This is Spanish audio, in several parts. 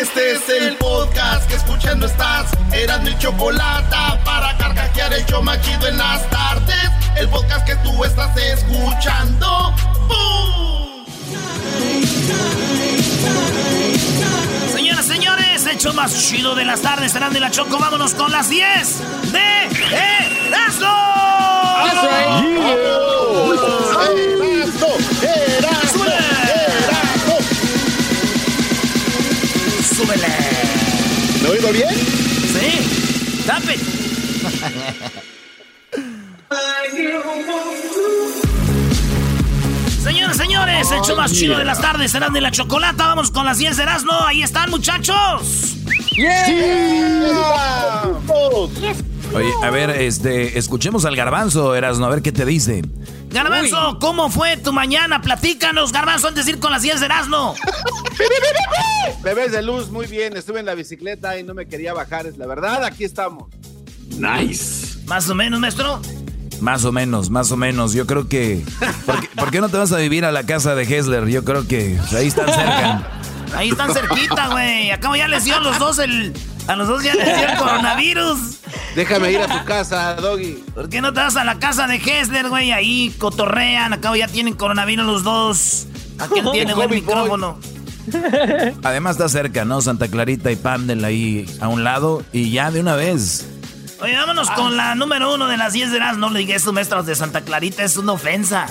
Este es el podcast que escuchando estás. Eran mi chocolate para carcajear el yo machido en las tardes. El podcast que tú estás escuchando. ¡Bum! Señoras, señores, el show más chido de las tardes serán de la Choco. Vámonos con las 10 de Erasmo. Erasmo, ¿Me oigo bien? Sí. Tape. Señoras, señores, el show más chido de las tardes serán de la chocolata. Vamos con las 10 de Erasmo. Ahí están, muchachos. Oye, a ver, este, escuchemos al garbanzo, Erasno, a ver qué te dice. Garbanzo, ¿cómo fue tu mañana? Platícanos, Garbanzo, antes de ir con las 10 de Erasmo. Bebés de luz, muy bien. Estuve en la bicicleta y no me quería bajar. Es la verdad, aquí estamos. Nice. Más o menos, maestro. Más o menos, más o menos. Yo creo que. ¿Por qué, por qué no te vas a vivir a la casa de Hessler? Yo creo que ahí están cerca. Ahí están cerquita, güey. Acabo ya les dio a los dos el. A los dos ya les dio el coronavirus. Déjame ir a tu casa, Doggy. ¿Por qué no te vas a la casa de Hessler, güey? Ahí cotorrean. Acabo ya tienen coronavirus los dos. Aquel tiene buen micrófono. Además está cerca, ¿no? Santa Clarita y Pandel ahí a un lado y ya de una vez. Oye, vámonos con la número uno de las 10 de las. No le digas eso, maestros de Santa Clarita, es una ofensa.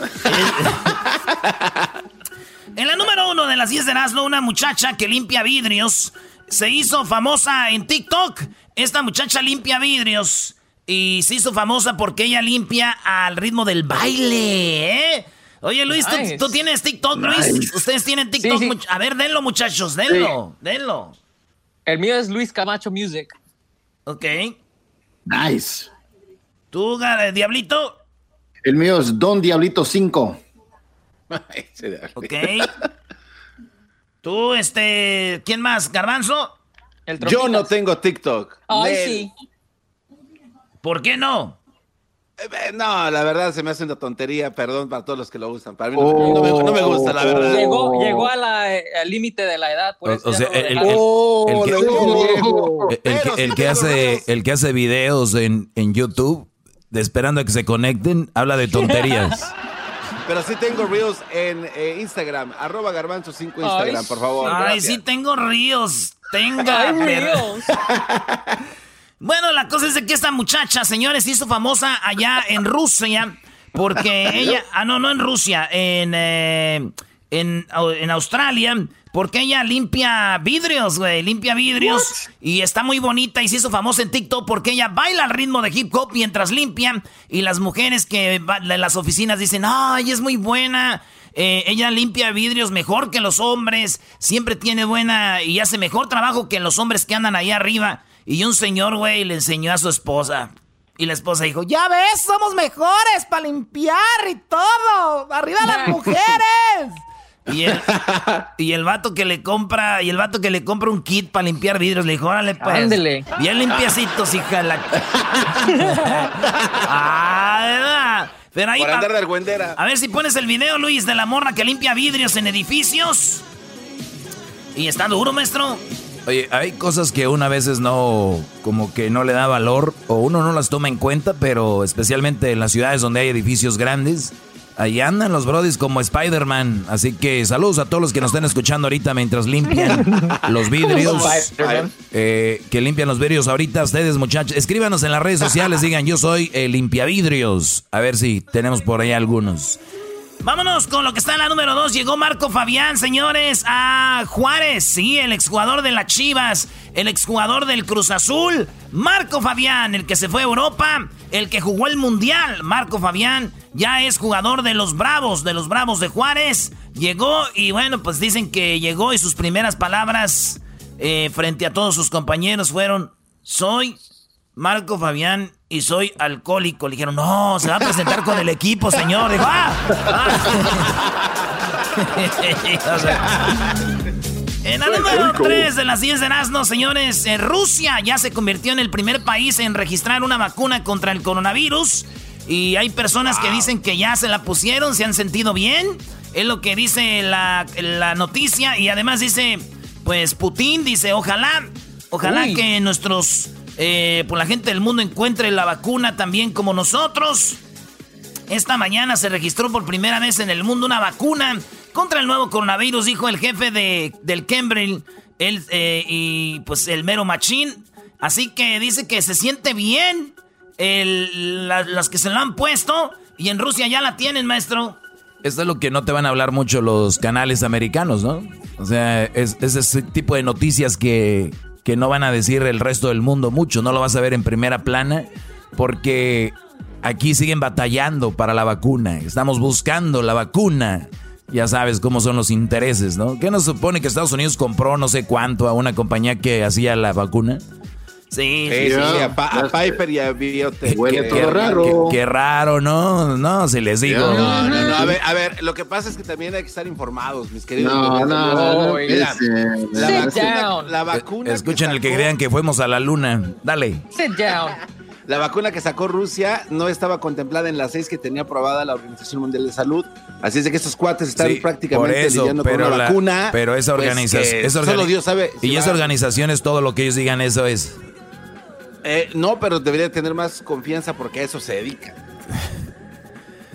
en la número uno de las 10 de Erasmo, una muchacha que limpia vidrios se hizo famosa en TikTok. Esta muchacha limpia vidrios y se hizo famosa porque ella limpia al ritmo del baile, ¿eh? Oye, Luis, ¿tú- Nice. ¿tú, tienes TikTok, Luis? Nice. Ustedes tienen TikTok. Sí, sí. much- A ver, denlo, muchachos, denlo, denlo. El mío es Luis Camacho Music. Ok. Nice. ¿Tú, Gar- Diablito? El mío es Don Diablito 5. Ok. Tú, este, ¿quién más? ¿Garbanzo? Yo no tengo TikTok. Ay, Nel. sí. ¿Por qué no? Eh, No, la verdad se me hace una tontería, perdón para todos los que lo usan. Para mí no, Oh. no me, no me gusta, la verdad. Llegó, llegó a la- eh, al límite de la edad. Por O- eso o ya sea, no lo el- el- dejaron. Oh, el que- le digo viejo. El, el que, el que hace, el que hace videos en, en YouTube, de esperando a que se conecten, habla de tonterías. Pero sí tengo Reels en eh, Instagram, arroba garbanzo 5 Instagram, Ay, por favor. Ay, gracias. sí tengo ríos. Tengo. Ay, Dios. Bueno, la cosa es de que esta muchacha, señores, se hizo famosa allá en Rusia porque ella, ah no, no en Rusia, en eh, en, en Australia, porque ella limpia vidrios, güey, limpia vidrios y está muy bonita y se hizo famosa en TikTok porque ella baila al ritmo de hip hop mientras limpia y las mujeres que de las oficinas dicen, ay, es muy buena. Eh, ella limpia vidrios mejor que los hombres, siempre tiene buena y hace mejor trabajo que los hombres que andan ahí arriba. Y un señor, güey, le enseñó a su esposa. Y la esposa dijo, ya ves, somos mejores para limpiar y todo. Arriba las mujeres. Y el, y el vato que le compra, y el vato que le compra un kit para limpiar vidrios, le dijo, órale pues. Ándele. Bien limpiacitos, hija la... ah, ¿verdad? Pero ahí Por andar de a ver si pones el video, Luis, de la morra que limpia vidrios en edificios. Y está duro, maestro. Oye, hay cosas que una veces no, como que no le da valor o uno no las toma en cuenta, pero especialmente en las ciudades donde hay edificios grandes, Ahí andan los brodis como Spider-Man. Así que saludos a todos los que nos estén escuchando ahorita mientras limpian los vidrios. Eh, que limpian los vidrios ahorita. Ustedes, muchachos, escríbanos en las redes sociales. Digan, yo soy el limpiavidrios. A ver si tenemos por ahí algunos. Vámonos con lo que está en la número 2. Llegó Marco Fabián, señores, a Juárez. Sí, el exjugador de las Chivas, el exjugador del Cruz Azul. Marco Fabián, el que se fue a Europa, el que jugó el Mundial. Marco Fabián ya es jugador de los Bravos, de los Bravos de Juárez. Llegó y bueno, pues dicen que llegó y sus primeras palabras eh, frente a todos sus compañeros fueron, soy Marco Fabián y soy alcohólico. Le dijeron, no, se va a presentar con el equipo, señor. Dijo, ¡ah! en la número 3 de las 10 de Erasmo, señores, eh, Rusia ya se convirtió en el primer país en registrar una vacuna contra el coronavirus. Y hay personas que dicen que ya se la pusieron, se han sentido bien. Es lo que dice la, la noticia. Y además dice, pues Putin dice, ojalá, ojalá que nuestros eh, pues la gente del mundo encuentre la vacuna también como nosotros. Esta mañana se registró por primera vez en el mundo una vacuna contra el nuevo coronavirus, dijo el jefe de, del Cambridge el, eh, y pues el mero machín. Así que dice que se siente bien las que se lo han puesto y en Rusia ya la tienen, maestro. Esto es lo que no te van a hablar mucho los canales americanos, ¿no? O sea, es ese tipo de noticias que que no van a decir el resto del mundo mucho, no lo vas a ver en primera plana, porque aquí siguen batallando para la vacuna, estamos buscando la vacuna. Ya sabes cómo son los intereses, ¿no? ¿Qué nos supone que Estados Unidos compró no sé cuánto a una compañía que hacía la vacuna? Sí, sí, sí, a, Piper y a Biote. Huele todo raro. Qué, raro, ¿no? No, si les digo. No, no, no, a ver, a ver, lo que pasa es que también hay que estar informados, mis queridos. No, no, no. Mira, la, vacuna, la vacuna. Escuchen el que crean que fuimos a la luna. Dale. Sit down. La vacuna que sacó Rusia no estaba contemplada en las seis que tenía aprobada la Organización Mundial de Salud. Así es de que estos cuates están prácticamente lidiando con una vacuna. Pero esa pues, organización. solo Dios sabe. y esa organización es todo lo que ellos digan, eso es. Eh, no, pero debería tener más confianza porque a eso se dedica.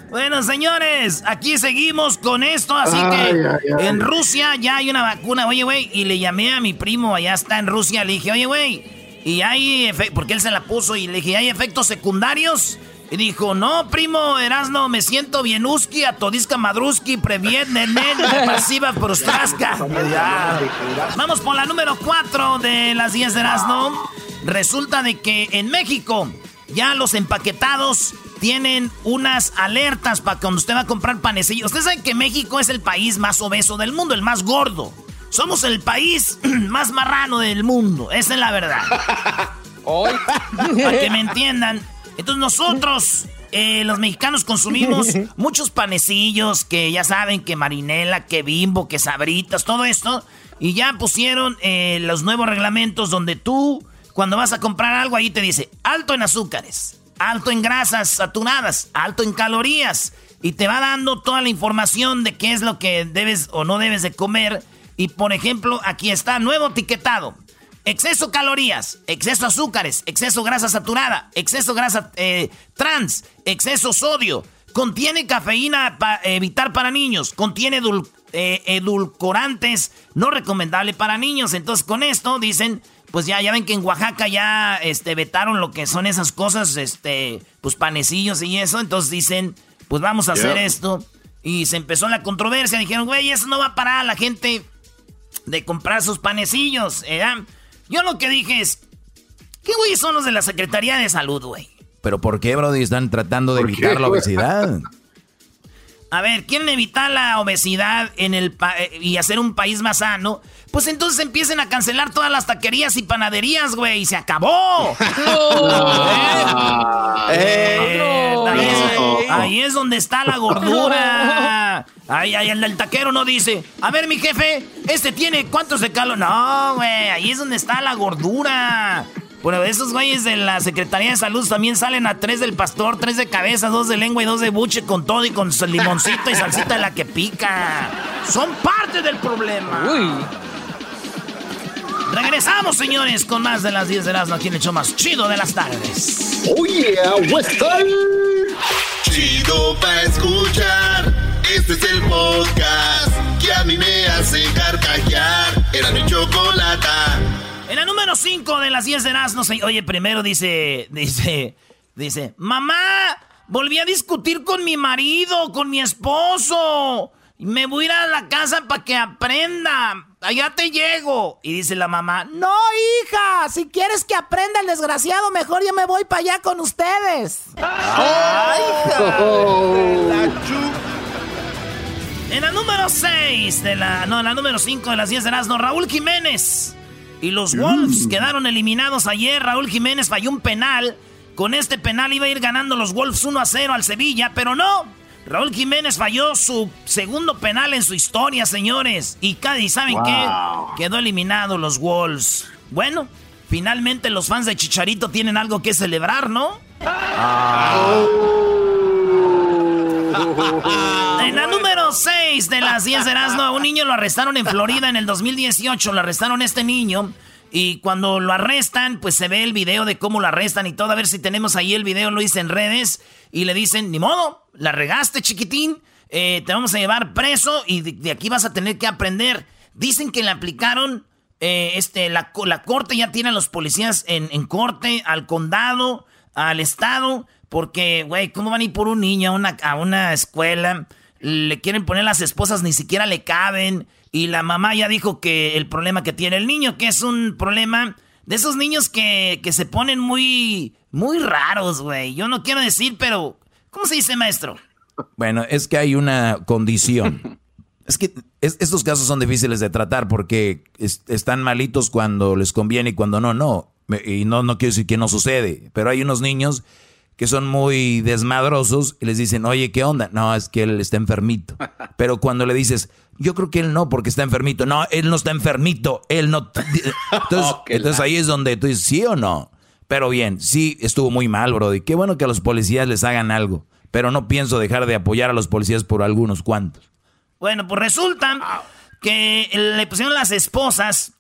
Bueno, señores, aquí seguimos con esto, así que en Rusia ya hay una vacuna, oye, güey, y le llamé a mi primo, allá está en Rusia, le dije, oye, güey, y hay, porque él se la puso, y le dije, ¿hay efectos secundarios? Y dijo, no, primo Erasno, me siento bienuski, atodisca madruski, previen, nenen, pasiva, prostrasca. Vamos por la número 4 de las 10 de Erasno. Resulta de que en México ya los empaquetados tienen unas alertas para cuando usted va a comprar panecillos. Usted sabe que México es el país más obeso del mundo, el más gordo. Somos el país más marrano del mundo. Esa es la verdad. Hoy. para que me entiendan. Entonces nosotros, eh, los mexicanos, consumimos muchos panecillos que ya saben que marinela, que bimbo, que sabritas, todo esto. Y ya pusieron eh, los nuevos reglamentos donde tú cuando vas a comprar algo, ahí te dice alto en azúcares, alto en grasas saturadas, alto en calorías. Y te va dando toda la información de qué es lo que debes o no debes de comer. Y por ejemplo, aquí está nuevo etiquetado. Exceso calorías, exceso azúcares, exceso grasa saturada, exceso grasa eh, trans, exceso sodio. Contiene cafeína para evitar para niños. Contiene eh, edulcorantes no recomendable para niños. Entonces con esto dicen pues ya, ya ven que en Oaxaca ya este, vetaron lo que son esas cosas, este, pues panecillos y eso. Entonces dicen, pues vamos a hacer esto. Y se empezó la controversia. Dijeron, güey, eso no va a parar a la gente de comprar sus panecillos. ¿eh? Yo lo que dije es, ¿qué güey son los de la Secretaría de Salud, güey? ¿Pero por qué, Brody? Están tratando de evitar la obesidad. A ver, quieren evitar la obesidad en el eh, y hacer un país más sano. Pues entonces empiecen a cancelar todas las taquerías y panaderías, güey. Y se acabó. ahí, es, donde está la gordura. Ahí, ahí, el del taquero no dice, a ver, mi jefe, este tiene cuántos de calor. No, güey, ahí es donde está la gordura. Bueno, esos güeyes de la Secretaría de Salud también salen a tres del pastor, tres de cabeza, dos de lengua y dos de buche con todo y con limoncito y salsita de la que pica. Son parte del problema. Uy. Regresamos, señores, con más de las 10 de las aquí en el más chido de las tardes. ¡Oye, yeah, chido pa' escuchar. Este es el podcast que a mí me hace carcajear. Era mi chocolata. En la número 5 de las 10 de no sé. Oye, primero dice, dice, dice, mamá, volví a discutir con mi marido, con mi esposo. Me voy a ir a la casa para que aprenda. Allá te llego. Y dice la mamá, no, hija, si quieres que aprenda el desgraciado, mejor yo me voy para allá con ustedes. ¡Ay, hija! En la número 6 de la... No, en la número 5 de las 10 de no Raúl Jiménez. Y los Wolves quedaron eliminados ayer. Raúl Jiménez falló un penal. Con este penal iba a ir ganando los Wolves 1 a 0 al Sevilla, pero no. Raúl Jiménez falló su segundo penal en su historia, señores. Y, ¿saben qué? Quedó eliminado los Wolves. Bueno, finalmente los fans de Chicharito tienen algo que celebrar, ¿no? Ah. En la número 6 de las 10 de Erasmo, a un niño lo arrestaron en Florida en el 2018. Lo arrestaron este niño. Y cuando lo arrestan, pues se ve el video de cómo lo arrestan y todo. A ver si tenemos ahí el video, lo hice en redes. Y le dicen, ni modo, la regaste, chiquitín. Eh, te vamos a llevar preso y de, aquí vas a tener que aprender. Dicen que le aplicaron, eh, este, la, la, corte ya tiene a los policías en corte, al condado, al estado. Porque, güey, ¿cómo van a ir por un niño a una, a una escuela? Le quieren poner las esposas, ni siquiera le caben. Y la mamá ya dijo que el problema que tiene el niño, que es un problema de esos niños que, se ponen muy, muy raros, güey. Yo no quiero decir, pero ¿cómo se dice, maestro? Bueno, es que hay una condición. es que estos casos son difíciles de tratar porque están malitos cuando les conviene y cuando no, no. Y no, no quiero decir que no sucede, pero hay unos niños que son muy desmadrosos y les dicen, oye, ¿qué onda? No, es que él está enfermito. Pero cuando le dices, yo creo que él no, porque está enfermito. No, él no está enfermito, él no. Entonces, entonces ahí es donde tú dices, ¿sí o no? Pero bien, sí estuvo muy mal, bro. Y qué bueno que a los policías les hagan algo. Pero no pienso dejar de apoyar a los policías por algunos cuantos. Bueno, pues resulta que le pusieron las esposas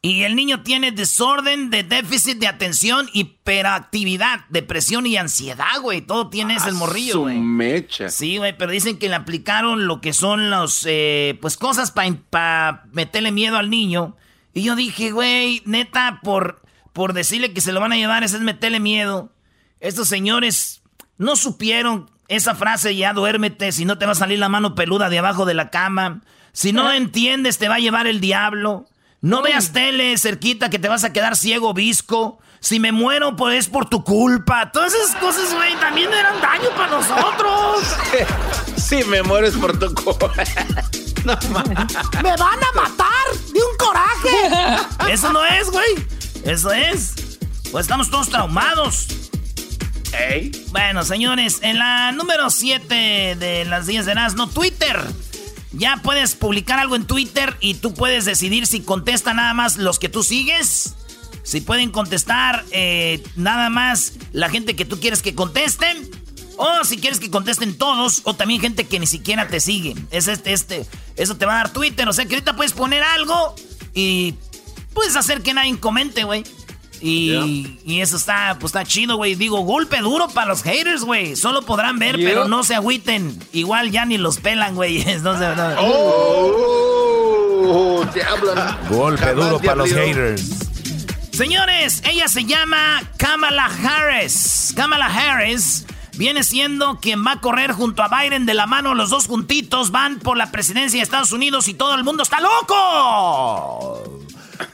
y el niño tiene desorden de déficit de atención, hiperactividad, depresión y ansiedad, güey. Todo tiene ese morrillo, güey. mecha. Sí, güey, pero dicen que le aplicaron lo que son los, eh, pues cosas para meterle miedo al niño. Y yo dije, güey, neta, por, por decirle que se lo van a llevar, ese es meterle miedo. Estos señores no supieron esa frase, ya duérmete, si no te va a salir la mano peluda de abajo de la cama. Si no entiendes, te va a llevar el diablo. No veas tele cerquita que te vas a quedar ciego, visco. Si me muero, pues es por tu culpa. Todas esas cosas, güey, también eran daño para nosotros. Si me muero es por tu culpa. No, me van a matar de un coraje. Eso no es, güey. Eso es. Pues estamos todos traumados. Bueno, señores, en la número 7 de las 10 de no Twitter. Ya puedes publicar algo en Twitter y tú puedes decidir si contesta nada más los que tú sigues. Si pueden contestar eh, nada más la gente que tú quieres que contesten. O si quieres que contesten todos. O también gente que ni siquiera te sigue. Es este, este. Eso te va a dar Twitter. O sea que ahorita puedes poner algo y puedes hacer que nadie comente, güey. Y, eso está, pues está chido, güey. Digo, golpe duro para los haters, güey. Solo podrán ver, pero no se agüiten. Igual ya ni los pelan, güey. No Oh, te hablan. Golpe duro para los haters. Señores, ella se llama Kamala Harris. Kamala Harris viene siendo quien va a correr junto a Biden de la mano. Los dos juntitos van por la presidencia de Estados Unidos y todo el mundo está loco.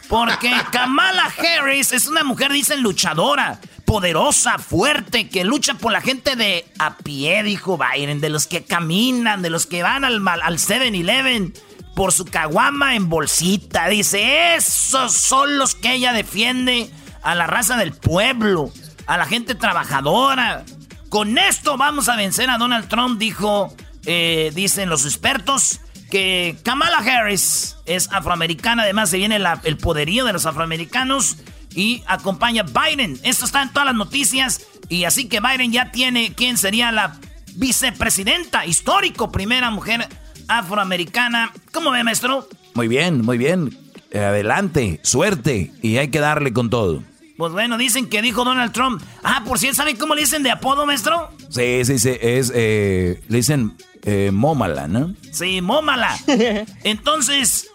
Porque Kamala Harris es una mujer, dicen, luchadora, poderosa, fuerte, que lucha por la gente de a pie, dijo Biden, de los que caminan, de los que van al, al 7-Eleven por su caguama en bolsita. Dice, esos son los que ella defiende a la raza del pueblo, a la gente trabajadora. Con esto vamos a vencer a Donald Trump, dijo, eh, dicen los expertos que Kamala Harris es afroamericana, además se viene el poderío de los afroamericanos y acompaña a Biden. Esto está en todas las noticias y así que Biden ya tiene quién sería la vicepresidenta, histórico, primera mujer afroamericana. ¿Cómo ve, maestro? Muy bien, muy bien. Adelante, suerte y hay que darle con todo. Pues bueno, dicen que dijo Donald Trump. Ah, por si ¿saben cómo le dicen de apodo, maestro? Sí, sí, sí. Es, eh, le dicen eh, Mómala, ¿no? Sí, Mómala. Entonces,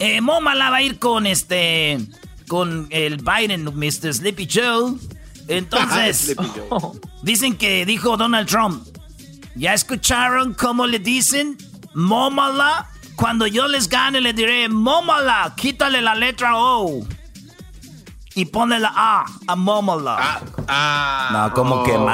eh, Mómala va a ir con este. Con el Biden, Mr. Sleepy Joe. Entonces, dicen que dijo Donald Trump. ¿Ya escucharon cómo le dicen? Mómala. Cuando yo les gane, le diré, Mómala, quítale la letra O y pone la A a Momola. Ah, ah, no, como que no.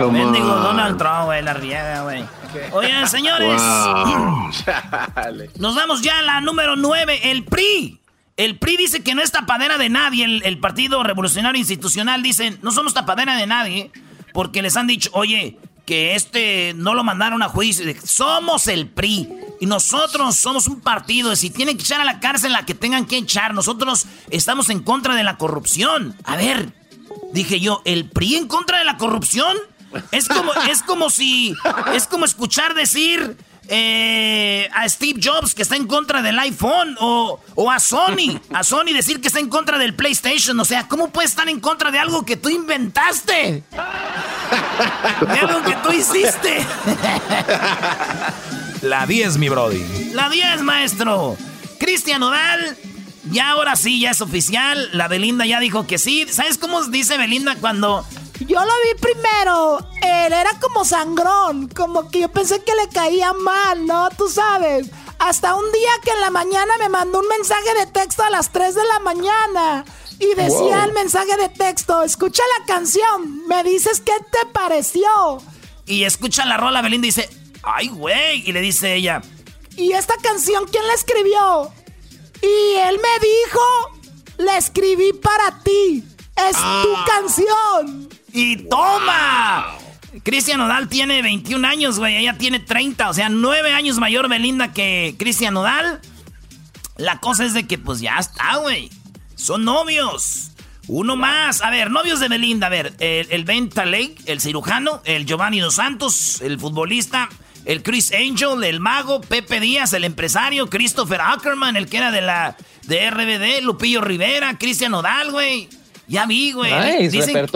Wow. Mendigo Donald Trump, güey, la riega, güey. Oigan, señores. nos vamos ya a la número 9, el PRI. El PRI dice que no es tapadera de nadie. El, el Partido Revolucionario Institucional dice, no somos tapadera de nadie. Porque les han dicho, oye, que este no lo mandaron a juicio. Somos el PRI. Y nosotros somos un partido. Si tienen que echar a la cárcel la que tengan que echar. Nosotros estamos en contra de la corrupción. A ver, dije yo, ¿el PRI en contra de la corrupción? Es como, es como si. Es como escuchar decir eh, a Steve Jobs que está en contra del iPhone o, o, a Sony, a Sony decir que está en contra del PlayStation. O sea, ¿cómo puedes estar en contra de algo que tú inventaste? De algo que tú hiciste. La 10, mi Brody. La 10, maestro. Cristian Odal. Ya ahora sí, ya es oficial. La Belinda ya dijo que sí. ¿Sabes cómo dice Belinda cuando yo lo vi primero. Él era como sangrón. Como que yo pensé que le caía mal, ¿no? Tú sabes. Hasta un día que en la mañana me mandó un mensaje de texto a las 3 de la mañana. Y decía el mensaje de texto, escucha la canción, me dices qué te pareció. Y escucha la rola, Belinda dice, ay, güey. Y le dice ella, ¿y esta canción quién la escribió? Y él me dijo, la escribí para ti. Es tu ah. canción. ¡Y toma! Cristian Nodal tiene 21 años, güey. Ella tiene 30. O sea, 9 años mayor Belinda que Cristian Nodal. La cosa es de que, pues ya está, güey. Son novios. Uno más. A ver, novios de Belinda. A ver, el, el Ben Taley, el cirujano, el Giovanni Dos Santos, el futbolista, el Chris Angel, el mago, Pepe Díaz, el empresario, Christopher Ackerman, el que era de la de RBD, Lupillo Rivera, Cristian Nodal, güey. Ya vi, güey. dicen,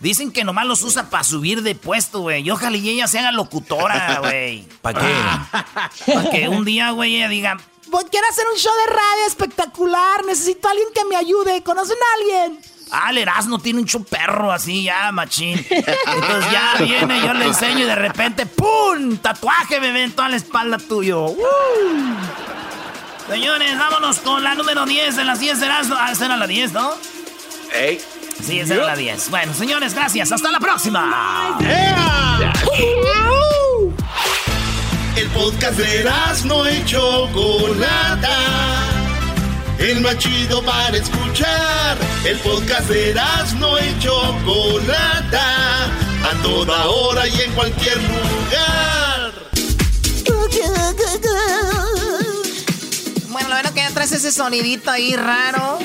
dicen que nomás los usa para subir de puesto, güey. Y ojalá y ella se haga locutora, güey. ¿Para qué? Para que un día, güey, ella diga... Quiero hacer un show de radio espectacular. Necesito a alguien que me ayude. ¿Conocen a alguien? Ah, el Erasmo tiene un chuperro así, ya, machín. Entonces ya viene, yo le enseño y de repente, ¡pum! Tatuaje, bebé, en toda la espalda tuyo. Señores, vámonos con la número 10 de las 10 de Erasmo. Ah, esa era la 10, ¿no? Sí, esa era la 10. Bueno, señores, gracias. Hasta la próxima. El podcast de no hecho Chocolata. El más chido para escuchar. El podcast de no hecho Chocolata. A toda hora y en cualquier lugar. Bueno, lo bueno que ya traes ese sonidito ahí raro.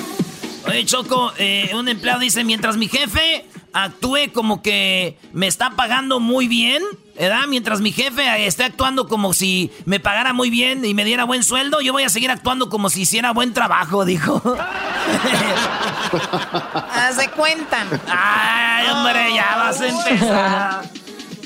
Oye, Choco, eh, un empleado dice, mientras mi jefe actúe como que me está pagando muy bien, ¿verdad? Mientras mi jefe esté actuando como si me pagara muy bien y me diera buen sueldo, yo voy a seguir actuando como si hiciera buen trabajo, dijo. Haz cuentan. Ay, hombre, ya vas a empezar.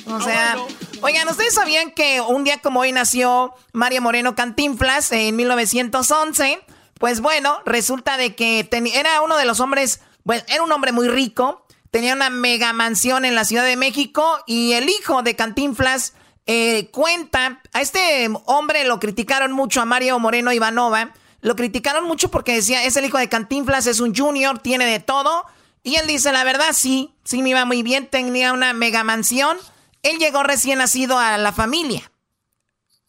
O sea, oigan, ¿ustedes sabían que un día como hoy nació María Moreno Cantinflas en 1911? Pues bueno, resulta de que era uno de los hombres, bueno, era un hombre muy rico, tenía una mega mansión en la Ciudad de México y el hijo de Cantinflas eh, cuenta, a este hombre lo criticaron mucho, a Mario Moreno Ivanova, lo criticaron mucho porque decía, es el hijo de Cantinflas, es un junior, tiene de todo. Y él dice, la verdad sí, sí me iba muy bien, tenía una mega mansión. Él llegó recién nacido a la familia.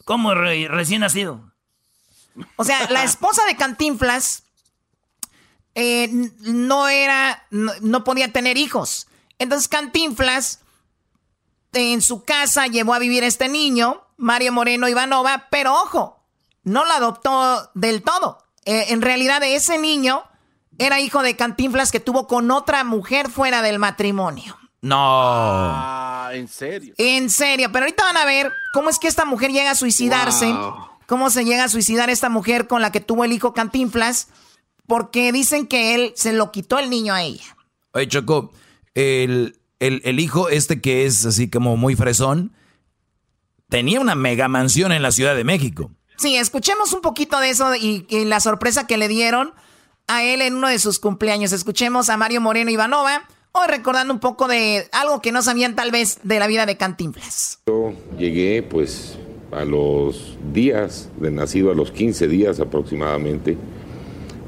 ¿Cómo recién nacido? O sea, la esposa de Cantinflas eh, no era, no, podía tener hijos. Entonces Cantinflas en su casa llevó a vivir a este niño, Mario Moreno Ivanova, pero ojo, no lo adoptó del todo. Eh, en realidad ese niño era hijo de Cantinflas que tuvo con otra mujer fuera del matrimonio. No. Ah, ¿en serio? En serio, pero ahorita van a ver cómo es que esta mujer llega a suicidarse cómo se llega a suicidar esta mujer con la que tuvo el hijo Cantinflas. porque dicen que él se lo quitó el niño a ella. Oye, Choco, el, el, hijo este que es así como muy fresón, tenía una mega mansión en la Ciudad de México. Sí, escuchemos un poquito de eso y, la sorpresa que le dieron a él en uno de sus cumpleaños. Escuchemos a Mario Moreno Ivanova, hoy recordando un poco de algo que no sabían tal vez de la vida de Cantinflas. Yo llegué pues a los días de nacido, a los 15 días aproximadamente,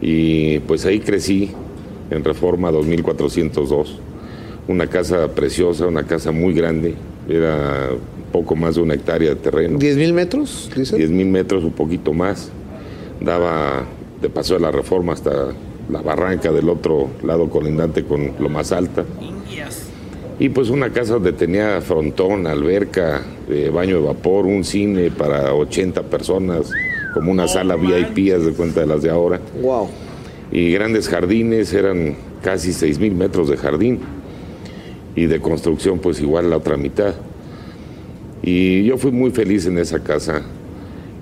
y pues ahí crecí en Reforma 2402 una casa preciosa, una casa muy grande, era poco más de una hectárea de terreno. ¿10 mil metros? 10 mil metros, un poquito más. Daba de paso de la reforma hasta la barranca del otro lado colindante con lo más alta. Y pues una casa donde tenía frontón, alberca, eh, baño de vapor, un cine para 80 personas, como una sala VIP, de cuenta de las de ahora. Wow. Y grandes jardines, eran casi 6 mil metros de jardín y de construcción pues igual la otra mitad. Y yo fui muy feliz en esa casa.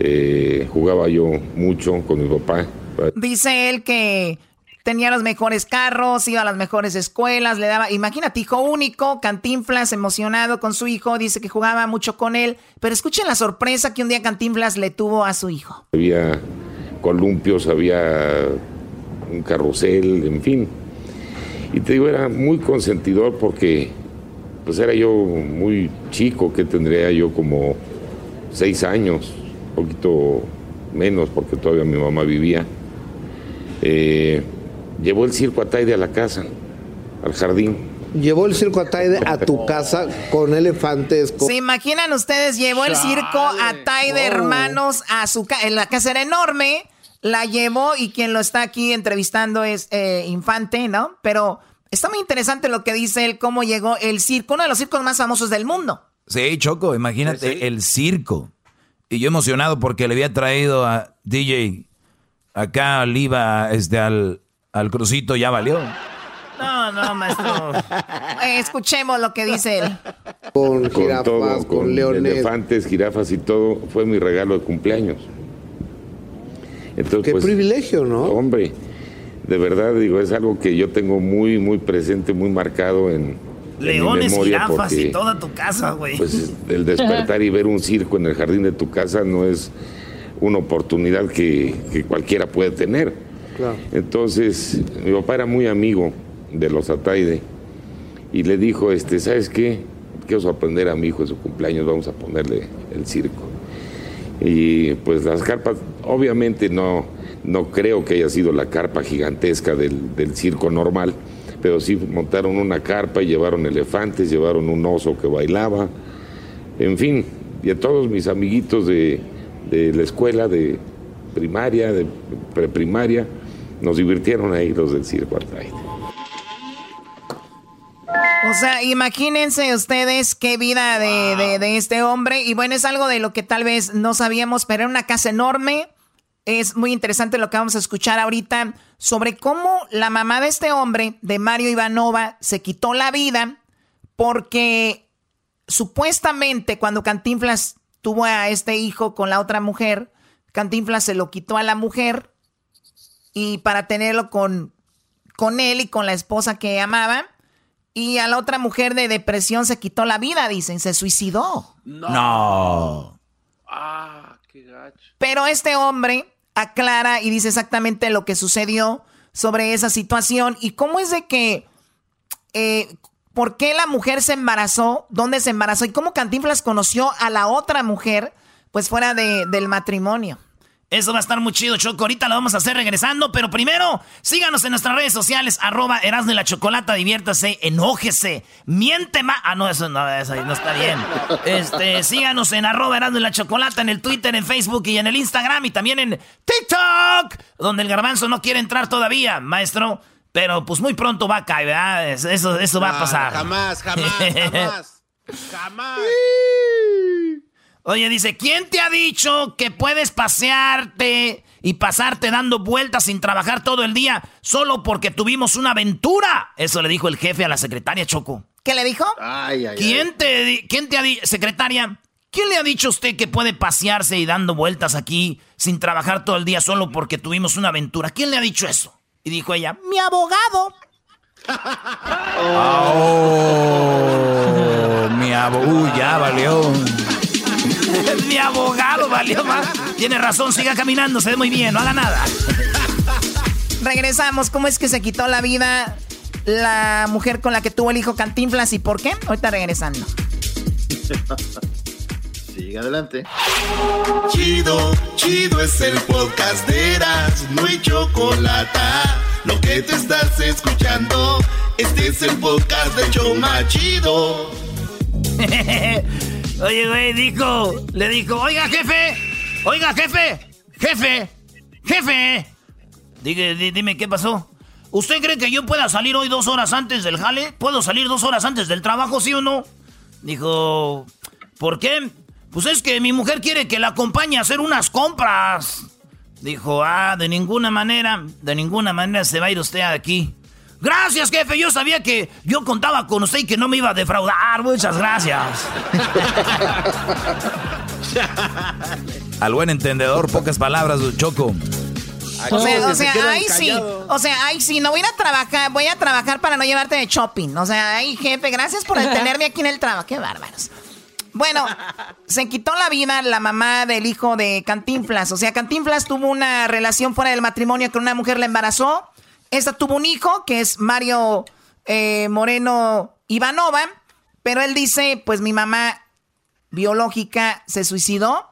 Eh, jugaba yo mucho con mi papá. Dice él que tenía los mejores carros, iba a las mejores escuelas, le daba, imagínate, hijo único, Cantinflas emocionado con su hijo, dice que jugaba mucho con él, pero escuchen la sorpresa que un día Cantinflas le tuvo a su hijo. Había columpios, había un carrusel, en fin, y te digo, era muy consentidor porque pues era yo muy chico, que tendría yo como seis años, un poquito menos porque todavía mi mamá vivía. Eh, llevó el circo Ataide a la casa, al jardín. Llevó el circo Ataide a tu casa con elefantes. ¿Se imaginan ustedes? Llevó el circo Ataide, hermanos, a su casa. La casa era enorme la llevó y quien lo está aquí entrevistando es eh, Infante, ¿no? Pero está muy interesante lo que dice él, cómo llegó el circo, uno de los circos más famosos del mundo. Sí, Choco, imagínate el circo. Y yo emocionado porque le había traído a DJ acá al IVA, este, al, al crucito, ya valió. No, no, maestro. Eh, escuchemos lo que dice él. Con jirafas, con, leones. Elefantes, jirafas y todo, fue mi regalo de cumpleaños. Qué pues, privilegio, ¿no? Hombre, de verdad digo, es algo que yo tengo muy, muy presente, muy marcado en, Leones, jirafas y toda tu casa, güey. Pues el despertar y ver un circo en el jardín de tu casa no es una oportunidad que, cualquiera puede tener. Entonces, mi papá era muy amigo de los Ataide y le dijo, este, ¿sabes qué? Quiero sorprender a mi hijo en su cumpleaños, vamos a ponerle el circo. Y pues las carpas, obviamente no, no creo que haya sido la carpa gigantesca del, del circo normal, pero sí montaron una carpa y llevaron elefantes, llevaron un oso que bailaba, en fin, y a todos mis amiguitos de, de la escuela, de primaria, de preprimaria, nos divirtieron ahí los del circo. O sea, imagínense ustedes qué vida de, este hombre. Y bueno, es algo de lo que tal vez no sabíamos, pero era una casa enorme. Es muy interesante lo que vamos a escuchar ahorita sobre cómo la mamá de este hombre, de Mario Ivanova, se quitó la vida porque supuestamente cuando Cantinflas tuvo a este hijo con la otra mujer, Cantinflas se lo quitó a la mujer y para tenerlo con, con él y con la esposa que amaba. Y a la otra mujer de depresión se quitó la vida, dicen, se suicidó. No. Ah, qué gacho. Pero este hombre aclara y dice exactamente lo que sucedió sobre esa situación y cómo es de que, eh, por qué la mujer se embarazó, dónde se embarazó y cómo Cantinflas conoció a la otra mujer, pues fuera de, del matrimonio. Eso va a estar muy chido, Choco. Ahorita lo vamos a hacer regresando, pero primero, síganos en nuestras redes sociales, arroba Erasmo y la Chocolata, diviértase, enójese, miente más. Ah, no, eso no, eso no está bien. Este, síganos en arroba Erasmo y la Chocolata, en el Twitter, en Facebook y en el Instagram y también en TikTok, donde el garbanzo no quiere entrar todavía, maestro. Pero pues muy pronto va a caer, ¿verdad? Eso, eso va a pasar. Jamás, jamás, jamás. jamás. Oye, dice, ¿quién te ha dicho que puedes pasearte y pasarte dando vueltas sin trabajar todo el día solo porque tuvimos una aventura? Eso le dijo el jefe a la secretaria Choco. ¿Qué le dijo? Ay, ay, ¿Quién, Te, ¿Quién te ha dicho, secretaria, quién le ha dicho a usted que puede pasearse y dando vueltas aquí sin trabajar todo el día solo porque tuvimos una aventura? ¿Quién le ha dicho eso? Y dijo ella, mi abogado. Oh, mi abogado, ya valió. Mi abogado valió más. Tiene razón, siga caminando, se ve muy bien, no haga nada. Regresamos, ¿cómo es que se quitó la vida la mujer con la que tuvo el hijo Cantinflas y por qué? Ahorita regresando. Sigue adelante. Chido, chido es el podcast de Eras, no hay chocolate. Lo que te estás escuchando, este es el podcast de Choma Chido. Oye, güey, dijo, le dijo, oiga, jefe, oiga, jefe, jefe, jefe. Dime, dime, ¿qué pasó? ¿Usted cree que yo pueda salir hoy dos horas antes del jale? ¿Puedo salir dos horas antes del trabajo, sí o no? Dijo, ¿por qué? Pues es que mi mujer quiere que la acompañe a hacer unas compras. Dijo, ah, de ninguna manera, de ninguna manera se va a ir usted aquí. Gracias, jefe. Yo sabía que yo contaba con usted y que no me iba a defraudar. Muchas gracias. Al buen entendedor, pocas palabras, Choco. O sea, o sea ay sí, o sea, ay sí, no voy a ir a trabajar, voy a trabajar para no llevarte de shopping. O sea, ay jefe, gracias por tenerme aquí en el trabajo. Qué bárbaros. Bueno, se quitó la vida la mamá del hijo de Cantinflas. O sea, Cantinflas tuvo una relación fuera del matrimonio con una mujer, la embarazó. Esta tuvo un hijo, que es Mario eh, Moreno Ivanova. Pero él dice, pues mi mamá biológica se suicidó.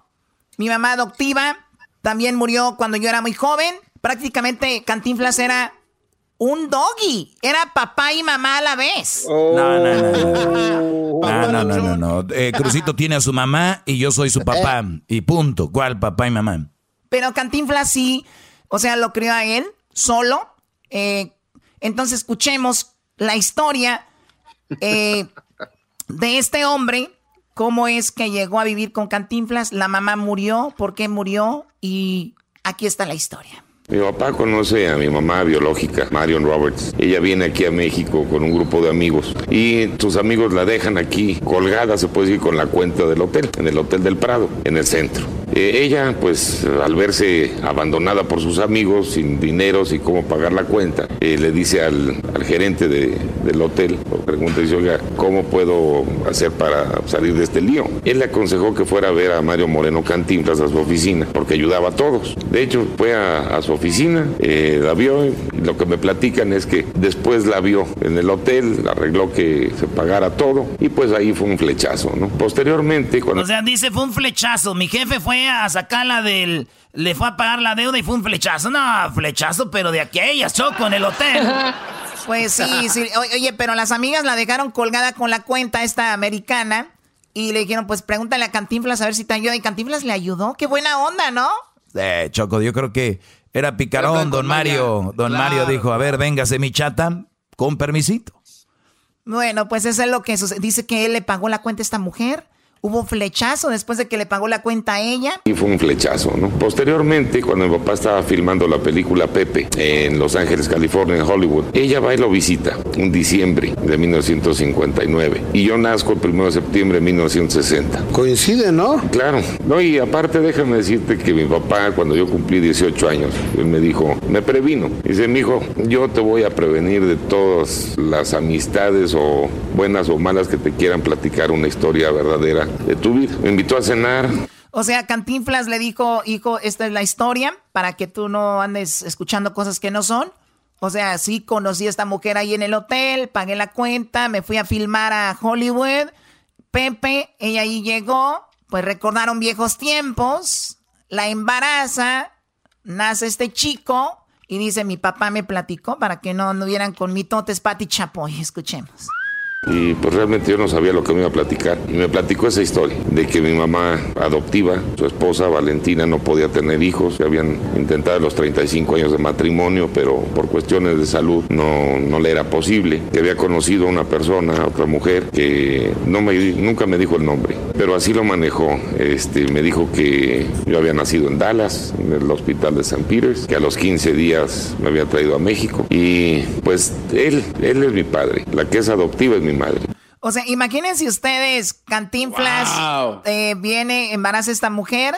Mi mamá adoptiva también murió cuando yo era muy joven. Prácticamente Cantinflas era un doggy. Era papá y mamá a la vez. No, no, no. No, no, no, no. Eh, Crucito tiene a su mamá y yo soy su papá. Y punto. ¿Cuál papá y mamá? Pero Cantinflas sí, o sea, lo crió a él solo. Eh, entonces escuchemos la historia eh, de este hombre. ¿Cómo es que llegó a vivir con Cantinflas? La mamá murió, ¿por qué murió? Y aquí está la historia. Mi papá conoce a mi mamá biológica, Marion Roberts. Ella viene aquí a México con un grupo de amigos y sus amigos la dejan aquí colgada, se puede decir, con la cuenta del hotel, en el Hotel del Prado, en el centro. Eh, ella, pues, al verse abandonada por sus amigos, sin dinero, sin cómo pagar la cuenta, eh, le dice al, gerente del hotel, pregunta, dice, ¿cómo puedo hacer para salir de este lío? Él le aconsejó que fuera a ver a Mario Moreno Cantinflas a su oficina, porque ayudaba a todos. De hecho, fue a, a su oficina, eh, la vio y lo que me platican es que después la vio en el hotel, arregló que se pagara todo y pues ahí fue un flechazo, ¿no? Posteriormente cuando... O sea, dice fue un flechazo, mi jefe fue a sacarla del... Le fue a pagar la deuda y fue un flechazo. No, flechazo, pero de aquellas, Choco, en el hotel. Pues sí, sí. Oye, pero las amigas la dejaron colgada con la cuenta esta americana y le dijeron, pues pregúntale a Cantinflas a ver si te ayuda. Y Cantinflas le ayudó. Qué buena onda, ¿no? Eh, Choco, yo creo que era picarón, don Mario. Don Mario dijo, a ver, véngase mi chata, con permisito. Bueno, pues eso es lo que sucede. Dice que él le pagó la cuenta a esta mujer Hubo flechazo después de que le pagó la cuenta a ella. Y fue un flechazo, ¿no? Posteriormente, cuando mi papá estaba filmando la película Pepe en Los Ángeles, California, en Hollywood, ella va y lo visita un diciembre de 1959. Y yo nazco el 1 de septiembre de 1960. Coincide, ¿no? Claro. No, y aparte, déjame decirte que mi papá, cuando yo cumplí 18 años, él me dijo, me previno. Dice, mi hijo, yo te voy a prevenir de todas las amistades o buenas o malas que te quieran platicar una historia verdadera Me invitó a cenar. O sea, Cantinflas le dijo, hijo, esta es la historia para que tú no andes escuchando cosas que no son. O sea, sí conocí a esta mujer ahí en el hotel, pagué la cuenta, me fui a filmar a Hollywood. Pepe, ella ahí llegó, pues recordaron viejos tiempos, la embaraza, nace este chico y dice, mi papá me platicó para que no anduvieran con mitotes, pati chapoy. Escuchemos. Y pues realmente yo no sabía lo que me iba a platicar. Y me platicó esa historia de que mi mamá adoptiva, su esposa Valentina, no podía tener hijos. que Habían intentado los 35 años de matrimonio, pero por cuestiones de salud no, no le era posible. Que había conocido a una persona, a otra mujer, que no me, nunca me dijo el nombre, pero así lo manejó. Este, me dijo que yo había nacido en Dallas, en el hospital de San Peters, que a los 15 días me había traído a México. Y pues él, él es mi padre. La que es adoptiva es mi madre. O sea, imagínense ustedes, Cantinflas eh, viene, embaraza a esta mujer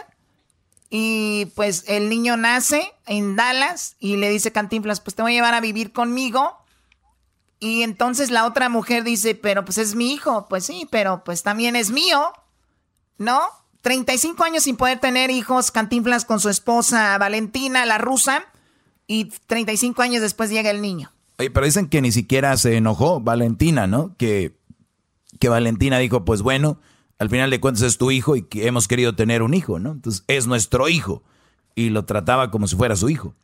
Y pues el niño nace en Dallas y le dice Cantinflas, pues te voy a llevar a vivir conmigo. Y entonces la otra mujer dice, pero pues es mi hijo. Pues sí, pero pues también es mío. ¿No? 35 años sin poder tener hijos, Cantinflas con su esposa Valentina, la rusa. Y 35 años después llega el niño. Oye, pero dicen que ni siquiera se enojó Valentina, ¿no? Que, que Valentina dijo, pues bueno, al final de cuentas es tu hijo y que hemos querido tener un hijo, ¿no? Entonces es nuestro hijo. Y lo trataba como si fuera su hijo.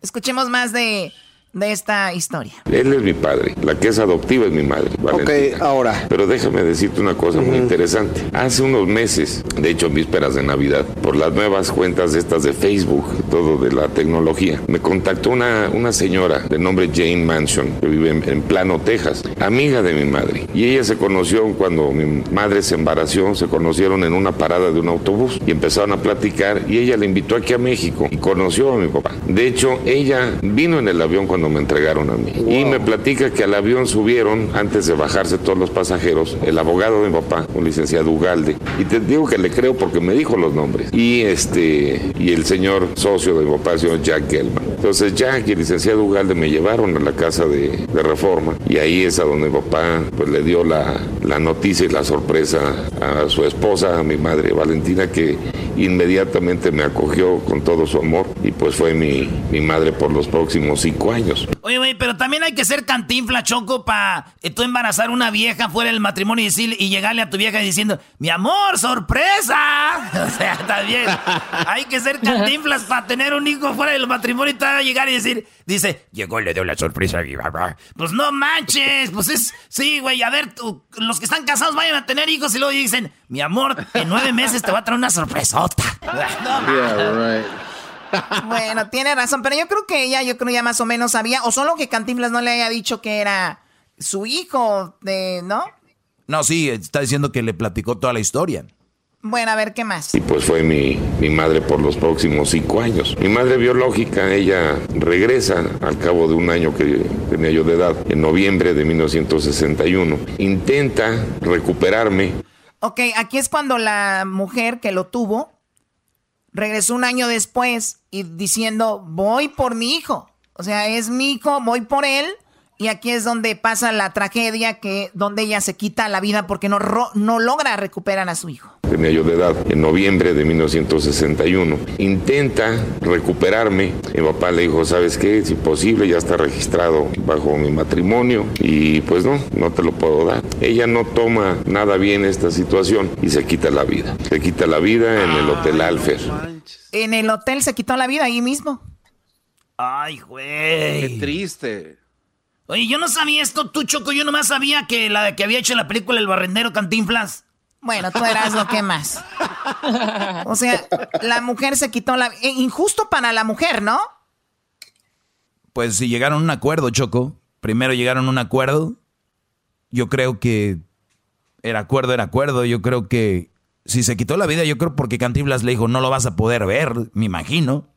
Escuchemos más de de esta historia. Él es mi padre, la que es adoptiva es mi madre. Valentina. Ok, ahora. Pero déjame decirte una cosa muy interesante. Hace unos meses, de hecho vísperas de Navidad, por las nuevas cuentas estas de Facebook, todo de la tecnología, me contactó una, una señora de nombre Jane Mansion, que vive en, Plano, Texas, amiga de mi madre. Y ella se conoció cuando mi madre se embarazó, se conocieron en una parada de un autobús y empezaron a platicar y ella le invitó aquí a México y conoció a mi papá. De hecho, ella vino en el avión cuando me entregaron a mí. Y me platica que al avión subieron, antes de bajarse todos los pasajeros, el abogado de mi papá, un licenciado Ugalde. Y te digo que le creo porque me dijo los nombres. Y este y el señor socio de mi papá, el señor Jack Gelman. Entonces Jack y el licenciado Ugalde me llevaron a la casa de, de reforma. Y ahí es a donde mi papá pues, le dio la, la noticia y la sorpresa a su esposa, a mi madre Valentina, que inmediatamente me acogió con todo su amor. Y pues fue mi, mi madre por los próximos cinco años. Oye, güey, pero también hay que ser cantinfla, Choco, para eh, tú embarazar una vieja fuera del matrimonio y, decir, y llegarle a tu vieja diciendo, mi amor, sorpresa. O sea, está bien. hay que ser cantinflas para tener un hijo fuera del matrimonio y te llegar y decir, dice, llegó y le dio la sorpresa a mi mamá. Pues no manches, pues es, sí, güey, a ver, tú, los que están casados vayan a tener hijos y luego dicen, mi amor, en nueve meses te va a traer una sorpresota. no, yeah, right. Bueno, tiene razón, pero yo creo que ella, yo creo ya más o menos sabía, o solo que Cantinflas no le haya dicho que era su hijo, de, ¿no? No, sí, está diciendo que le platicó toda la historia. Bueno, a ver, ¿qué más? Y pues fue mi, mi, madre por los próximos cinco años. Mi madre biológica, ella regresa al cabo de un año que tenía yo de edad, en noviembre de 1961. Intenta recuperarme. Ok, aquí es cuando la mujer que lo tuvo regresó un año después y diciendo, voy por mi hijo. O sea, es mi hijo, voy por él. Y aquí es donde pasa la tragedia, que donde ella se quita la vida porque no, no logra recuperar a su hijo. Tenía yo de edad en noviembre de 1961. Intenta recuperarme. Mi papá le dijo, ¿sabes qué? Es imposible, ya está registrado bajo mi matrimonio y pues no, no te lo puedo dar. Ella no toma nada bien esta situación y se quita la vida. Se quita la vida en el Hotel Alfer. En el hotel se quitó la vida ahí mismo. Ay, güey. Qué triste. Oye, yo no sabía esto, tú, Choco. Yo nomás sabía que la que había hecho la película El Barrendero Cantinflas. Bueno, tú eras lo que más. O sea, la mujer se quitó la... Eh, injusto para la mujer, ¿no? Pues si llegaron a un acuerdo, Choco. Primero llegaron a un acuerdo. Yo creo que era acuerdo, era acuerdo. Yo creo que si se quitó la vida, yo creo porque Cantinflas le dijo, no lo vas a poder ver, me imagino.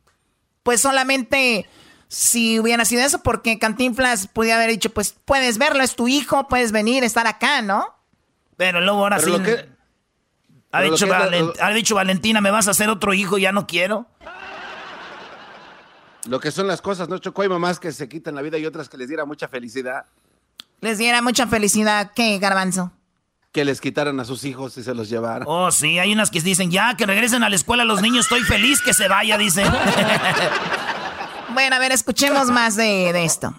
Pues solamente si hubiera sido eso, porque Cantinflas podía haber dicho, pues puedes verlo, es tu hijo, puedes venir, estar acá, ¿no? Pero luego ahora sí. ha, dicho ha dicho Valentina, ¿me vas a hacer otro hijo? Ya no quiero. Lo que son las cosas, ¿no, Chocó? Hay mamás que se quitan la vida y otras que les diera mucha felicidad. ¿Les diera mucha felicidad qué, Garbanzo? Que les quitaran a sus hijos y se los llevaran. Oh, sí, hay unas que dicen, ya, que regresen a la escuela los niños, estoy feliz que se vaya, dicen. Bueno, a ver, escuchemos más de, de esto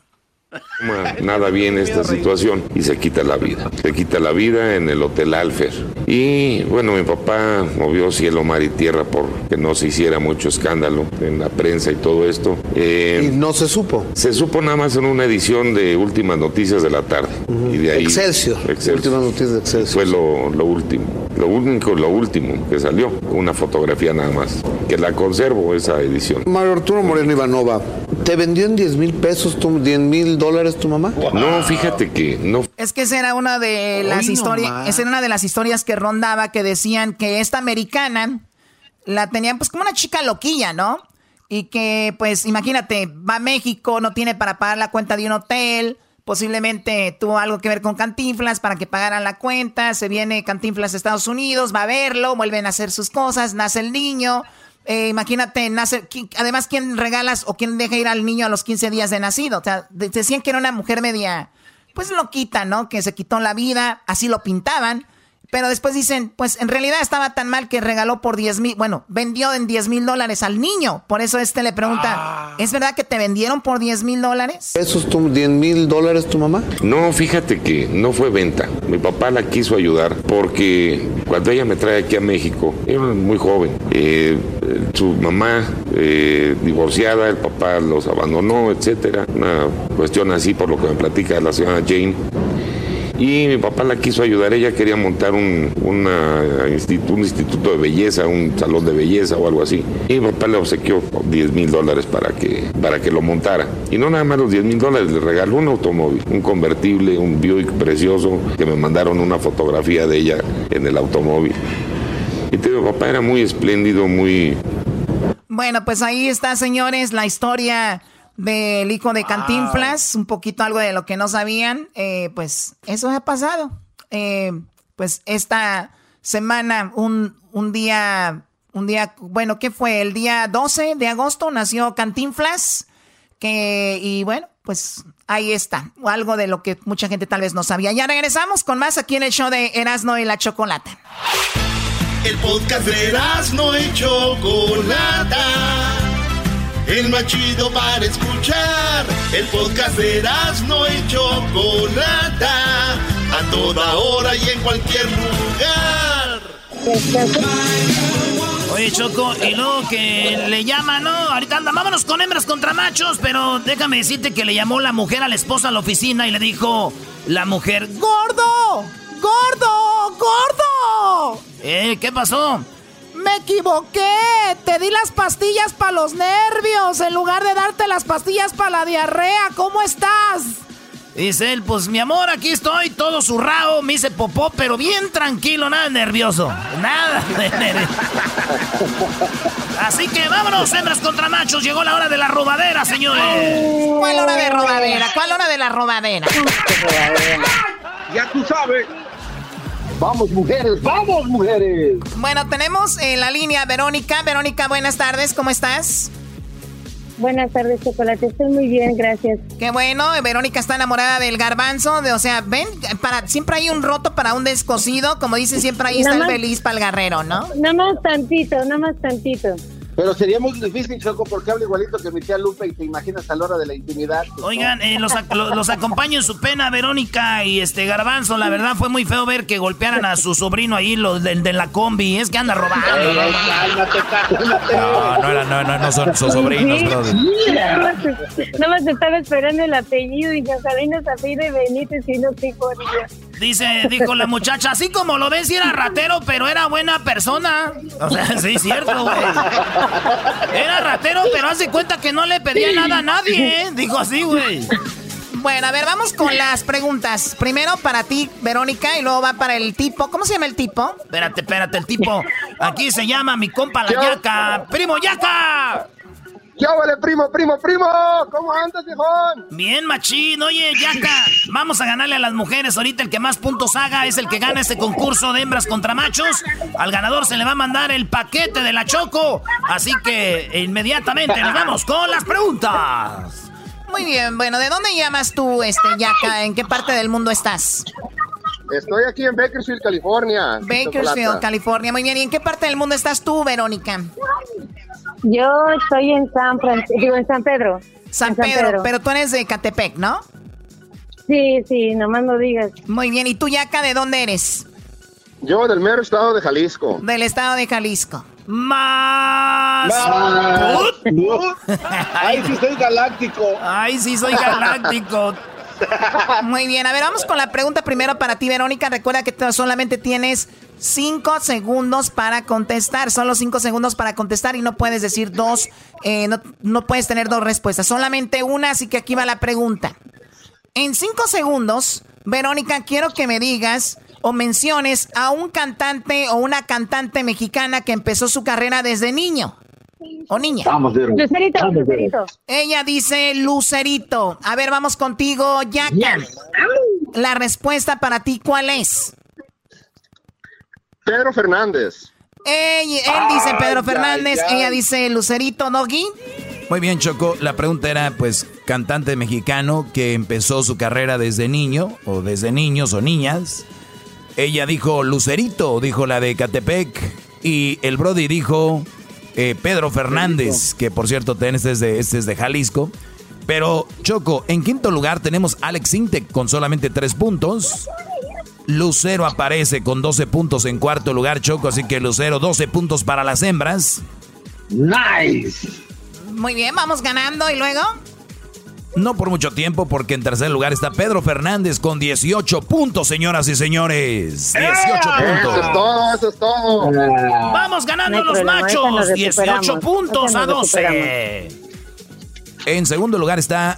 nada bien esta situación y se quita la vida. Se quita la vida en el Hotel Alfer. Y bueno, mi papá movió cielo, mar y tierra por que no se hiciera mucho escándalo en la prensa y todo esto. Eh, ¿Y no se supo? Se supo nada más en una edición de Últimas Noticias de la tarde. Y de ahí, Excelsior. Últimas Noticias de Excelsior. Fue lo, lo último. Lo único, lo último que salió. Una fotografía nada más. Que la conservo esa edición. Mario Arturo Moreno Ivanova, ¿te vendió en 10 mil pesos, 10 mil dólares tu mamá? No, fíjate que no. Es que esa era una de las historias, esa era una de las historias que rondaba que decían que esta americana la tenían pues como una chica loquilla, ¿no? Y que pues imagínate, va a México, no tiene para pagar la cuenta de un hotel, posiblemente tuvo algo que ver con Cantinflas para que pagaran la cuenta, se viene Cantinflas a Estados Unidos, va a verlo, vuelven a hacer sus cosas, nace el niño, eh, imagínate, nace, además, ¿quién regalas o quién deja ir al niño a los 15 días de nacido? O sea, decían que era una mujer media, pues loquita, ¿no? Que se quitó la vida, así lo pintaban. Pero después dicen, pues en realidad estaba tan mal que regaló por 10 mil, bueno, vendió en 10 mil dólares al niño. Por eso este le pregunta, ah. ¿es verdad que te vendieron por 10 mil dólares? ¿Esos 10 mil dólares tu mamá? No, fíjate que no fue venta. Mi papá la quiso ayudar porque cuando ella me trae aquí a México, era muy joven. Eh, su mamá eh, divorciada, el papá los abandonó, etcétera. Una cuestión así por lo que me platica la señora Jane y mi papá la quiso ayudar. Ella quería montar un, un instituto de belleza, un salón de belleza o algo así. Y mi papá le obsequió 10 mil dólares para que, para que lo montara. Y no nada más los 10 mil dólares, le regaló un automóvil, un convertible, un Buick precioso, que me mandaron una fotografía de ella en el automóvil. Y te digo, papá era muy espléndido, muy... Bueno, pues ahí está, señores, la historia del hijo de Cantinflas, un poquito algo de lo que no sabían, eh, pues eso ha pasado. Eh, pues esta semana, un, un día, un día, bueno, ¿qué fue? El día 12 de agosto nació Cantinflas, que, y bueno, pues ahí está, algo de lo que mucha gente tal vez no sabía. Ya regresamos con más aquí en el show de Erasno y la Chocolata. El podcast de Erasno y Chocolata el más chido para escuchar. El podcast de no y Chocolata, a toda hora y en cualquier lugar. Oye, Choco, y luego que le llama, ¿no? Ahorita anda, vámonos con hembras contra machos, pero déjame decirte que le llamó la mujer a la esposa a la oficina y le dijo, la mujer, ¡Gordo! ¡Gordo! ¡Gordo! ¿Eh? ¿Qué pasó? Me equivoqué. Te di las pastillas para los nervios en lugar de darte las pastillas para la diarrea. ¿Cómo estás? Dice él, pues mi amor, aquí estoy, todo zurrado, me hice popó, pero bien tranquilo, nada nervioso. Nada de nervioso. Así que vámonos, hembras contra machos, llegó la hora de la robadera, señores. ¿Cuál hora de robadera? ¿Cuál hora de la robadera? Ya tú sabes. Vamos, mujeres, vamos, mujeres. Bueno, tenemos en la línea Verónica. Verónica, buenas tardes, ¿cómo estás? Buenas tardes, Chocolate. Estoy muy bien, gracias. Qué bueno. Verónica está enamorada del garbanzo. De, o sea, ven, para, siempre hay un roto para un descosido. Como dicen, siempre ahí está el feliz para el guerrero, ¿no? Nada más tantito, nada más tantito. Pero sería muy difícil, Choco, porque habla igualito que mi tía Lupe y te imaginas a la hora de la intimidad. Pues, Oigan, eh, los, los, acompaño en su pena, Verónica y este Garbanzo. La verdad fue muy feo ver que golpearan a su sobrino ahí, los de, de la combi. Es que anda robando. no, no, no, no, no son sus sobrinos, brother. Nada más estaba esperando el apellido y ya Salinas de Benítez y no fijo Dice, dijo la muchacha, así como lo ves, era ratero, pero era buena persona. O sea, sí, cierto, güey. Era ratero, pero hace cuenta que no le pedía nada a nadie, ¿eh? Dijo así, güey. Bueno, a ver, vamos con las preguntas. Primero para ti, Verónica, y luego va para el tipo. ¿Cómo se llama el tipo? Espérate, espérate, el tipo. Aquí se llama mi compa la yaca. ¡Primo yaca! ¿Qué vale, primo, primo, primo? ¿Cómo andas, viejón? Bien, machín. Oye, Yaca, vamos a ganarle a las mujeres. Ahorita el que más puntos haga es el que gana este concurso de hembras contra machos. Al ganador se le va a mandar el paquete de la Choco. Así que inmediatamente nos vamos con las preguntas. Muy bien, bueno, ¿de dónde llamas tú, este, Yaca? ¿En qué parte del mundo estás? Estoy aquí en Bakersfield, California. Bakersfield, California. Muy bien. ¿Y en qué parte del mundo estás tú, Verónica? Yo estoy en San digo en San Pedro. San, Pedro, pero tú eres de Catepec, ¿no? Sí, sí, nomás no digas. Muy bien, ¿y tú, Yaca, de dónde eres? Yo del mero estado de Jalisco. Del estado de Jalisco. Más. Ay, sí soy galáctico. Ay, sí soy galáctico. Muy bien, a ver, vamos con la pregunta primero para ti, Verónica. Recuerda que solamente tienes cinco segundos para contestar. Solo cinco segundos para contestar y no puedes decir dos, eh, no, no puedes tener dos respuestas, solamente una, así que aquí va la pregunta. En cinco segundos, Verónica, quiero que me digas o menciones a un cantante o una cantante mexicana que empezó su carrera desde niño. ¿O niña? Lucerito, Lucerito. Ella dice Lucerito. A ver, vamos contigo, Yaka. La respuesta para ti, ¿cuál es? Pedro Fernández. él dice Pedro Fernández, ella dice Lucerito Doggy. Muy bien, Choco. La pregunta era, pues, cantante mexicano que empezó su carrera desde niño, o desde niños o niñas. Ella dijo Lucerito, dijo la de Catepec. Y el Brody dijo eh, Pedro Fernández, que por cierto, este es, de, este es de Jalisco. Pero, Choco, en quinto lugar tenemos Alex Intec con solamente tres puntos. Lucero aparece con 12 puntos en cuarto lugar, Choco, así que Lucero 12 puntos para las hembras. Nice. Muy bien, vamos ganando y luego. No por mucho tiempo, porque en tercer lugar está Pedro Fernández con 18 puntos, señoras y señores. 18 puntos. Eso es todo, eso es todo. Vamos ganando los machos. 18 puntos a 12. En segundo lugar está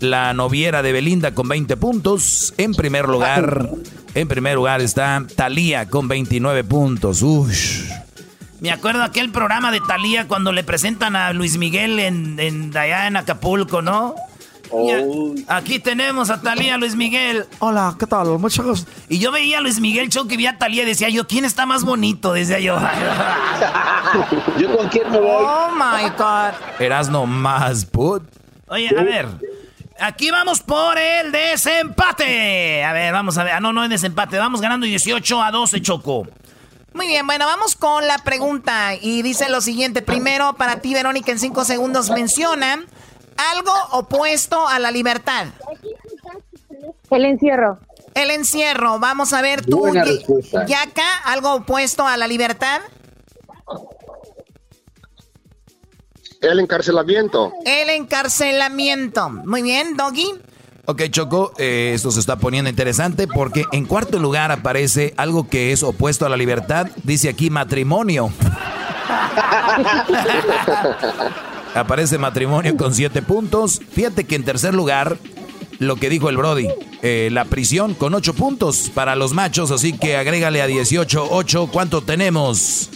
la noviera de Belinda con 20 puntos. En primer lugar, en primer lugar está Talía con 29 puntos. Ush. Me acuerdo aquel programa de Talía cuando le presentan a Luis Miguel en, en allá en Acapulco, ¿no? Oh. Aquí tenemos a Talía Luis Miguel. Hola, ¿qué tal? Muchas gracias. Y yo veía a Luis Miguel Show que vi a Talía y decía yo, ¿quién está más bonito? Decía yo. ¿Yo con quién me voy? Oh my God. Erasno más put. Oye, a ver. Aquí vamos por el desempate. A ver, vamos a ver. Ah, no, no es desempate. Vamos ganando 18 a 12, Choco. Muy bien, bueno, vamos con la pregunta. Y dice lo siguiente. Primero, para ti, Verónica, en cinco segundos menciona algo opuesto a la libertad. El encierro. El encierro. Vamos a ver tú, Yaka, algo opuesto a la libertad. El encarcelamiento. El encarcelamiento. Muy bien, Doggy. Ok, Choco, eh, esto se está poniendo interesante porque en cuarto lugar aparece algo que es opuesto a la libertad. Dice aquí matrimonio. Aparece matrimonio con siete puntos. Fíjate que en tercer lugar, lo que dijo el Brody, eh, la prisión con ocho puntos para los machos. Así que agrégale a 18, 8. ¿Cuánto tenemos?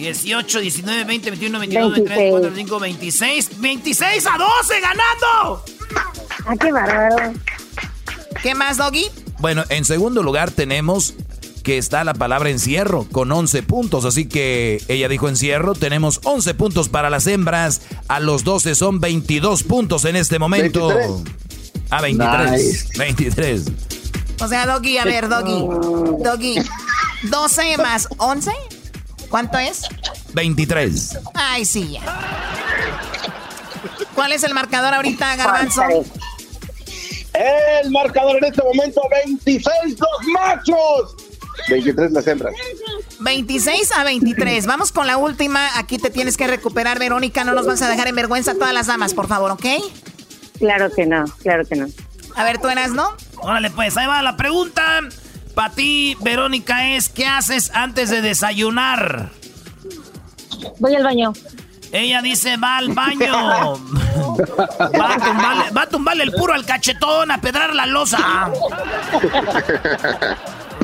18, 19, 20, 21, 22, 23, 24, 25, 26. 26 a 12 ganando. Ah, qué bárbaro. ¿Qué más, Doggy? Bueno, en segundo lugar tenemos que está la palabra encierro con 11 puntos. Así que ella dijo encierro. Tenemos 11 puntos para las hembras. A los 12 son 22 puntos en este momento. 23. Ah, 23. 23. O sea, Doggy, a ver, Doggy. Doggy. 12 más 11. ¿Cuánto es? 23. Ay, sí, ya. ¿Cuál es el marcador ahorita, Garbanzo? El marcador en este momento, 26 los machos. 23 las hembras. 26 a 23. Vamos con la última. Aquí te tienes que recuperar, Verónica. No nos vas a dejar en vergüenza a todas las damas, por favor, ¿ok? Claro que no, claro que no. A ver, tú eras, ¿no? Órale, pues, ahí va la pregunta. Para ti, Verónica, es ¿qué haces antes de desayunar? Voy al baño. Ella dice, va al baño. Va a, tumbarle, el puro al cachetón, a pedrar la losa.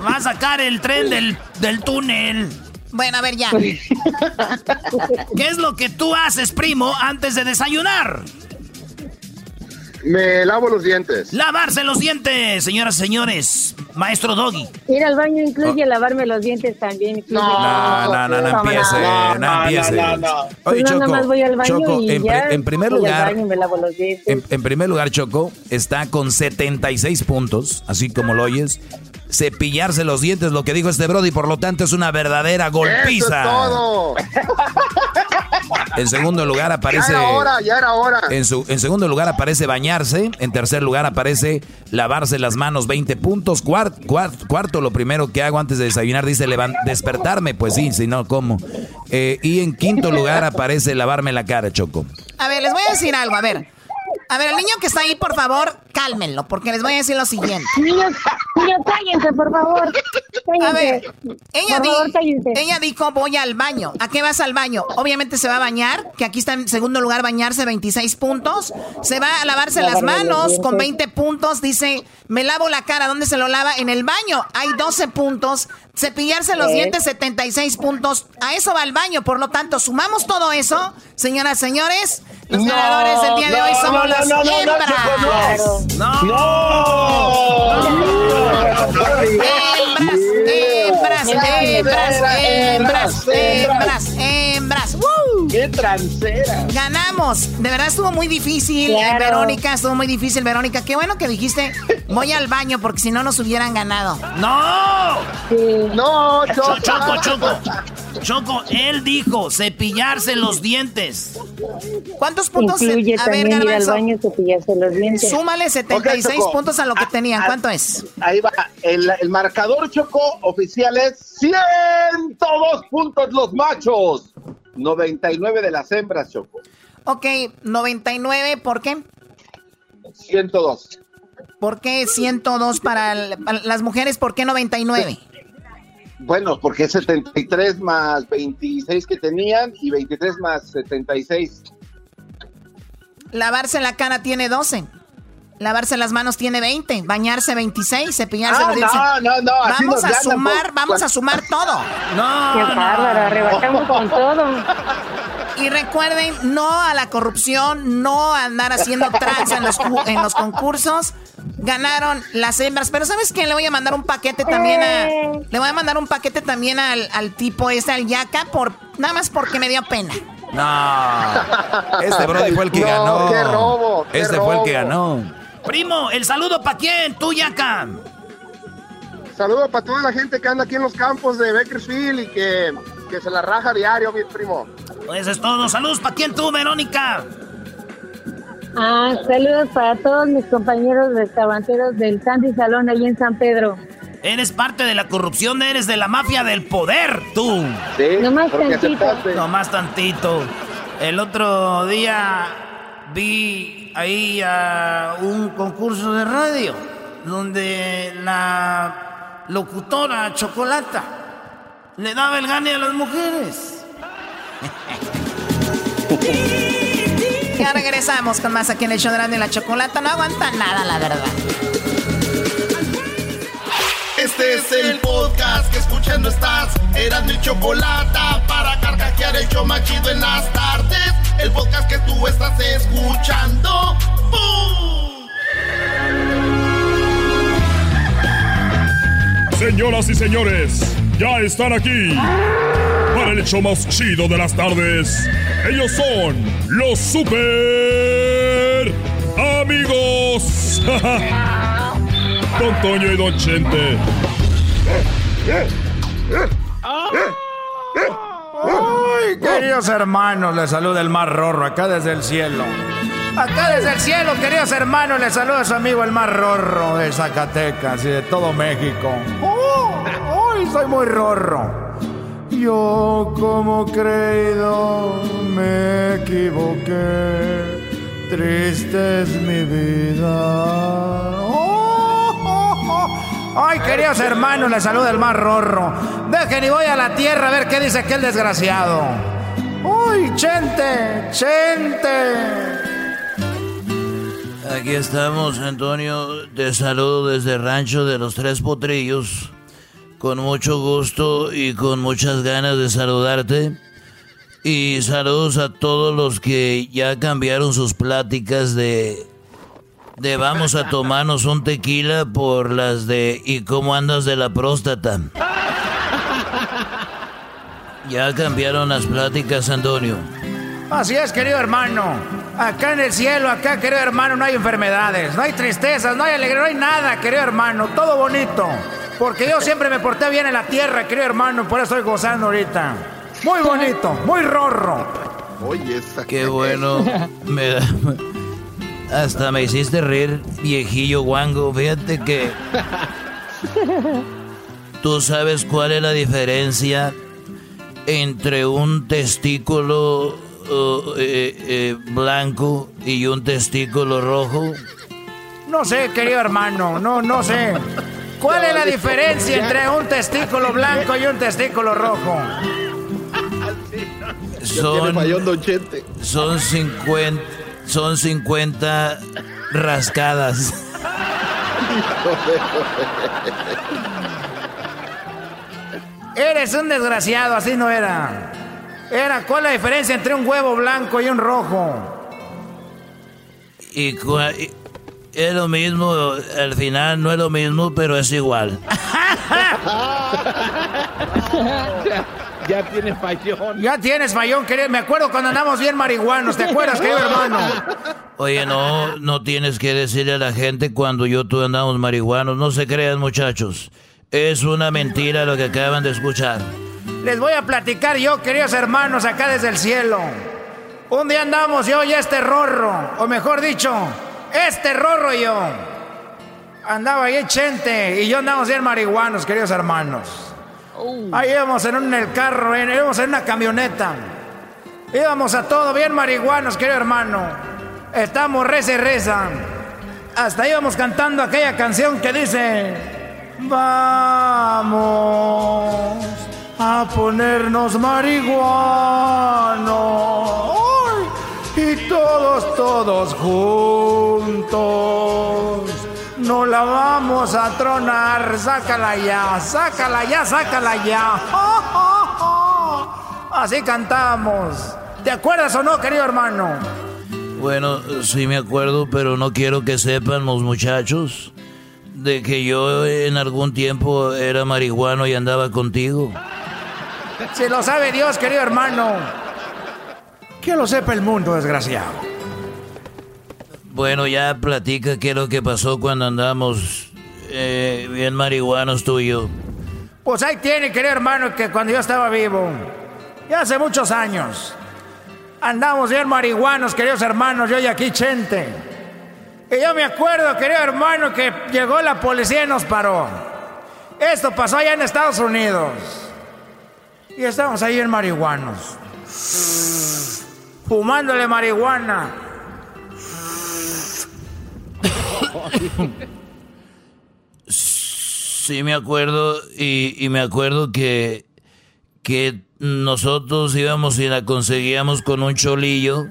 Va a sacar el tren del, del túnel. Bueno, a ver ya. ¿Qué es lo que tú haces, primo, antes de desayunar? Me lavo los dientes. Lavarse los dientes, señoras y señores. Maestro Doggy. Ir al baño incluye oh. lavarme los dientes también. No, no, no, no, empiece. No, empiece. Oye, Choco, voy al baño Choco, y en, ya en primer lugar, en, en primer lugar, Choco está con 76 puntos, así como lo oyes cepillarse los dientes, lo que dijo este Brody, por lo tanto es una verdadera golpiza. todo. En segundo lugar aparece. Ya era hora, ya era hora. En, su, en segundo lugar aparece bañarse. En tercer lugar aparece lavarse las manos 20 puntos. cuarto, lo primero que hago antes de desayunar dice despertarme. Pues sí, si no, ¿cómo? Eh, y en quinto lugar aparece lavarme la cara, Choco. A ver, les voy a decir algo, a ver. A ver, el niño que está ahí, por favor, cálmenlo, porque les voy a decir lo siguiente. Niños, niños cállense, por favor. A ver, ella, ella dijo, voy al baño. ¿A qué vas al baño? Obviamente se va a bañar, que aquí está en segundo lugar bañarse, 26 puntos. Se va a lavarse las manos con 20 puntos. Dice, me lavo la cara. ¿Dónde se lo lava? En el baño. Hay 12 puntos. Cepillarse los dientes, 76 puntos. A eso va al baño. Por lo tanto, sumamos todo eso, señoras, señores. Los ganadores del día de hoy somos las hembras. ¡No! ¡No! ¡Hembras, hembras, hembras, hembras, hembras! Ganamos. De verdad estuvo muy difícil, eh, Verónica. Estuvo muy difícil, Verónica. Qué bueno que dijiste, voy al baño porque si no nos hubieran ganado. ¡No! No, Choco, Choco, Choco. Choco, él dijo cepillarse los dientes. ¿Cuántos puntos? Incluye a ver, ir al baño cepillarse los dientes. Súmale 76 puntos a lo que ah, tenían. Ah, ¿Cuánto es? Ahí va. El, el marcador Choco oficial es 102 puntos los machos. 99 de las hembras, Choco. Ok, 99, ¿por qué? 102. ¿Por qué 102 para, las mujeres? ¿Por qué 99? Bueno, porque es 73 más 26 que tenían y 23 más 76. Lavarse la cara tiene 12. Lavarse las manos tiene 20, bañarse 26, cepillarse ah, los dientes. No, no, no, vamos a sumar, vamos a sumar todo. No, Qué bárbaro, arrebatamos con todo. Y recuerden, no a la corrupción, no a andar haciendo tranza en los, en los concursos. Ganaron las hembras, pero ¿sabes qué? Le voy a mandar un paquete también a... Eh. Le voy a mandar un paquete también al, al tipo este, al Yaka, por, nada más porque me dio pena. No. Este Brody fue el que ganó. Qué robo. este fue el que ganó. Primo, el saludo para quién, tú, Yaka. Saludo para toda la gente que anda aquí en los campos de Bakersfield y que, que se la raja diario, mi primo. Pues eso es todo. Saludos para quién tú, Verónica. Ah, saludos para todos mis compañeros restauranteros del Sandy Salón allí en San Pedro. Eres parte de la corrupción, eres de la mafia del poder, tú. Sí, nomás tantito. Nomás tantito. El otro día vi ahí a un concurso de radio donde la locutora Chocolata le daba el gane a las mujeres. Ya regresamos con más aquí en el show de la Chocolata. No aguanta nada, la verdad. Este es el podcast que escuchando estás. Eran mi chocolata para carcajear el show machido en las tardes. El podcast que tú estás escuchando. ¡Bum! Señoras y señores, ya están aquí para el hecho más chido de las tardes. Ellos son los super amigos. Don y Don Chente. Queridos hermanos, les saluda el mar rorro acá desde el cielo. Acá desde el cielo, queridos hermanos, les saluda a su amigo el mar rorro de Zacatecas y de todo México. Oh, ¡Ay, soy muy rorro! Yo como creído me equivoqué. Triste es mi vida. Ay, queridos hermanos, les saluda el más rorro. Dejen y voy a la tierra a ver qué dice aquel desgraciado. Uy, Chente, Chente. Aquí estamos, Antonio. Te saludo desde el rancho de los Tres Potrillos. Con mucho gusto y con muchas ganas de saludarte. Y saludos a todos los que ya cambiaron sus pláticas de de vamos a tomarnos un tequila por las de ¿y cómo andas de la próstata? Ya cambiaron las pláticas, Antonio. Así es, querido hermano. Acá en el cielo, acá, querido hermano, no hay enfermedades, no hay tristezas, no hay alegría, no hay nada, querido hermano. Todo bonito. Porque yo siempre me porté bien en la tierra, querido hermano, por eso estoy gozando ahorita. Muy bonito, muy rorro. Oye, esa Qué bueno. Me da, hasta me hiciste reír, viejillo guango. Fíjate que. ¿Tú sabes cuál es la diferencia entre un testículo uh, eh, eh, blanco y un testículo rojo? No sé, querido hermano, no, no sé. ¿Cuál es la diferencia entre un testículo blanco y un testículo rojo? Son, son 50 son 50 rascadas. Eres un desgraciado, así no era. Era, ¿cuál es la diferencia entre un huevo blanco y un rojo? Y, es lo mismo, al final no es lo mismo, pero es igual. ya tienes fallón. Ya tienes fallón, querido. Me acuerdo cuando andamos bien marihuanos, ¿te acuerdas, querido hermano? Oye, no, no tienes que decirle a la gente cuando yo tú andamos marihuanos. No se crean, muchachos. Es una mentira lo que acaban de escuchar. Les voy a platicar yo, queridos hermanos, acá desde el cielo. Un día andamos yo y este rorro, o mejor dicho, este rorro y yo. Andaba ahí Chente y yo andamos bien marihuanos, queridos hermanos. Ahí íbamos en, el carro, íbamos en una camioneta. Íbamos a todo bien marihuanos, querido hermano. Estamos reza y reza. Hasta íbamos cantando aquella canción que dice: Vamos a ponernos marihuanos. Y todos, todos juntos no la vamos a tronar. Sácala ya, sácala ya, sácala ya. Así cantamos. ¿Te acuerdas o no, querido hermano? Bueno, sí me acuerdo, pero no quiero que sepan los muchachos de que yo en algún tiempo era marihuano y andaba contigo. Si lo sabe Dios, querido hermano. Que lo sepa el mundo, desgraciado. Bueno, ya platica qué es lo que pasó cuando andamos eh, bien marihuanos tú y yo. Pues ahí tiene, querido hermano, que cuando yo estaba vivo, ya hace muchos años, andamos bien marihuanos, queridos hermanos, yo y aquí Chente. Y yo me acuerdo, querido hermano, que llegó la policía y nos paró. Esto pasó allá en Estados Unidos. Y estábamos ahí en marihuanos. Fumándole marihuana. Sí, me acuerdo, y, me acuerdo que, que nosotros íbamos y la conseguíamos con un cholillo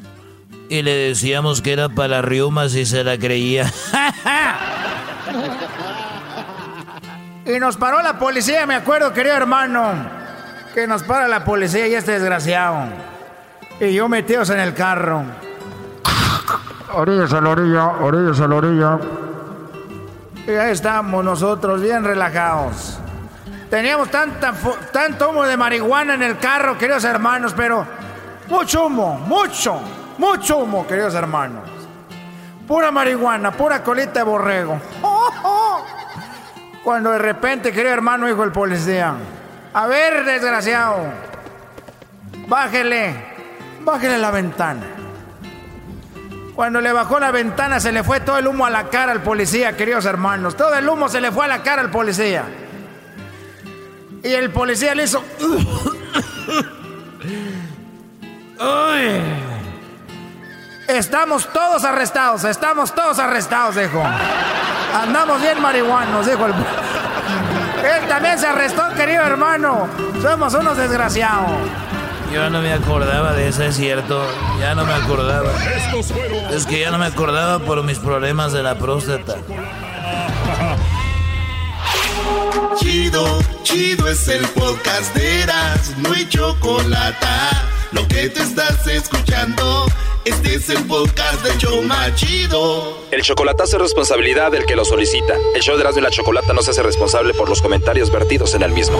y le decíamos que era para riumas y se la creía. y nos paró la policía, me acuerdo, querido hermano, que nos para la policía y este desgraciado. Y yo metidos en el carro orillas a la orilla, orillas a la orilla. Y ahí estamos nosotros, bien relajados. Teníamos tanta, tanto humo de marihuana en el carro, queridos hermanos, pero mucho humo, mucho, mucho humo, queridos hermanos. Pura marihuana, pura colita de borrego. Cuando de repente, querido hermano, dijo el policía, a ver, desgraciado, bájele, bájele la ventana. Cuando le bajó la ventana se le fue todo el humo a la cara al policía, queridos hermanos. Todo el humo se le fue a la cara al policía. Y el policía le hizo... Estamos todos arrestados, estamos todos arrestados, dijo. Andamos bien marihuanos, dijo el... Él también se arrestó, querido hermano. Somos unos desgraciados. Yo no me acordaba de eso, es cierto. Ya no me acordaba. Es que ya no me acordaba por mis problemas de la próstata. Chido, chido es el podcast de Eras, no hay chocolate. Lo que te estás escuchando. Este es el podcast de Choma Chido. El chocolatazo es responsabilidad del que lo solicita. El show de Erasmo y la Chocolata no se hace responsable por los comentarios vertidos en el mismo.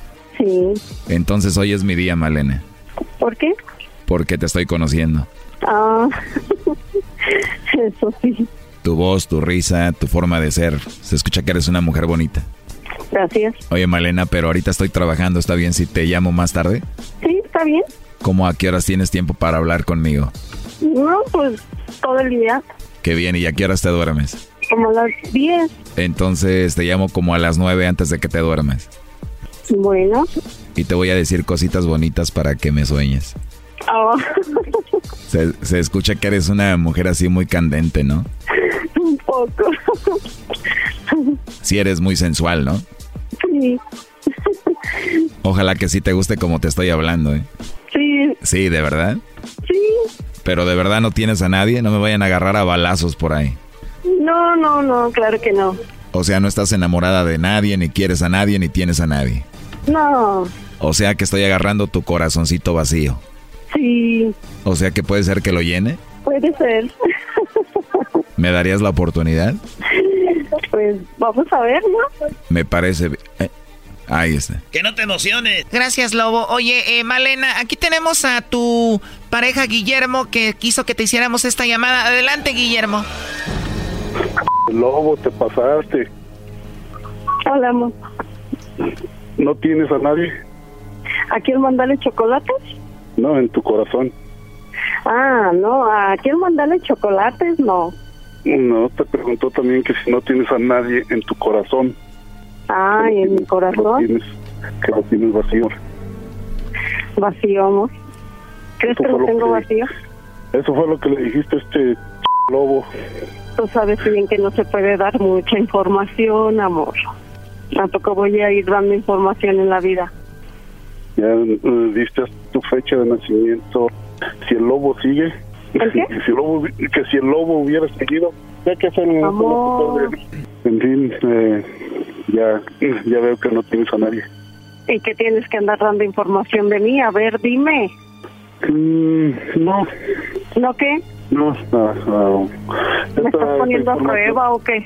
sí. Entonces hoy es mi día, Malena. ¿Por qué? Porque te estoy conociendo. Ah, eso sí. Tu voz, tu risa, tu forma de ser. Se escucha que eres una mujer bonita. Gracias. Oye, Malena, pero ahorita estoy trabajando. ¿Está bien si te llamo más tarde? Sí, está bien. ¿Cómo a qué horas tienes tiempo para hablar conmigo? No, pues todo el día. Qué bien, ¿y a qué horas te duermes? Como a las 10. Entonces te llamo como a las 9 antes de que te duermes. Bueno. Y te voy a decir cositas bonitas para que me sueñes. Oh. Se, se escucha que eres una mujer así muy candente, ¿no? Un poco. Sí eres muy sensual, ¿no? Sí. Ojalá que sí te guste como te estoy hablando, ¿eh? Sí. Sí, ¿de verdad? Sí. Pero de verdad no tienes a nadie, no me vayan a agarrar a balazos por ahí. No, no, no, claro que no. O sea, no estás enamorada de nadie, ni quieres a nadie, ni tienes a nadie. No. O sea que estoy agarrando tu corazoncito vacío. Sí. O sea que puede ser que lo llene. Puede ser. ¿Me darías la oportunidad? Pues vamos a ver, ¿no? Me parece... eh, ahí está. Que no te emociones. Gracias, Lobo. Oye, eh, Malena, aquí tenemos a tu pareja Guillermo que quiso que te hiciéramos esta llamada. Adelante, Guillermo. Lobo, te pasaste. Hola, amor. ¿No tienes a nadie? ¿A quién mandarle chocolates? No, en tu corazón. Ah, no, ¿a quién mandarle chocolates? No. No, te preguntó también que si no tienes a nadie en tu corazón. Ay, en mi corazón. Tienes, que lo tienes vacío. Vacío, amor. ¿Crees Eso que lo lo tengo que- vacío? Eso fue lo que le dijiste a este lobo. Tú sabes bien que no se puede dar mucha información, amor. Tampoco voy a ir dando información en la vida. Ya eh, diste tu fecha de nacimiento. Si el lobo sigue, ¿El qué? si el lobo, que si el lobo hubiera seguido, ya que hacer un- Amor. En fin, eh, ya, ya veo que no tienes a nadie. ¿Y que tienes que andar dando información de mí? A ver, dime. Mm, no, ¿No qué? no, no, no. ¿Me estás poniendo a prueba o qué?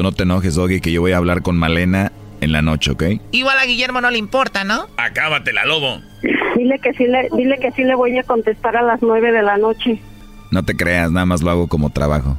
Tú no te enojes, Doggy, que yo voy a hablar con Malena en la noche, ¿ok? Igual a Guillermo no le importa, ¿no? Acábatela, lobo. Dile que sí le, dile que sí le voy a contestar a las nueve de la noche. No te creas, nada más lo hago como trabajo.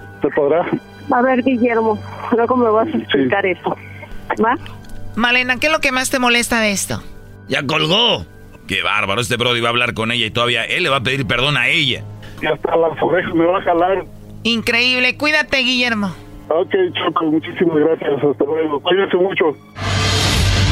¿Se podrá? A ver, Guillermo, luego me vas a explicar eso. ¿Va? Malena, ¿qué es lo que más te molesta de esto? Ya colgó. Qué bárbaro, este Brody va a hablar con ella y todavía él le va a pedir perdón a ella. Y hasta las orejas me va a jalar. Increíble, cuídate, Guillermo. Ok, Choco, muchísimas gracias. Hasta luego. Cuídense mucho.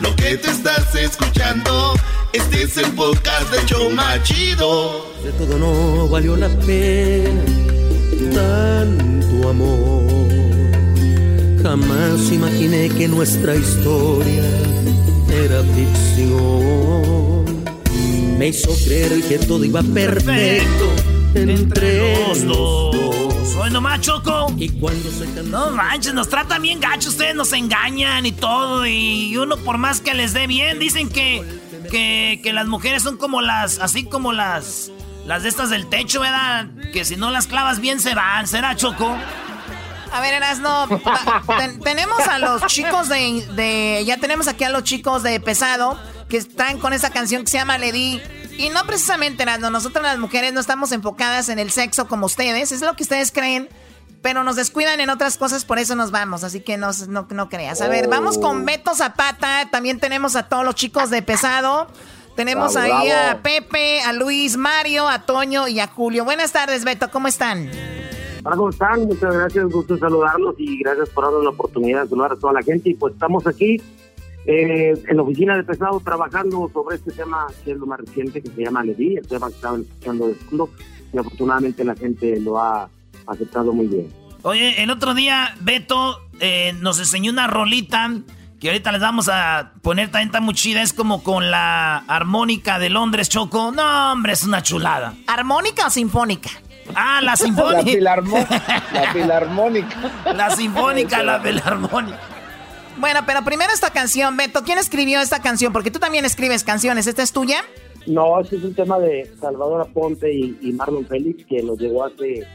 lo que te estás escuchando, este es el podcast de Choma Chido. De todo no valió la pena tanto amor. Jamás imaginé que nuestra historia era ficción. Me hizo creer que todo iba perfecto entre los dos Soy nomás, Choco. Y cuando se No manches, nos tratan bien gacho. Ustedes nos engañan y todo. Y uno, por más que les dé bien, dicen que, que, las mujeres son como las. Así como las. Las de estas del techo, ¿verdad? Que si no las clavas bien se van. ¿Será, Choco? A ver, Erasno, tenemos a los chicos de, de, Ya tenemos aquí a los chicos de pesado que están con esa canción que se llama Lady. Y no precisamente, Erasno, nosotras las mujeres no estamos enfocadas en el sexo como ustedes, es lo que ustedes creen, pero nos descuidan en otras cosas, por eso nos vamos, así que no, no, creas. A ver, vamos con Beto Zapata, también tenemos a todos los chicos de pesado. Tenemos ahí a Pepe, a Luis, Mario, a Toño y a Julio. Buenas tardes, Beto, ¿cómo están? Hola, ¿cómo están? Muchas gracias, gusto saludarlos y gracias por darnos la oportunidad de saludar a toda la gente. Y pues estamos aquí eh, en la oficina de pesado trabajando sobre este tema que es lo más reciente, que se llama Levi, el tema que estaban escuchando de fondo, y afortunadamente la gente lo ha aceptado muy bien. Oye, el otro día Beto eh, nos enseñó una rolita que ahorita les vamos a poner también tan muy chida, es como con la armónica de Londres, Choco. No, hombre, es una chulada. ¿Armónica o sinfónica? Ah, la sinfónica. la, filarmónica. La sinfónica, la filarmónica. Bueno, pero primero esta canción, Beto, ¿quién escribió esta canción? Porque tú también escribes canciones, ¿esta es tuya? No, este es un tema de Salvador Aponte y, Marlon Félix que nos llegó hace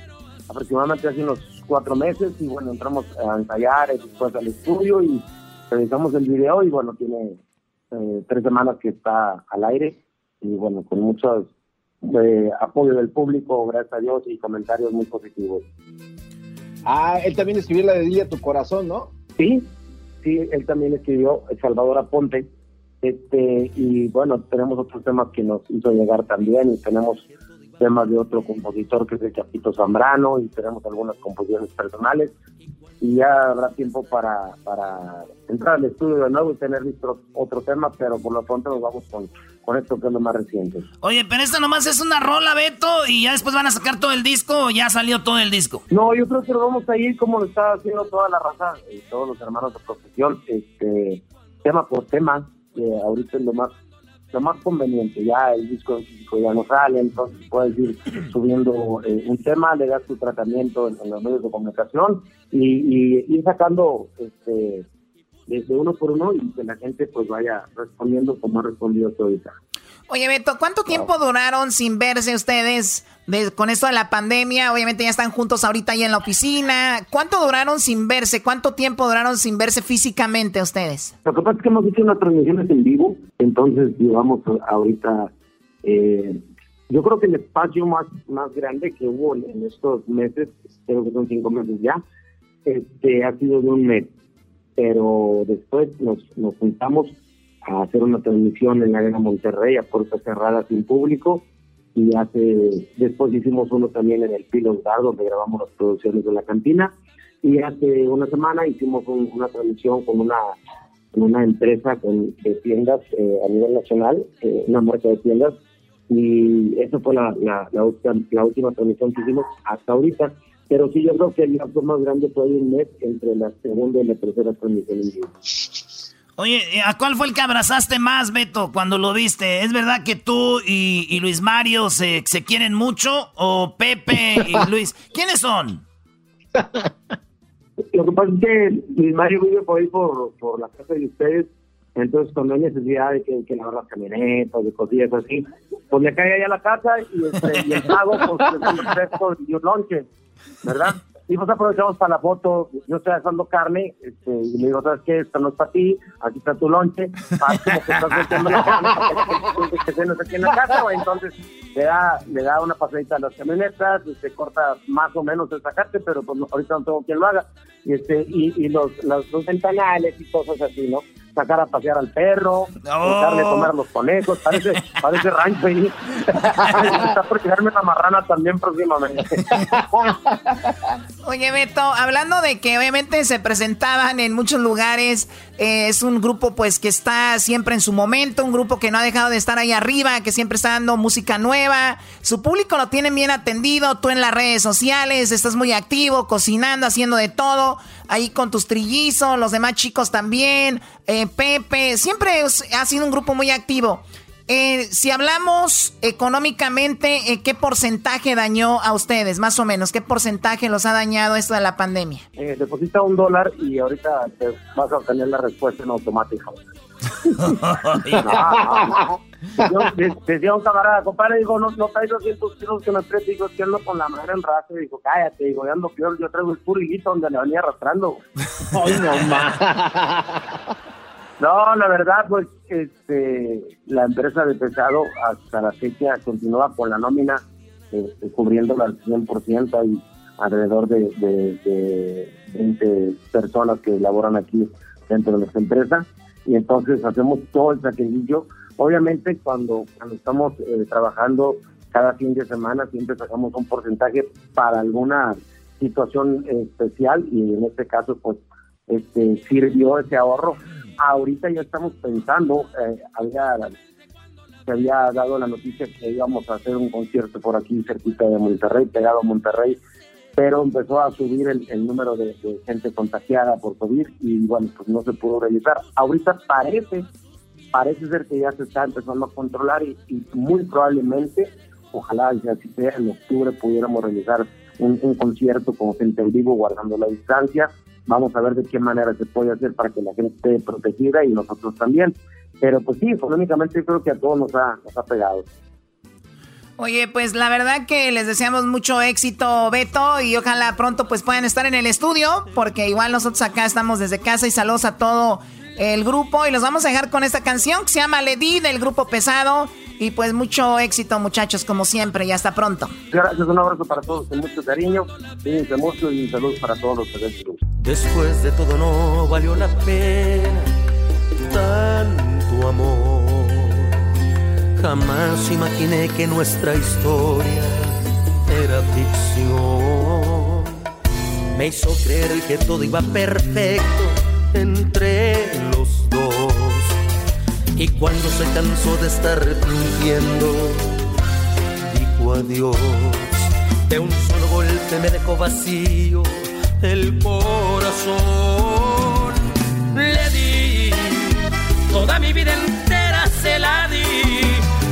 aproximadamente hace unos cuatro meses y bueno, entramos a ensayar después al estudio y realizamos el video y bueno, tiene eh, tres semanas que está al aire y bueno, con mucho eh, apoyo del público, gracias a Dios y comentarios muy positivos. Ah, él también escribió la de Día tu corazón, ¿no? Sí, sí, él también escribió Salvador Aponte. Este, y bueno, tenemos otros temas que nos hizo llegar también y tenemos temas de otro compositor que es el Chapito Zambrano y tenemos algunas composiciones personales y ya habrá tiempo para, para entrar al estudio de nuevo y tener listo otro tema, pero por lo pronto nos vamos con, con esto que es lo más reciente. Oye, pero esto nomás es una rola, Beto, y ya después van a sacar todo el disco o ya salió todo el disco. No, yo creo que lo vamos a ir como lo está haciendo toda la raza, y eh, todos los hermanos de profesión, este, tema por tema, que ahorita es lo más lo más conveniente. Ya el disco físico ya no sale, entonces puedes ir subiendo eh, un tema, le das tu tratamiento en, los medios de comunicación y, ir sacando este desde uno por uno y que la gente pues vaya respondiendo como ha respondido hasta ahorita. Oye, Beto, ¿cuánto tiempo duraron sin verse ustedes con esto de la pandemia? Obviamente ya están juntos ahorita ahí en la oficina. ¿Cuánto duraron sin verse? ¿Cuánto tiempo duraron sin verse físicamente ustedes? Lo que pasa es que hemos hecho unas transmisiones en vivo, entonces llevamos ahorita, eh, yo creo que el espacio más, más grande que hubo en estos meses, creo que son cinco meses ya, este, ha sido de un mes. Pero después nos, nos juntamos a hacer una transmisión en la Arena Monterrey a puertas cerradas sin público y hace después hicimos uno también en el Pilot Bar donde grabamos las producciones de la cantina y hace una semana hicimos una transmisión con una una empresa con, de tiendas eh, a nivel nacional, eh, una marca de tiendas y esa fue la, la, la, última transmisión que hicimos hasta ahorita. Pero sí, yo creo que el lapso más grande fue un mes entre la segunda y la tercera transmisión en vivo. Oye, ¿a cuál fue el que abrazaste más, Beto, cuando lo viste? ¿Es verdad que tú y, Luis Mario se, se, quieren mucho? ¿O Pepe y Luis? ¿Quiénes son? Lo que pasa es que Luis Mario vive por ahí por, por la casa de ustedes, entonces cuando hay necesidad de que, que lavar las camionetas, de cosillas así, pues le cae allá a la casa y, este, y el pago pues le y un lonche, ¿verdad? Y pues aprovechamos para la foto, yo estoy asando carne, este, y le digo, ¿sabes qué? Esto no es para ti, aquí está tu lonche, para que estás metiendo la carne que se nos aquí en la casa, entonces le da, le da una pasadita a las camionetas, se este, corta más o menos el sacarte, pero pues ahorita no tengo quien lo haga, y este, y, y los, los, los ventanales y cosas así, ¿no? Sacar a pasear al perro, darle a comer los conejos, parece, parece rancho ahí. Está por tirarme la marrana también próximamente. Oye, Beto, hablando de que obviamente se presentaban en muchos lugares, eh, es un grupo pues que está siempre en su momento, un grupo que no ha dejado de estar ahí arriba, que siempre está dando música nueva, su público lo tienen bien atendido, tú en las redes sociales estás muy activo, cocinando, haciendo de todo ahí con tus trillizos, los demás chicos también, eh, Pepe, siempre ha sido un grupo muy activo. Eh, si hablamos económicamente, eh, ¿qué porcentaje dañó a ustedes, más o menos? ¿Qué porcentaje los ha dañado esto de la pandemia? deposita un dólar y ahorita te vas a obtener la respuesta en automático. decía un camarada, compadre, digo, no, no traes 200 kilos que me preste, digo, que ando con la madre en raza, digo, cállate, digo, ya ando peor, yo traigo el puriguito donde le venía arrastrando. Ay, no, no, la verdad, pues, este, la empresa de pesado hasta la fecha continúa con la nómina, este, cubriéndola al 100%, y alrededor de, de, de 20 personas que laboran aquí dentro de nuestra empresa y entonces hacemos todo el saquillo. Obviamente cuando, cuando estamos eh, trabajando cada fin de semana siempre sacamos un porcentaje para alguna situación especial y en este caso pues este sirvió ese ahorro. Ahorita ya estamos pensando, eh, había, se había dado la noticia que íbamos a hacer un concierto por aquí cerquita de Monterrey, pegado a Monterrey, pero empezó a subir el, número de, gente contagiada por COVID y bueno, pues no se pudo realizar. Ahorita parece, parece ser que ya se está empezando a controlar y, muy probablemente, ojalá ya así sea, en octubre pudiéramos realizar un, concierto con gente en vivo guardando la distancia vamos a ver de qué manera se puede hacer para que la gente esté protegida y nosotros también. Pero pues sí, económicamente creo que a todos nos ha, nos ha pegado. Oye, pues la verdad que les deseamos mucho éxito, Beto, y ojalá pronto pues puedan estar en el estudio, porque igual nosotros acá estamos desde casa y saludos a todo el grupo y los vamos a dejar con esta canción que se llama Ledi del grupo Pesado y pues mucho éxito muchachos como siempre y hasta pronto. Gracias, un abrazo para todos con mucho cariño, cuídense mucho y saludos para todos los presentes. Después de todo no valió la pena tanto amor. Jamás imaginé que nuestra historia era ficción. Me hizo creer que todo iba perfecto entre los dos. Y cuando se cansó de estar fingiendo, dijo adiós. De un solo golpe me dejó vacío el corazón. Le di toda mi vida entera, se la di,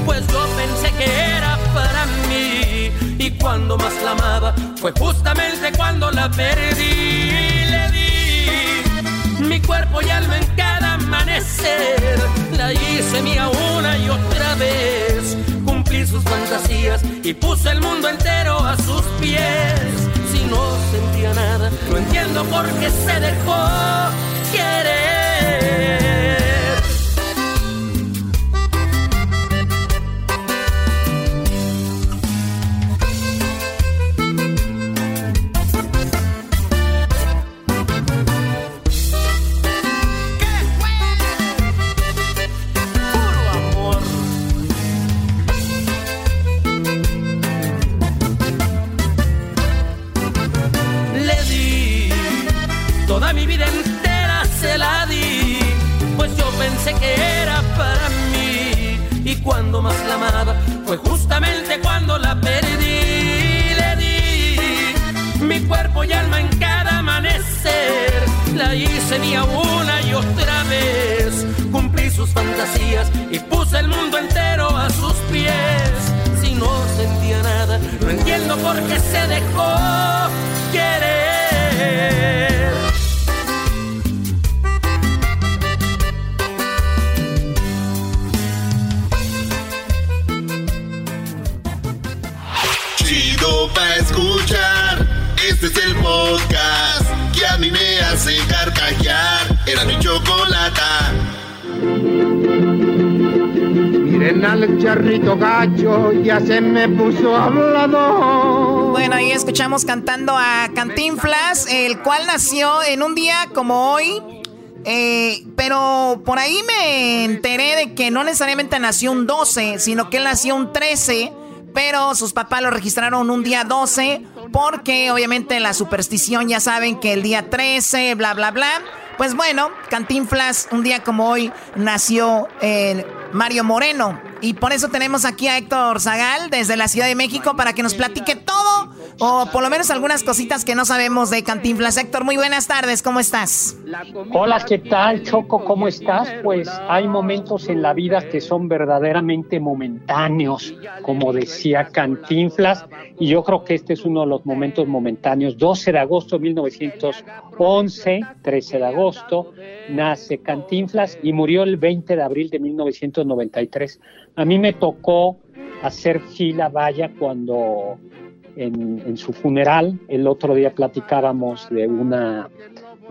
pues yo pensé que era para mí. Y cuando más la amaba, fue justamente cuando la perdí. Le di mi cuerpo y alma en cada amanecer, la hice mía una y otra vez. Cumplí sus fantasías y puse el mundo entero a sus pies no sentía nada. No entiendo por qué se dejó querer. Que era para mí. Y cuando más la amaba fue justamente cuando la perdí. Le di mi cuerpo y alma en cada amanecer. La hice mía una y otra vez. Cumplí sus fantasías y puse el mundo entero a sus pies. Si no sentía nada, no entiendo por qué se dejó querer. Para escuchar. Este es el podcast que a mí me hace carcajear. Era mi chocolata. Miren al charrito gacho, ya se me puso hablado. Bueno, ahí escuchamos cantando a Cantinflas, el cual nació en un día como hoy. Eh, pero por ahí me enteré de que no necesariamente nació un 12, sino que él nació un 13 pero sus papás lo registraron un día 12 porque obviamente la superstición ya saben que el día 13, bla, bla, bla. Pues bueno, Cantinflas, un día como hoy, nació en Mario Moreno. Y por eso tenemos aquí a Héctor Zagal desde la Ciudad de México para que nos platique todo o por lo menos algunas cositas que no sabemos de Cantinflas. Héctor, muy buenas tardes, ¿cómo estás? Hola, ¿qué tal, Choco? ¿Cómo estás? Pues hay momentos en la vida que son verdaderamente momentáneos, como decía Cantinflas, y yo creo que este es uno de los momentos momentáneos. 12 de agosto de 1911, 13 de agosto, nace Cantinflas y murió el 20 de abril de 1993. A mí me tocó hacer fila, vaya, cuando en, su funeral, el otro día platicábamos de una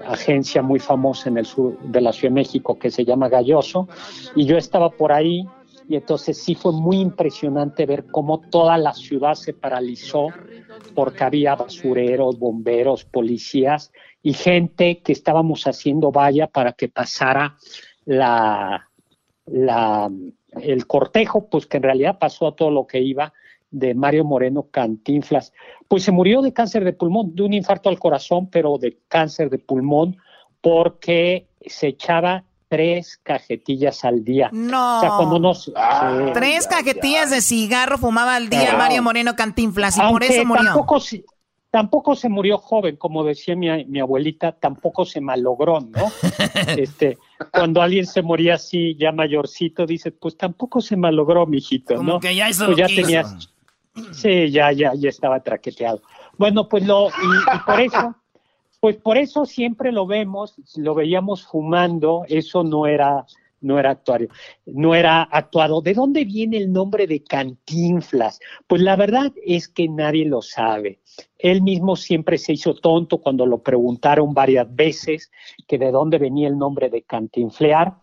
agencia muy famosa en el sur de la Ciudad de México que se llama Galloso, y yo estaba por ahí y entonces sí fue muy impresionante ver cómo toda la ciudad se paralizó porque había basureros, bomberos, policías y gente que estábamos haciendo valla para que pasara la, la, el cortejo, pues que en realidad pasó a todo lo que iba de Mario Moreno Cantinflas. Pues se murió de cáncer de pulmón, de un infarto al corazón, pero de cáncer de pulmón, porque se echaba tres cajetillas al día. No. O sea, cuando nos, tres cajetillas de cigarro fumaba al día Mario Moreno Cantinflas y por eso murió. Tampoco, tampoco se murió joven, como decía mi, mi abuelita, tampoco se malogró, ¿no? este, cuando alguien se moría así, ya mayorcito, dice, pues tampoco se malogró, mijito, como ¿no? Que ya pues ya tenías, sí, ya, ya, ya estaba traqueteado. Bueno, pues lo, y, por eso Pues por eso siempre lo vemos, lo veíamos fumando, eso no era no era actuario, no era actuado. ¿De dónde viene el nombre de Cantinflas? Pues la verdad es que nadie lo sabe. Él mismo siempre se hizo tonto cuando lo preguntaron varias veces que de dónde venía el nombre de Cantinflear,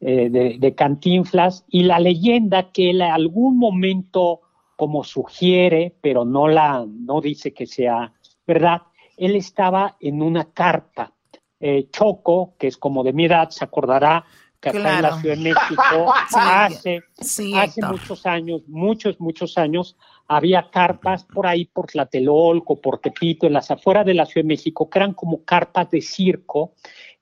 eh, de, de, Cantinflas, y la leyenda que él en algún momento, como sugiere, pero no la, no dice que sea verdad, él estaba en una carpa. Eh, Choco, que es como de mi edad, se acordará que acá en la Ciudad de México hace, hace muchos años, muchos, muchos años, había carpas por ahí, por Tlatelolco, por Tepito, en las afueras de la Ciudad de México, que eran como carpas de circo,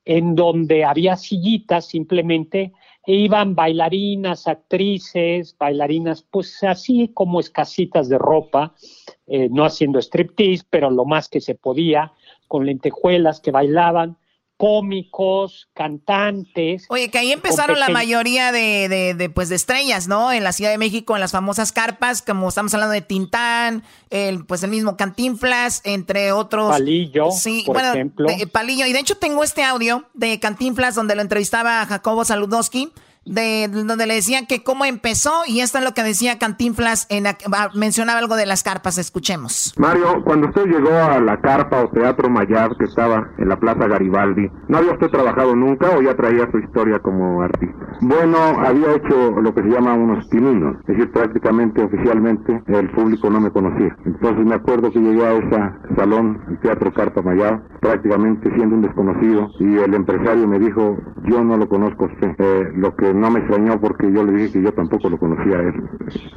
en donde había sillitas simplemente, iban bailarinas, actrices, bailarinas, pues así como escasitas de ropa, eh, no haciendo striptease, pero lo más que se podía, con lentejuelas que bailaban, cómicos, cantantes. Oye, que ahí empezaron la mayoría de, de, pues, de estrellas, ¿no? En la Ciudad de México, en las famosas carpas, como estamos hablando de Tintán, el, pues el mismo Cantinflas, entre otros. Palillo, sí, por ejemplo. Palillo. Y de hecho tengo este audio de Cantinflas donde lo entrevistaba a Jacobo Saludowski de donde le decían que cómo empezó y esto es lo que decía Cantinflas, en, mencionaba algo de las carpas, escuchemos. Mario, cuando usted llegó a la carpa o Teatro Mayab que estaba en la Plaza Garibaldi, ¿no había usted trabajado nunca o ya traía su historia como artista? Bueno, había hecho lo que se llama unos pininos, es decir, prácticamente oficialmente el público no me conocía. Entonces me acuerdo que llegué a ese salón, el Teatro Carpa Mayab, prácticamente siendo un desconocido y el empresario me dijo, yo no lo conozco a usted, eh, lo que no me extrañó porque yo le dije que yo tampoco lo conocía a él.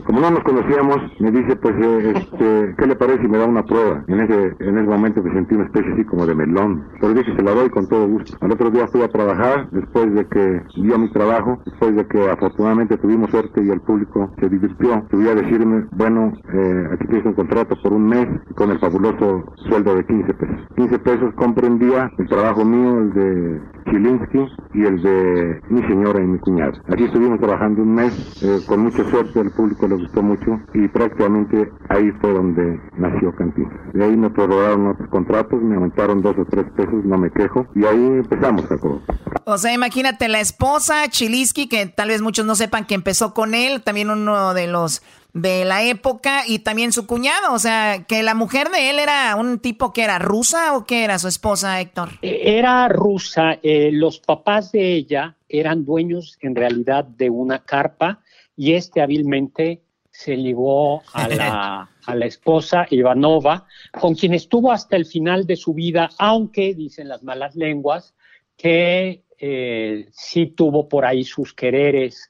Como no nos conocíamos, me dice, pues, eh, este, ¿qué le parece si me da una prueba? En ese, en ese momento me sentí una especie así como de melón. Pero dije, se la doy con todo gusto. Al otro día fui a trabajar, después de que dio mi trabajo, después de que afortunadamente tuvimos suerte y el público se divirtió, subí a decirme, bueno, eh, aquí tienes un contrato por un mes con el fabuloso sueldo de 15 pesos. 15 pesos comprendía el trabajo mío, el de Chilinsky y el de mi señora y mi Aquí estuvimos trabajando un mes, eh, con mucha suerte, al público le gustó mucho y prácticamente ahí fue donde nació Cantina. De ahí me prorrogaron otros contratos, me aumentaron dos o tres pesos, no me quejo, y ahí empezamos a cobrar. O sea, imagínate la esposa Chilinsky, que tal vez muchos no sepan que empezó con él, también uno de los de la época y también su cuñado, o sea, que la mujer de él era un tipo que era rusa o que era su esposa, Héctor. Eh, era rusa, eh, los papás de ella eran dueños en realidad de una carpa y este hábilmente se ligó a la, a la esposa Ivanova, con quien estuvo hasta el final de su vida, aunque dicen las malas lenguas que eh, sí tuvo por ahí sus quereres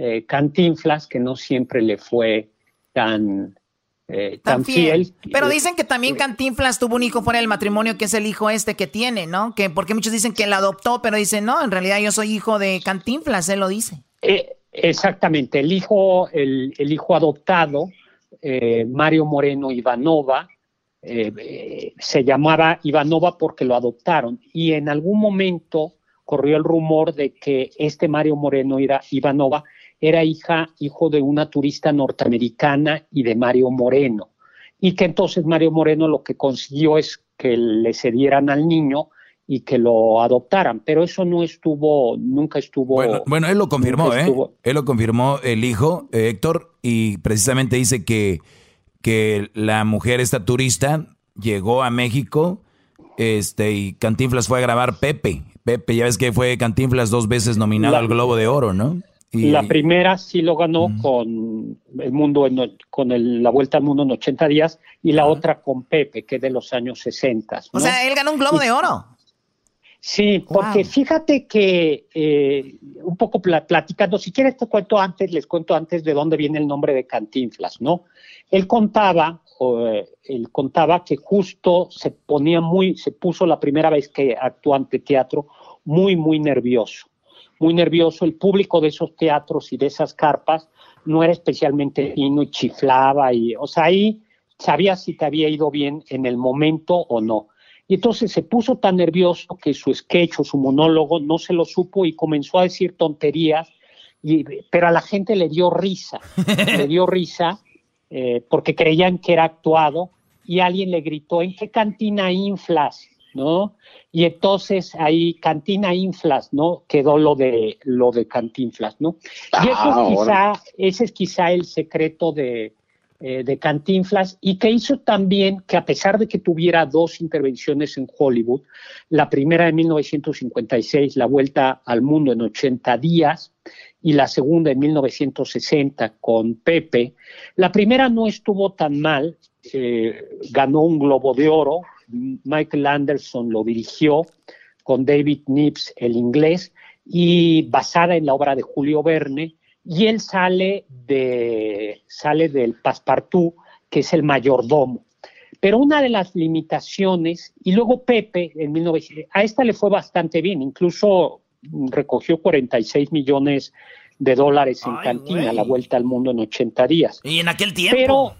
eh, Cantinflas, que no siempre le fue tan, eh, tan, fiel. Pero dicen que también Cantinflas tuvo un hijo fuera del matrimonio, que es el hijo este que tiene, ¿no? Que porque muchos dicen que él adoptó, pero dicen, no, en realidad yo soy hijo de Cantinflas, él lo dice. Eh, exactamente, el hijo, el, hijo adoptado, Mario Moreno Ivanova, se llamaba Ivanova porque lo adoptaron y en algún momento corrió el rumor de que este Mario Moreno era Ivanova era hija, hijo de una turista norteamericana y de Mario Moreno. Y que entonces Mario Moreno lo que consiguió es que le cedieran al niño y que lo adoptaran, pero eso no estuvo, nunca estuvo. Bueno, él lo confirmó, ¿eh? Él lo confirmó el hijo, eh, Héctor, y precisamente dice que, que la mujer, esta turista, llegó a México, este, y Cantinflas fue a grabar Pepe. Pepe, ya ves que fue Cantinflas dos veces nominado al Globo de Oro, ¿no? La primera sí lo ganó con el mundo con la vuelta al mundo en 80 días y la otra con Pepe, que es de los años 60. O sea, él ganó un globo de oro. Sí, porque fíjate que eh, un poco platicando, si quieres te cuento antes, les cuento antes de dónde viene el nombre de Cantinflas, ¿no? Él contaba, eh, él contaba que justo se ponía muy, se puso la primera vez que actuó ante teatro muy, muy nervioso muy nervioso. El público de esos teatros y de esas carpas no era especialmente fino y chiflaba. Y, o sea, ahí sabías si te había ido bien en el momento o no. Y entonces se puso tan nervioso que su sketch o su monólogo no se lo supo y comenzó a decir tonterías, y, pero a la gente le dio risa, le dio risa eh, porque creían que era actuado y alguien le gritó, ¿en qué cantina inflas? ¿No? Y entonces ahí Cantina Inflas, ¿no? Quedó lo de lo de Cantinflas, ¿no? Y eso es Ah, quizá, ese es quizá el secreto de, eh, de Cantinflas y que hizo también que a pesar de que tuviera dos intervenciones en Hollywood, la primera en 1956, La Vuelta al Mundo en 80 días, y la segunda en 1960 con Pepe, la primera no estuvo tan mal, eh, ganó un Globo de Oro, Michael Anderson lo dirigió con David Nips, el inglés, y basada en la obra de Julio Verne, y él sale, de, sale del Passepartout, que es el mayordomo. Pero una de las limitaciones, y luego Pepe, en 1900, a esta le fue bastante bien, incluso recogió 46 millones de dólares en cantina, güey. la vuelta al mundo en 80 días. Y en aquel tiempo. Pero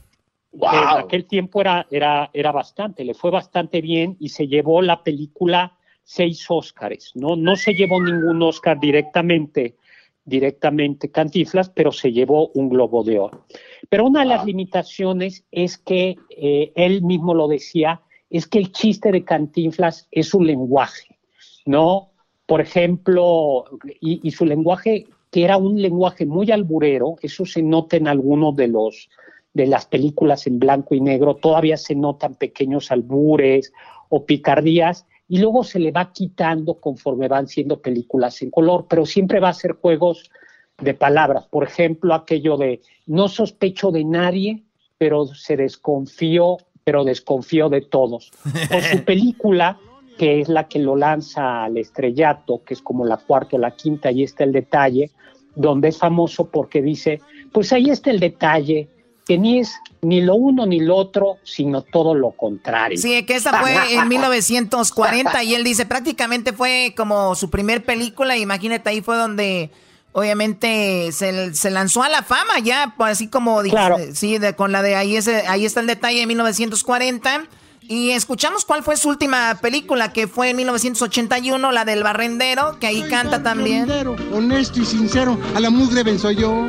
en aquel tiempo era, era, era bastante, le fue bastante bien y se llevó la película seis Óscares, ¿no? No se llevó ningún Óscar directamente, directamente Cantiflas, pero se llevó un Globo de Oro. Pero una de las limitaciones es que, eh, él mismo lo decía, es que el chiste de Cantinflas es su lenguaje, ¿no? Por ejemplo, y, y su lenguaje, que era un lenguaje muy alburero, eso se nota en algunos de los de las películas en blanco y negro, todavía se notan pequeños albures o picardías, y luego se le va quitando conforme van siendo películas en color, pero siempre va a ser juegos de palabras. Por ejemplo, aquello de no sospecho de nadie, pero se desconfío, pero desconfío de todos. O su película, que es la que lo lanza al estrellato, que es como la cuarta o la quinta, y está el detalle, donde es famoso porque dice, pues ahí está el detalle, que ni es ni lo uno ni lo otro, sino todo lo contrario. Sí, que esa fue en 1940 y él dice prácticamente fue como su primer película. Imagínate, ahí fue donde obviamente se, se lanzó a la fama ya, pues así como dije, Claro. sí, de, con la de ahí, ese, ahí está el detalle de 1940. Y escuchamos cuál fue su última película, que fue en 1981, la del Barrendero, que ahí canta también. Honesto y sincero, a la mugre venzo yo.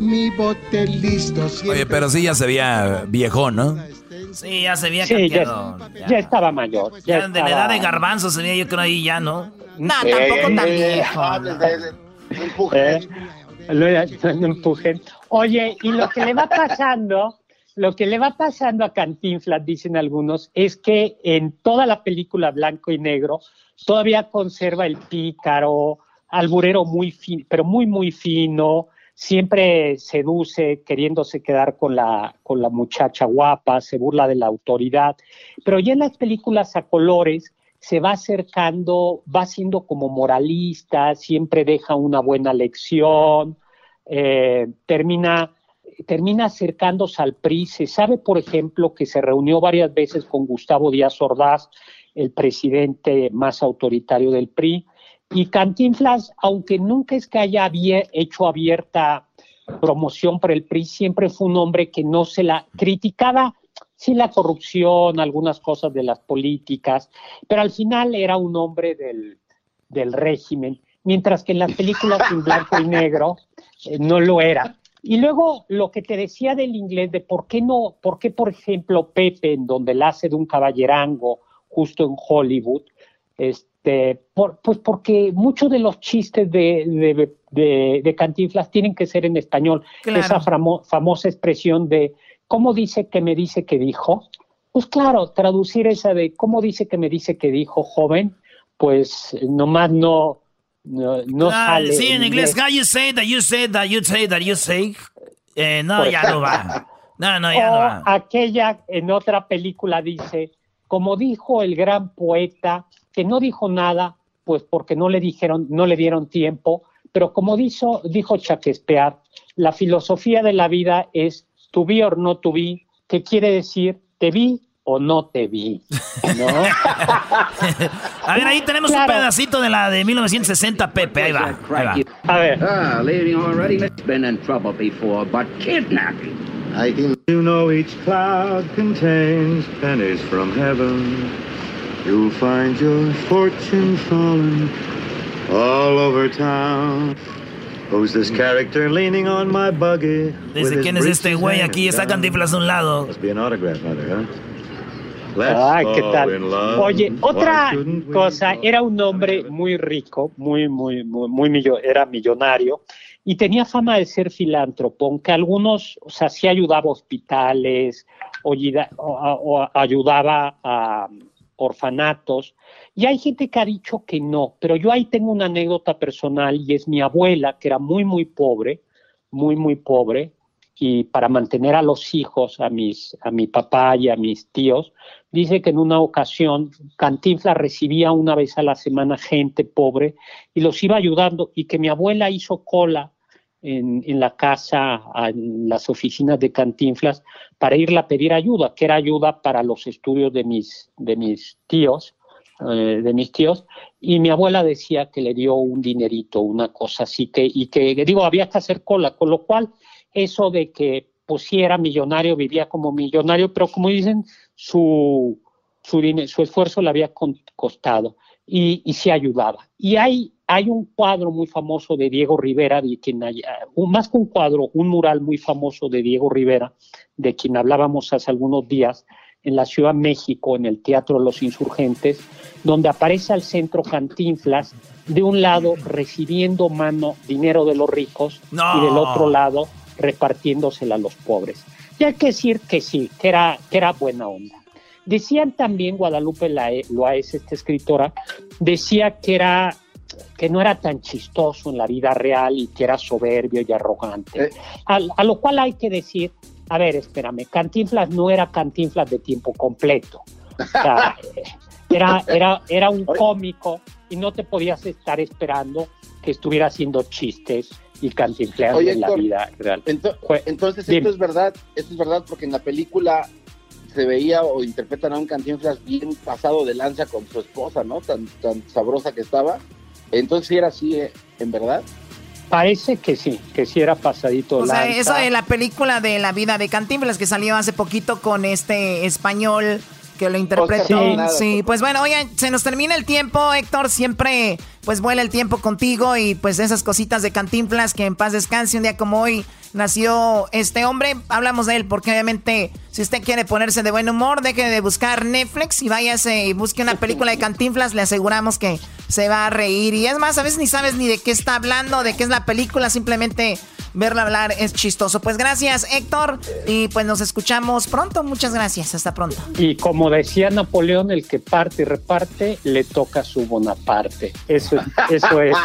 Mi bote listo. Oye, pero sí ya se veía viejo, ¿no? Sí, ya se veía Sí, ya, cambiado. ya estaba mayor. Ya Ya de la edad de garbanzo se veía yo creo ahí ya, ¿no? No, tampoco tan viejo. Eh, lo- no empujen. Oye, y lo que le va pasando, lo que le va pasando a Cantinflas, dicen algunos, es que en toda la película blanco y negro todavía conserva el pícaro, alburero muy fino, pero muy, muy fino, siempre seduce queriéndose quedar con la, con la muchacha guapa, se burla de la autoridad, pero ya en las películas a colores se va acercando, va siendo como moralista, siempre deja una buena lección, eh, termina, termina acercándose al PRI. Se sabe, por ejemplo, que se reunió varias veces con Gustavo Díaz Ordaz, el presidente más autoritario del PRI, y Cantinflas, aunque nunca es que haya hecho abierta promoción por el PRI, siempre fue un hombre que no se la criticaba, sí la corrupción, algunas cosas de las políticas, pero al final era un hombre del, del régimen, mientras que en las películas en blanco y negro eh, no lo era. Y luego lo que te decía del inglés, de por qué no, por qué, por ejemplo, Pepe, en donde la hace de un caballerango justo en Hollywood, este, por- pues porque muchos de los chistes de, de, de- de Cantinflas tienen que ser en español. Claro. Esa famo- famosa expresión de ¿cómo dice que me dice que dijo? Pues claro, traducir esa de ¿cómo dice que me dice que dijo, joven? Pues nomás no, no, no Ah, sale. sí, en inglés, inglés. how you say that you say that you say that you say. Eh, no, Por ya no va. No, no, ya no va. aquella en otra película dice, como dijo el gran poeta, que no dijo nada, pues porque no le dijeron, no le dieron tiempo, pero como dijo, dijo Shakespeare, la filosofía de la vida es to be or not to be, que quiere decir te vi o no te vi, ¿no? A ver, ahí tenemos Claro. un pedacito de la de 1960, Pepe. Ahí va. Ahí va. A ver. Ah, leaving already? Been in trouble before, but kidnapping. I can... You know each cloud contains pennies from heaven. You'll find your fortune falling all over town. Who's this character leaning on my buggy? with Dice, ¿quién es este güey? Aquí está down? Cantinflas a un lado. Must be an autograph letter, huh? Ay, ¿qué tal? Oye, otra cosa, era un hombre muy rico, muy, muy, muy, muy era millonario y tenía fama de ser filántropo, aunque algunos, o sea, sí ayudaba a hospitales o, o ayudaba a orfanatos. Y hay gente que ha dicho que no, pero yo ahí tengo una anécdota personal y es mi abuela, que era muy, muy pobre, muy, muy pobre, y para mantener a los hijos, a, mis, a mi papá y a mis tíos, dice que en una ocasión Cantinflas recibía una vez a la semana gente pobre y los iba ayudando y que mi abuela hizo cola en, en, la casa, en las oficinas de Cantinflas, para irle a pedir ayuda, que era ayuda para los estudios de mis, de mis tíos, eh, de mis tíos, y mi abuela decía que le dio un dinerito, una cosa así, que, y que, digo, había que hacer cola, con lo cual eso de que pues si era millonario, vivía como millonario, pero como dicen, su, su, su esfuerzo le había costado y, y se ayudaba. Y hay, hay un cuadro muy famoso de Diego Rivera, de quien más que un cuadro, un mural muy famoso de Diego Rivera, de quien hablábamos hace algunos días, en la Ciudad de México, en el Teatro de los Insurgentes, donde aparece al centro Cantinflas, de un lado recibiendo mano dinero de los ricos y del otro lado repartiéndosela a los pobres. Y hay que decir que sí, que era, que era buena onda. Decían también, Guadalupe Loaes, esta escritora, decía que, era, que no era tan chistoso en la vida real y que era soberbio y arrogante. Eh. A, lo cual hay que decir, a ver, espérame, Cantinflas no era Cantinflas de tiempo completo. era, era, era un cómico y no te podías estar esperando que estuviera haciendo chistes y cantinfleando en la vida real. entonces, esto es verdad, esto es verdad porque en la película se veía o interpretan a un cantinflas bien pasado de lanza con su esposa, ¿no? Tan, tan sabrosa que estaba. Entonces sí era así, ¿eh? ¿en verdad? Parece que sí, que sí era pasadito. O sea, eso de la película de la vida de Cantinflas que salió hace poquito con este español que lo interpretó. Sí, pues bueno, oigan, se nos termina el tiempo, Héctor, siempre pues vuela el tiempo contigo y pues esas cositas de Cantinflas que en paz descanse un día como hoy nació este hombre. Hablamos de él porque obviamente si usted quiere ponerse de buen humor, deje de buscar Netflix y váyase y busque una película de Cantinflas, le aseguramos que se va a reír. Y es más, a veces ni sabes ni de qué está hablando, de qué es la película, simplemente verla hablar es chistoso. Pues gracias, Héctor, y pues nos escuchamos pronto. Muchas gracias, hasta pronto. Y como decía Napoleón, el que parte y reparte, le toca su Bonaparte. Eso, eso es,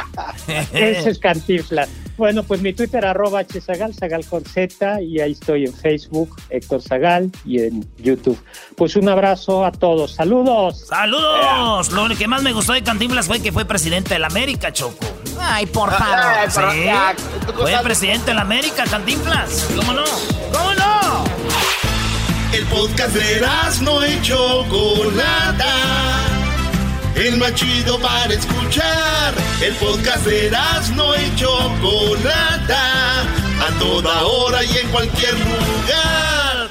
eso es Cantinflas. Bueno, pues mi Twitter arroba hzagal, zagal con Z, y ahí estoy en Facebook, Héctor Zagal, y en YouTube. Pues un abrazo a todos. ¡Saludos! ¡Saludos! Lo que más me gustó de Cantinflas fue que fue presidente de la América, Choco. Ay, por favor. ¿Sí? Fue presidente de la América, Cantinflas. ¿Cómo no? ¿Cómo no? El podcast de no hecho Chocolata el más chido para escuchar. El podcast de no y Chocolata, a toda hora y en cualquier lugar.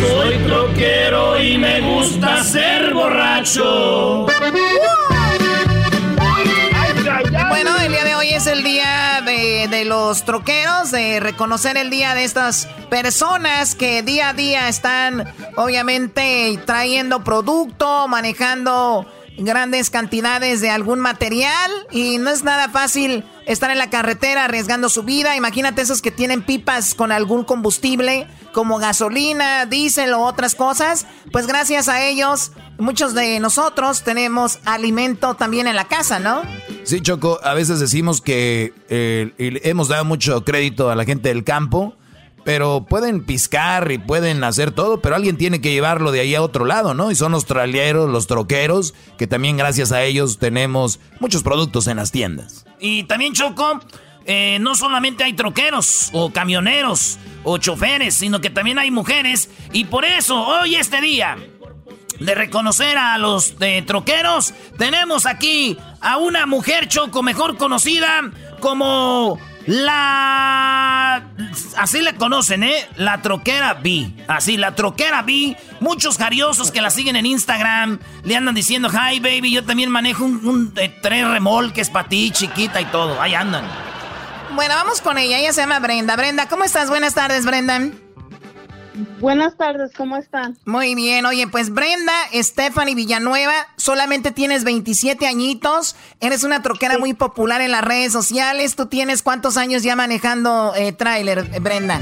Soy troquero y me gusta ser borracho. Es el día de, los troqueros, de reconocer el día de estas personas que día a día están obviamente trayendo producto, manejando grandes cantidades de algún material y no es nada fácil estar en la carretera arriesgando su vida. Imagínate esos que tienen pipas con algún combustible como gasolina, diésel o otras cosas. Pues gracias a ellos, muchos de nosotros tenemos alimento también en la casa, ¿no? Sí, Choco, a veces decimos que eh, hemos dado mucho crédito a la gente del campo pero pueden piscar y pueden hacer todo, pero alguien tiene que llevarlo de ahí a otro lado, ¿no? Y son los traileros, los troqueros, que también gracias a ellos tenemos muchos productos en las tiendas. Y también, Choco, eh, no solamente hay troqueros o camioneros o choferes, sino que también hay mujeres. Y por eso, hoy este día de reconocer a los eh, troqueros, tenemos aquí a una mujer, Choco, mejor conocida como la... Así le conocen, ¿eh? La troquera B. Así, la troquera B. Muchos jariosos que la siguen en Instagram le andan diciendo, hi baby, yo también manejo un, eh, tres remolques para ti, chiquita y todo. Ahí andan. Bueno, vamos con ella. Ella se llama Brenda. Brenda, ¿cómo estás? Buenas tardes, Brenda. Buenas tardes, ¿cómo están? Muy bien, oye, pues Brenda Stephanie Villanueva, solamente tienes 27 añitos, eres una troquera muy popular en las redes sociales, ¿tú tienes cuántos años ya manejando eh, tráiler, Brenda?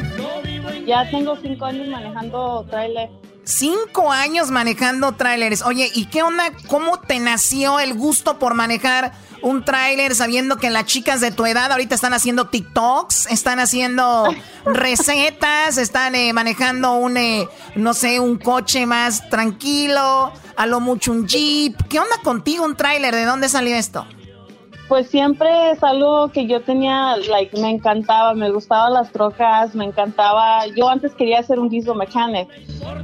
Ya tengo cinco años manejando tráiler. Cinco años manejando tráileres. Oye, ¿y qué onda? ¿Cómo te nació el gusto por manejar un tráiler sabiendo que las chicas de tu edad ahorita están haciendo TikToks, están haciendo recetas, están eh, manejando un, eh, no sé, un coche más tranquilo, a lo mucho un jeep? ¿Qué onda contigo un tráiler? ¿De dónde salió esto? Pues siempre es algo que yo tenía, like, me encantaba, me gustaban las trocas, me encantaba. Yo antes quería ser un diesel mechanic,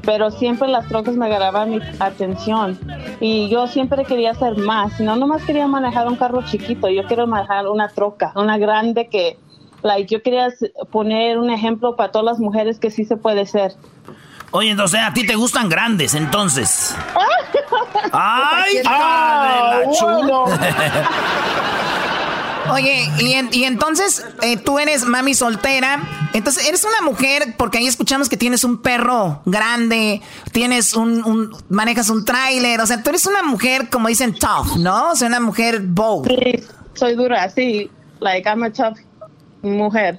pero siempre las trocas me agarraban mi atención y yo siempre quería hacer más. No nomás quería manejar un carro chiquito, yo quiero manejar una troca, una grande que, like, yo quería poner un ejemplo para todas las mujeres que sí se puede ser. Oye, entonces a ti te gustan grandes, entonces. ¡Ay! Ah, Oye, y, entonces eh, tú eres mami soltera, entonces eres una mujer, porque ahí escuchamos que tienes un perro grande, tienes un, manejas un tráiler, o sea, tú eres una mujer, como dicen, tough, ¿no? O sea, una mujer bold. Sí, soy dura, sí, like I'm a tough mujer.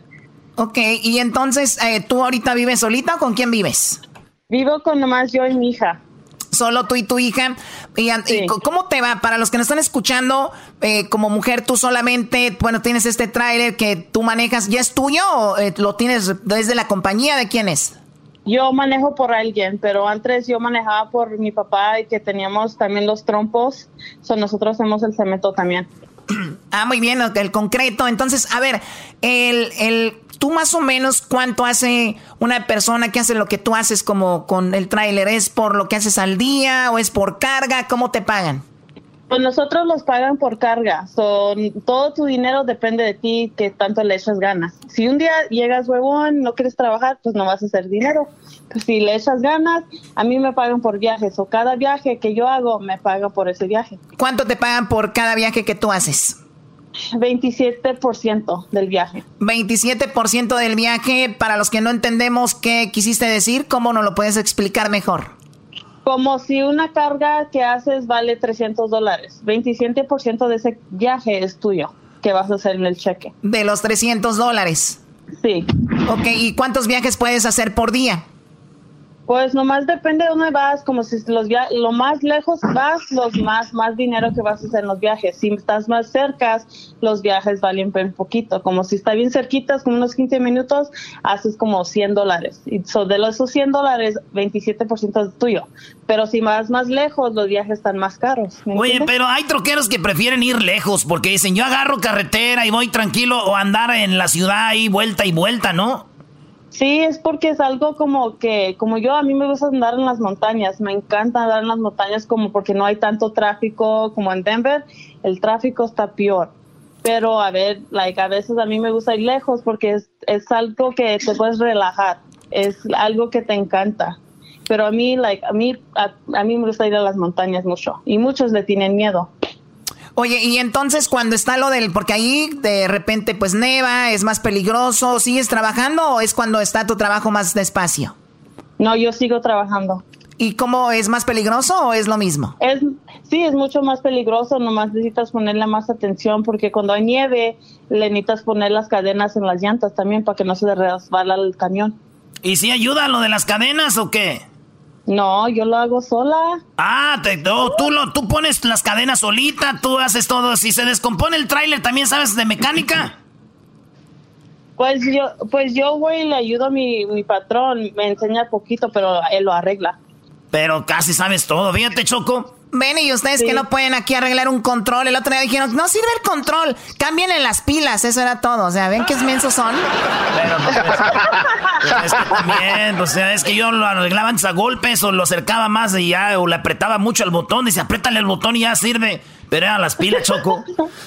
Ok, y entonces, eh, ¿tú ahorita vives solita o con quién vives? Vivo con nomás yo y mi hija. Solo tú y tu hija. Y, ¿Cómo te va? Para los que nos están escuchando, eh, como mujer, tú solamente, bueno, tienes este tráiler que tú manejas, ¿ya es tuyo o eh, lo tienes desde la compañía? ¿De quién es? Yo manejo por alguien, pero antes yo manejaba por mi papá y que teníamos también los trompos. So nosotros hacemos el cemento también. Ah, muy bien, el concreto. Entonces, a ver, el, el ¿Tú más o menos cuánto hace una persona que hace lo que tú haces como con el tráiler? ¿Es por lo que haces al día o es por carga? ¿Cómo te pagan? Pues nosotros los pagan por carga. Son, todo tu dinero depende de ti, que tanto le echas ganas. Si un día llegas huevón, no quieres trabajar, pues no vas a hacer dinero. Pues si le echas ganas, a mí me pagan por viajes. O cada viaje que yo hago, me pagan por ese viaje. ¿Cuánto te pagan por cada viaje que tú haces? 27% del viaje. 27% del viaje, para los que no entendemos qué quisiste decir, ¿cómo nos lo puedes explicar mejor? Como si una carga que haces vale 300 dólares, 27% de ese viaje es tuyo, que vas a hacer en el cheque. De los 300 dólares. Sí. Ok, ¿y cuántos viajes puedes hacer por día? Pues nomás depende de dónde vas, como si los lo más lejos vas, los más más dinero que vas a hacer en los viajes. Si estás más cerca, los viajes valen un poquito. Como si está bien cerquitas, como unos 15 minutos, haces como 100 dólares. Y so, de los esos 100 dólares, 27% es tuyo. Pero si vas más lejos, los viajes están más caros. Oye, pero hay troqueros que prefieren ir lejos porque dicen, yo agarro carretera y voy tranquilo o andar en la ciudad y vuelta y vuelta, ¿no? Sí, es porque es algo como que, como yo, a mí me gusta andar en las montañas, me encanta andar en las montañas como porque no hay tanto tráfico como en Denver, el tráfico está peor. Pero a ver, like, a veces a mí me gusta ir lejos porque es, es algo que te puedes relajar, es algo que te encanta. Pero a mí, like, a mí, a mí me gusta ir a las montañas mucho y muchos le tienen miedo. Oye, y entonces cuando está lo del, porque ahí de repente pues neva, es más peligroso, ¿sigues trabajando o es cuando está tu trabajo más despacio? No, yo sigo trabajando. ¿Y cómo es más peligroso o es lo mismo? Es, sí, es mucho más peligroso, nomás necesitas ponerle más atención porque cuando hay nieve le necesitas poner las cadenas en las llantas también para que no se resbala el camión. ¿Y si ayuda lo de las cadenas o qué? No, yo lo hago sola. Ah, te, tú, lo, tú pones las cadenas solita, tú haces todo. Si se descompone el tráiler, ¿también sabes de mecánica? Pues yo, pues yo voy y le ayudo a mi, mi patrón, me enseña poquito, pero él lo arregla. Pero casi sabes todo, fíjate, Choco. Ven, y ustedes que no pueden aquí arreglar un control. El otro día dijeron, no sirve el control, en las pilas, eso era todo. O sea, ven qué mensos son. Pero, pues, es que también, o sea, es que yo lo arreglaba antes a golpes o lo acercaba más y ya, o le apretaba mucho al botón. Dice, apriétale el botón y ya sirve. Pero eran las pilas, Choco.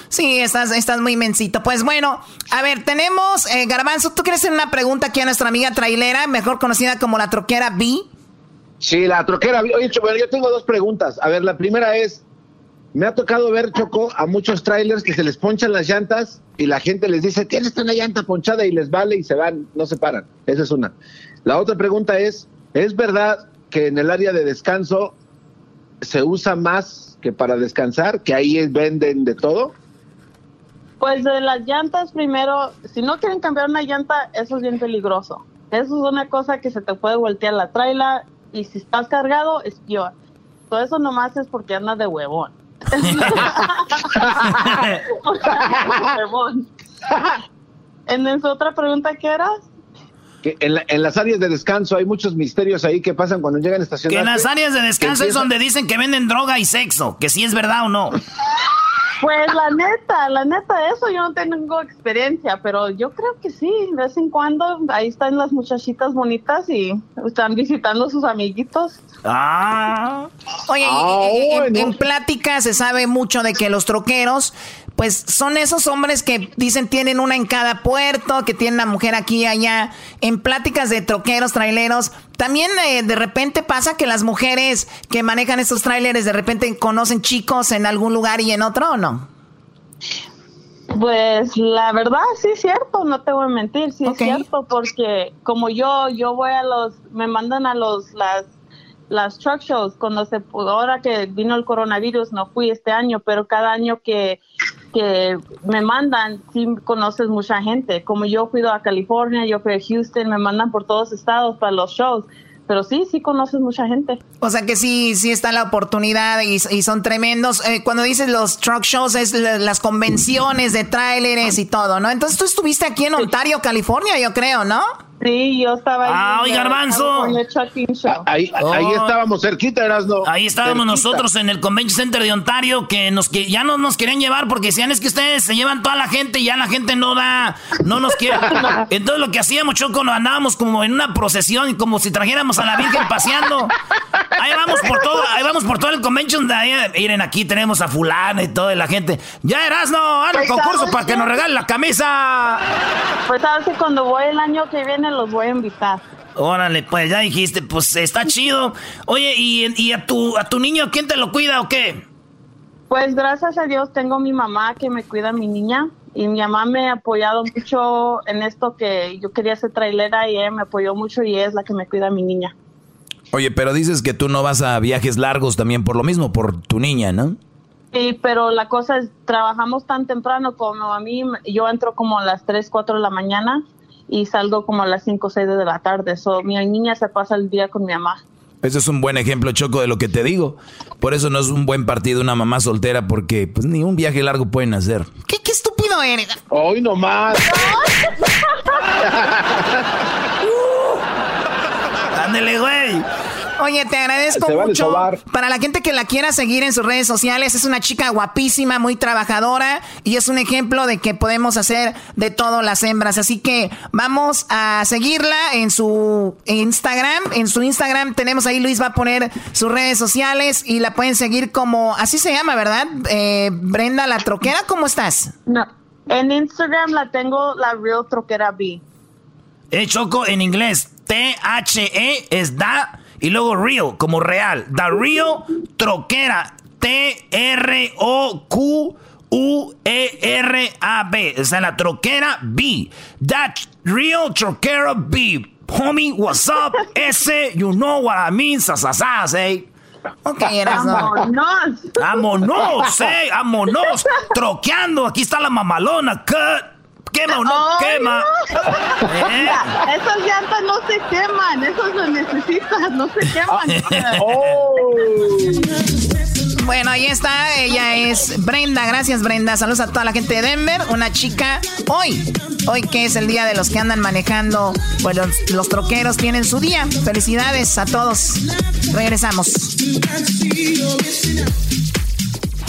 Sí, estás, estás muy mensito. Pues bueno, a ver, tenemos, eh, Garbanzo, ¿tú quieres hacer una pregunta aquí a nuestra amiga trailera, mejor conocida como la troquera B? Sí, la troquera. Oye, bueno, yo tengo dos preguntas. A ver, la primera es, me ha tocado ver, Choco, a muchos trailers que se les ponchan las llantas y la gente les dice, tienes una llanta ponchada y les vale y se van, no se paran. Esa es una. La otra pregunta es, ¿es verdad que en el área de descanso se usa más que para descansar, que ahí venden de todo? Pues de las llantas primero, si no quieren cambiar una llanta, eso es bien peligroso. Eso es una cosa que se te puede voltear la traila y si estás cargado es peor. Todo eso nomás es porque andas de huevón. en su otra pregunta, ¿qué era? Que en, las áreas de descanso hay muchos misterios ahí que pasan cuando llegan a estacionar. Que en las áreas de descanso es donde dicen que venden droga y sexo, que si es verdad o no. Pues la neta, la neta, eso yo no tengo experiencia, pero yo creo que sí, de vez en cuando ahí están las muchachitas bonitas y están visitando a sus amiguitos. Ah. Oye, ah, en, plática se sabe mucho de que los troqueros, pues son esos hombres que dicen tienen una en cada puerto, que tienen una mujer aquí y allá. En pláticas de troqueros, traileros, también eh, de repente pasa que las mujeres que manejan estos trailers de repente conocen chicos en algún lugar y en otro, ¿o no? Pues la verdad sí es cierto, no te voy a mentir, sí es cierto, porque como yo, yo voy a los, me mandan a los, las las truck shows, cuando se ahora que vino el coronavirus, no fui este año, pero cada año que, que me mandan, sí conoces mucha gente. Como yo fui a California, yo fui a Houston, me mandan por todos estados para los shows. Pero sí, sí conoces mucha gente. O sea que sí, sí está la oportunidad y, y son tremendos. Eh, cuando dices los truck shows, es las convenciones de tráileres y todo, ¿no? Entonces tú estuviste aquí en Ontario, California, yo creo, ¿no? Sí, yo estaba ahí. Ah, oye, Garbanzo. Ahí, ahí oh. estábamos cerquita, Erasno. Ahí estábamos nosotros en el Convention Center de Ontario, que nos que ya no nos querían llevar porque decían es que ustedes se llevan toda la gente y ya la gente no da, no nos quiere. Entonces lo que hacíamos, Choco, nos andábamos como en una procesión, como si trajéramos a la Virgen paseando. Ahí vamos por todo, ahí vamos por todo el convention de ahí. Miren, aquí tenemos a fulano y toda la gente. Ya Erasno, al pues, concurso para que nos regalen la camisa. Pues sabes que cuando voy el año que viene los voy a invitar. Órale, pues ya dijiste, pues está chido. Oye, ¿y, a, tu, a tu niño quién te lo cuida o qué? Pues gracias a Dios tengo mi mamá que me cuida a mi niña y mi mamá me ha apoyado mucho en esto que yo quería ser trailera y ella me apoyó mucho y es la que me cuida a mi niña. Oye, pero dices que tú no vas a viajes largos también por lo mismo, por tu niña, ¿no? Sí, pero la cosa es, trabajamos tan temprano como a mí, yo entro como a las 3, 4 de la mañana y salgo como a las 5 o 6 de la tarde. So, mi niña se pasa el día con mi mamá. Ese es un buen ejemplo, Choco, de lo que te digo. Por eso no es un buen partido una mamá soltera, porque pues ni un viaje largo pueden hacer. ¿Qué, qué estúpido eres? Hoy nomás. Ándele, güey. Oye, te agradezco mucho. Para la gente que la quiera seguir en sus redes sociales, es una chica guapísima, muy trabajadora y es un ejemplo de que podemos hacer de todo las hembras. Así que vamos a seguirla en su Instagram. En su Instagram tenemos ahí, Luis va a poner sus redes sociales y la pueden seguir como, así se llama, ¿verdad? Eh, Brenda la Troquera, ¿cómo estás? No, en Instagram la tengo la Real Troquera B. Eh, Choco, en inglés, T-H-E es da y luego real, como real. The Real Troquera. T-R-O-Q-U-E-R-A-B. O sea, la troquera B. That Real Troquera B. Homie, what's up? Ese, you know what I mean, sasasas, eh. Ok, Vámonos. Vámonos, eh, vámonos. Troqueando. Aquí está la mamalona. Cut. ¿Quema o no quema? ¿Eh? Esos llantas no se queman, esos los necesitas, no se queman. oh. Bueno, ahí está, ella es Brenda, gracias Brenda, saludos a toda la gente de Denver, una chica hoy, hoy que es el día de los que andan manejando, bueno, los troqueros tienen su día, felicidades a todos, regresamos.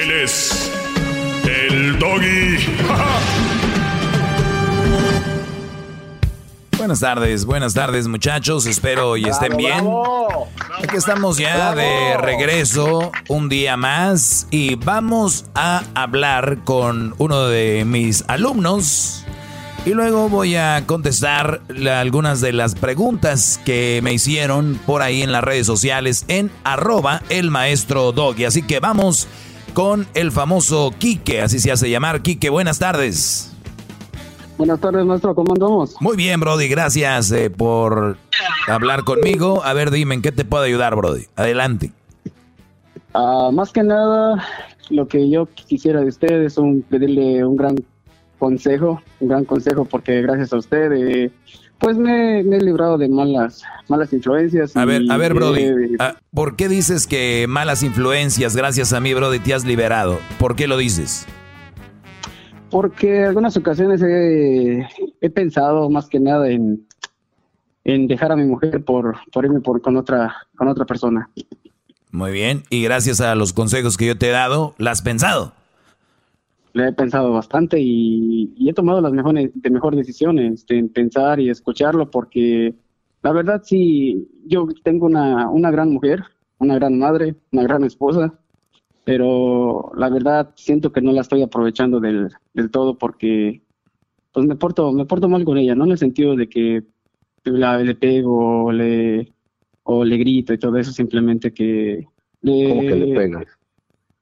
Él es el doggy. Buenas tardes, buenas tardes muchachos, espero y estén bien. Aquí estamos ya de regreso un día más y vamos a hablar con uno de mis alumnos y luego voy a contestar algunas de las preguntas que me hicieron por ahí en las redes sociales en arroba el maestro Doggy. Así que vamos con el famoso Quique, así se hace llamar. Quique, buenas tardes. Buenas tardes, maestro, ¿cómo andamos? Muy bien, Brody, gracias eh, por hablar conmigo. A ver, dime, ¿en qué te puedo ayudar, Brody? Adelante. Ah, más que nada, lo que yo quisiera de ustedes es un, pedirle un gran consejo, un gran consejo, porque gracias a usted, eh, pues me, he librado de malas, malas influencias. A ver, a ver, Brody, ¿por qué dices que malas influencias, gracias a mí, Brody, te has liberado? ¿Por qué lo dices? Porque algunas ocasiones he, pensado más que nada en, en dejar a mi mujer por, por irme por, con, otra, con otra persona. Muy bien, y gracias a los consejos que yo te he dado, ¿la has pensado? Le he pensado bastante y, he tomado las mejores, de mejores decisiones en pensar y escucharlo porque la verdad sí, yo tengo una, una gran mujer, una gran madre, una gran esposa pero la verdad siento que no la estoy aprovechando del, del todo porque pues me porto me porto mal con ella no en el sentido de que la, le pego o le o le grito y todo eso simplemente que le, ¿Cómo que le pegas?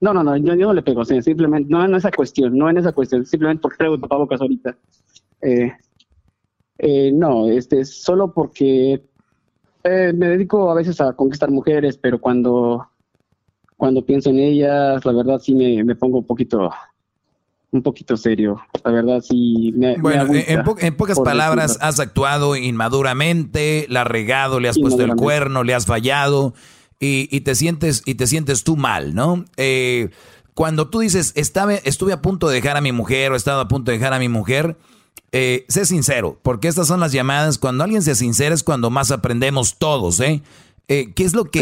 No, no, no, yo, no le pego, simplemente, no en esa cuestión, no en esa cuestión, simplemente porque traigo tapabocas ahorita. Eh, eh, no, este, solo porque eh, me dedico a veces a conquistar mujeres, pero cuando cuando pienso en ellas, la verdad sí me, pongo un poquito un poquito serio. La verdad sí me Bueno, en, pocas palabras, has actuado inmaduramente, la has regado, le has puesto el cuerno, le has fallado y, te sientes y te sientes tú mal, ¿no? Eh, cuando tú dices, estaba, estuve a punto de dejar a mi mujer o he estado a punto de dejar a mi mujer, eh, sé sincero, porque estas son las llamadas, cuando alguien se sincera es cuando más aprendemos todos, ¿eh? Eh, ¿Qué es lo que...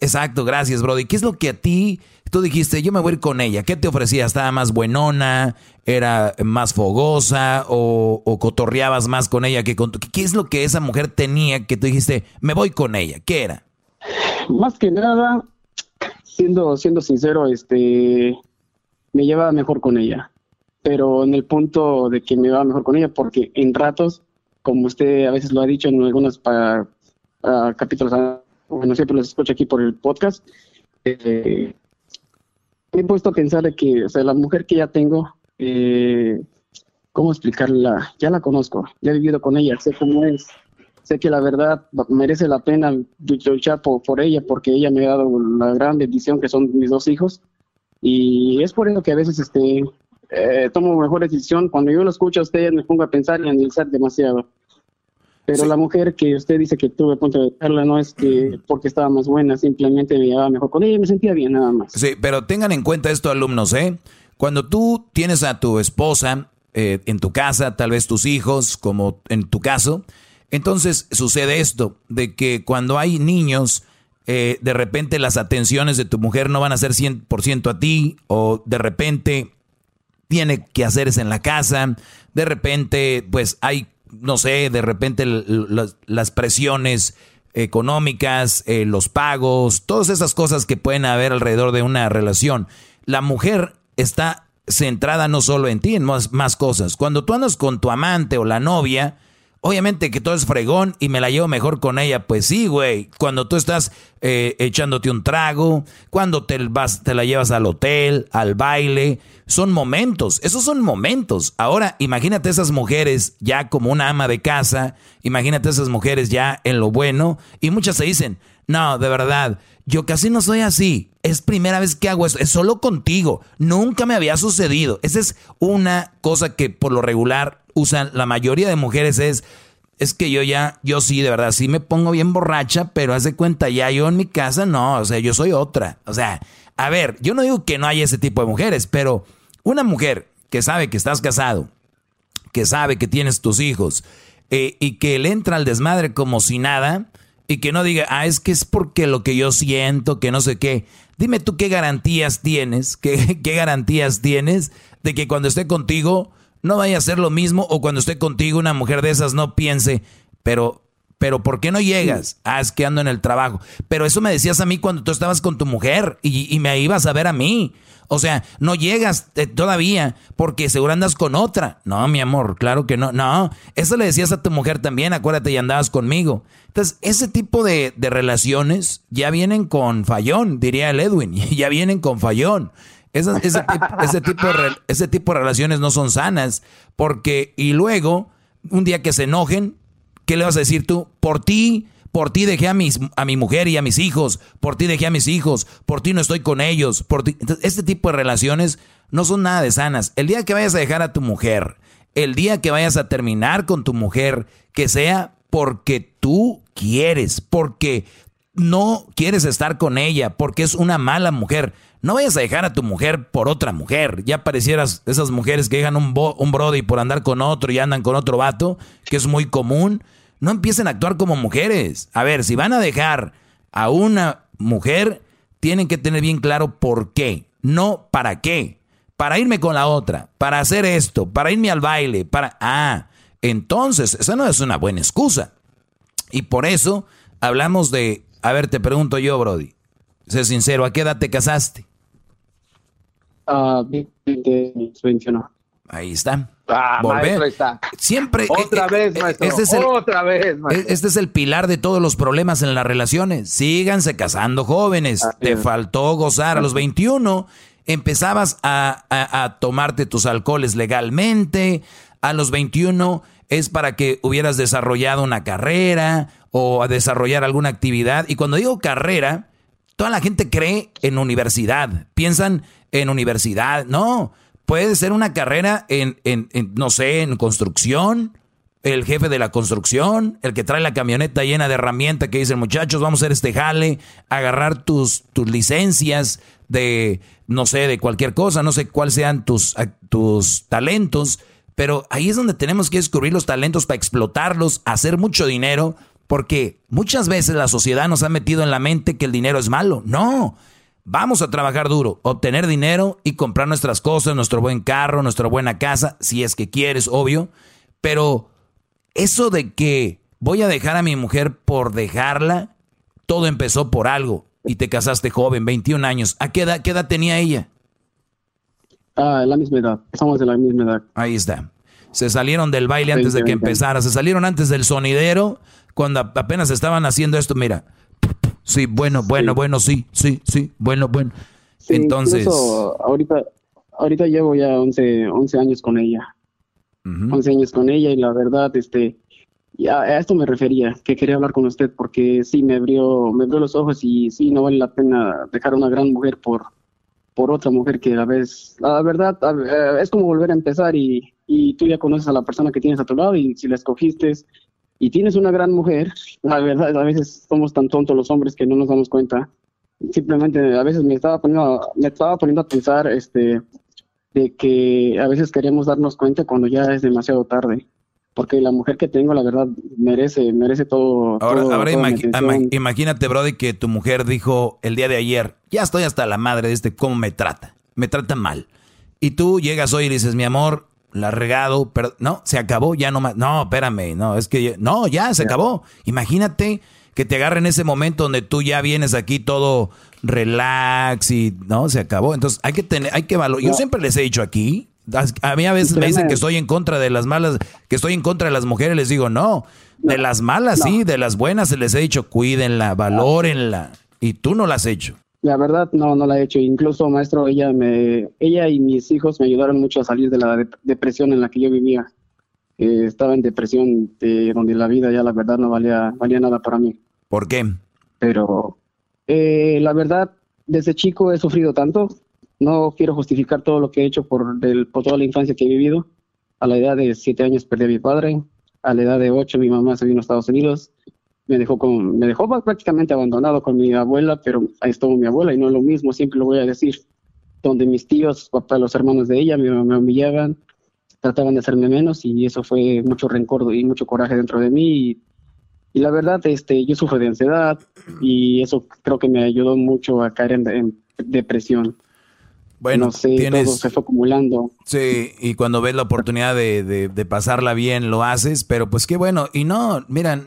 exacto, gracias, Brody. ¿Qué es lo que a ti, tú dijiste, yo me voy a ir con ella? ¿Qué te ofrecía? ¿Estaba más buenona? ¿Era más fogosa? ¿O, cotorreabas más con ella que con... ¿Qué es lo que esa mujer tenía que tú dijiste, me voy con ella? ¿Qué era? Más que nada, siendo, siendo sincero, este, me llevaba mejor con ella. Pero en el punto de que me va mejor con ella, porque en ratos, como usted a veces lo ha dicho en algunas para capítulos, bueno, siempre los escucho aquí por el podcast, eh, he puesto a pensar de que, o sea, la mujer que ya tengo, eh, ¿cómo explicarla? Ya la conozco, ya he vivido con ella, sé cómo es, sé que la verdad merece la pena luchar por, por ella, porque ella me ha dado la gran bendición que son mis dos hijos, y es por eso que a veces este, eh, tomo mejor decisión. Cuando yo lo escucho a usted, me pongo a pensar y a analizar demasiado. Pero la mujer que usted dice que tuve a punto de dejarla no es que porque estaba más buena, simplemente me llevaba mejor con ella y me sentía bien nada más. Sí, pero tengan en cuenta esto, alumnos, ¿eh? Cuando tú tienes a tu esposa eh, en tu casa, tal vez tus hijos, como en tu caso, entonces sucede esto, de que cuando hay niños, eh, de repente las atenciones de tu mujer no van a ser 100% a ti, o de repente tiene que hacerse en la casa, de repente pues hay no sé, de repente las presiones económicas, eh, los pagos, todas esas cosas que pueden haber alrededor de una relación. La mujer está centrada no solo en ti, en más, más cosas. Cuando tú andas con tu amante o la novia, Obviamente que todo es fregón y me la llevo mejor con ella. Pues sí, güey. Cuando tú estás eh, echándote un trago, cuando te, vas, te la llevas al hotel, al baile, son momentos. Esos son momentos. Ahora, imagínate esas mujeres ya como una ama de casa. Imagínate esas mujeres ya en lo bueno. Y muchas se dicen, no, de verdad, yo casi no soy así. Es primera vez que hago esto. Es solo contigo. Nunca me había sucedido. Esa es una cosa que por lo regular usan la mayoría de mujeres es es que yo ya, yo sí, de verdad, sí me pongo bien borracha, pero haz de cuenta, ya yo en mi casa no, o sea, yo soy otra. O sea, a ver, yo no digo que no hay ese tipo de mujeres, pero una mujer que sabe que estás casado, que sabe que tienes tus hijos, eh, y que le entra al desmadre como si nada, y que no diga, ah, es que es porque lo que yo siento, que no sé qué. Dime tú qué garantías tienes, qué, qué garantías tienes de que cuando esté contigo no vaya a hacer lo mismo o cuando esté contigo una mujer de esas no piense, pero pero ¿por qué no llegas? Ah, es que ando en el trabajo. Pero eso me decías a mí cuando tú estabas con tu mujer y, me ibas a ver a mí. O sea, no llegas eh, todavía porque seguro andas con otra. No, mi amor, claro que no. No, eso le decías a tu mujer también, acuérdate, y andabas conmigo. Entonces, ese tipo de, relaciones ya vienen con fallón, diría el Edwin. Ya vienen con fallón. Ese, tipo de, ese tipo de relaciones no son sanas porque, y luego, un día que se enojen, ¿Qué le vas a decir tú? Por ti, por ti dejé a, mis, a mi mujer y a mis hijos, por ti dejé a mis hijos, por ti no estoy con ellos, por ti. este tipo de relaciones no son nada de sanas. El día que vayas a dejar a tu mujer, el día que vayas a terminar con tu mujer, que sea porque tú quieres, porque no quieres estar con ella, porque es una mala mujer. No vayas a dejar a tu mujer por otra mujer. Ya parecieras esas mujeres que dejan un, un brody por andar con otro y andan con otro vato, que es muy común no empiecen a actuar como mujeres. A ver, si van a dejar a una mujer, tienen que tener bien claro por qué, no para qué. Para irme con la otra, para hacer esto, para irme al baile, para... Ah, entonces, esa no es una buena excusa. Y por eso hablamos de... A ver, te pregunto yo, Brody. Sé sincero, ¿a qué edad te casaste? Uh, 21. Ahí está. Ah, Volver. está. Siempre. Otra eh, vez, eh, maestro. Este es el, Otra vez, maestro. Este es el pilar de todos los problemas en las relaciones. Síganse casando jóvenes. Te faltó gozar a los 21. Empezabas a, a, tomarte tus alcoholes legalmente. A los 21 es para que hubieras desarrollado una carrera o a desarrollar alguna actividad. Y cuando digo carrera, toda la gente cree en universidad. Piensan en universidad. No puede ser una carrera en, en, no sé, en construcción, el jefe de la construcción, el que trae la camioneta llena de herramientas que dicen, muchachos, vamos a hacer este jale, agarrar tus, tus licencias de, no sé, de cualquier cosa, no sé cuáles sean tus, tus talentos, pero ahí es donde tenemos que descubrir los talentos para explotarlos, hacer mucho dinero, porque muchas veces la sociedad nos ha metido en la mente que el dinero es malo. No, Vamos a trabajar duro, obtener dinero y comprar nuestras cosas, nuestro buen carro, nuestra buena casa, si es que quieres, obvio. Pero eso de que voy a dejar a mi mujer por dejarla, todo empezó por algo. Y te casaste joven, 21 años. ¿A qué edad, qué edad tenía ella? Ah, la misma edad. Estamos de la misma edad. Ahí está. Se salieron del baile antes de que empezara. Se salieron antes del sonidero. Cuando apenas estaban haciendo esto, mira Sí, bueno, bueno, bueno, sí, sí, sí, bueno, bueno. Entonces... ahorita, ahorita llevo ya 11, 11 años con ella. 11 años con ella y la verdad, este, ya a esto me refería, que quería hablar con usted porque sí me abrió, me abrió los ojos y sí no vale la pena dejar a una gran mujer por, por otra mujer que a la vez, la verdad, eh, es como volver a empezar y, y tú ya conoces a la persona que tienes a tu lado y si la escogiste y tienes una gran mujer, la verdad, a veces somos tan tontos los hombres que no nos damos cuenta. Simplemente a veces me estaba poniendo, me estaba poniendo a pensar este, de que a veces queremos darnos cuenta cuando ya es demasiado tarde. Porque la mujer que tengo, la verdad, merece, merece todo. Ahora, ahora imagínate, Brody, que tu mujer dijo el día de ayer, ya estoy hasta la madre de este, cómo me trata. Me trata mal. Y tú llegas hoy y dices, mi amor, la regado, pero no, se acabó, ya no más. No, espérame, no, es que no, ya se acabó. Imagínate que te agarre en ese momento donde tú ya vienes aquí todo relax y no, se acabó. Entonces hay que tener, hay que valorar. Yo siempre les he dicho aquí, a mí a veces me dicen que estoy en contra de las malas, que estoy en contra de las mujeres, les digo, no, de las malas sí, de las buenas se les he dicho, cuídenla, valórenla. Y tú no las has hecho. La verdad, no, no la he hecho. Incluso, maestro, ella me, ella y mis hijos me ayudaron mucho a salir de la depresión en la que yo vivía. Eh, estaba en depresión de donde la vida ya la verdad no valía, valía nada para mí. ¿Por qué? Pero eh, la verdad, desde chico he sufrido tanto. No quiero justificar todo lo que he hecho por, del, por toda la infancia que he vivido. A la edad de siete años perdí a mi padre. A la edad de ocho mi mamá se vino a Estados Unidos me dejó con, me dejó prácticamente abandonado con mi abuela, pero ahí estuvo mi abuela y no es lo mismo, siempre lo voy a decir, donde mis tíos, papá, los hermanos de ella me, me humillaban, trataban de hacerme menos y eso fue mucho rencor y mucho coraje dentro de mí y, la verdad, este, yo sufro de ansiedad y eso creo que me ayudó mucho a caer en, depresión. bueno, no sé, todo se fue acumulando. Sí, y cuando ves la oportunidad de, de, pasarla bien, lo haces, pero pues qué bueno. Y no, mira,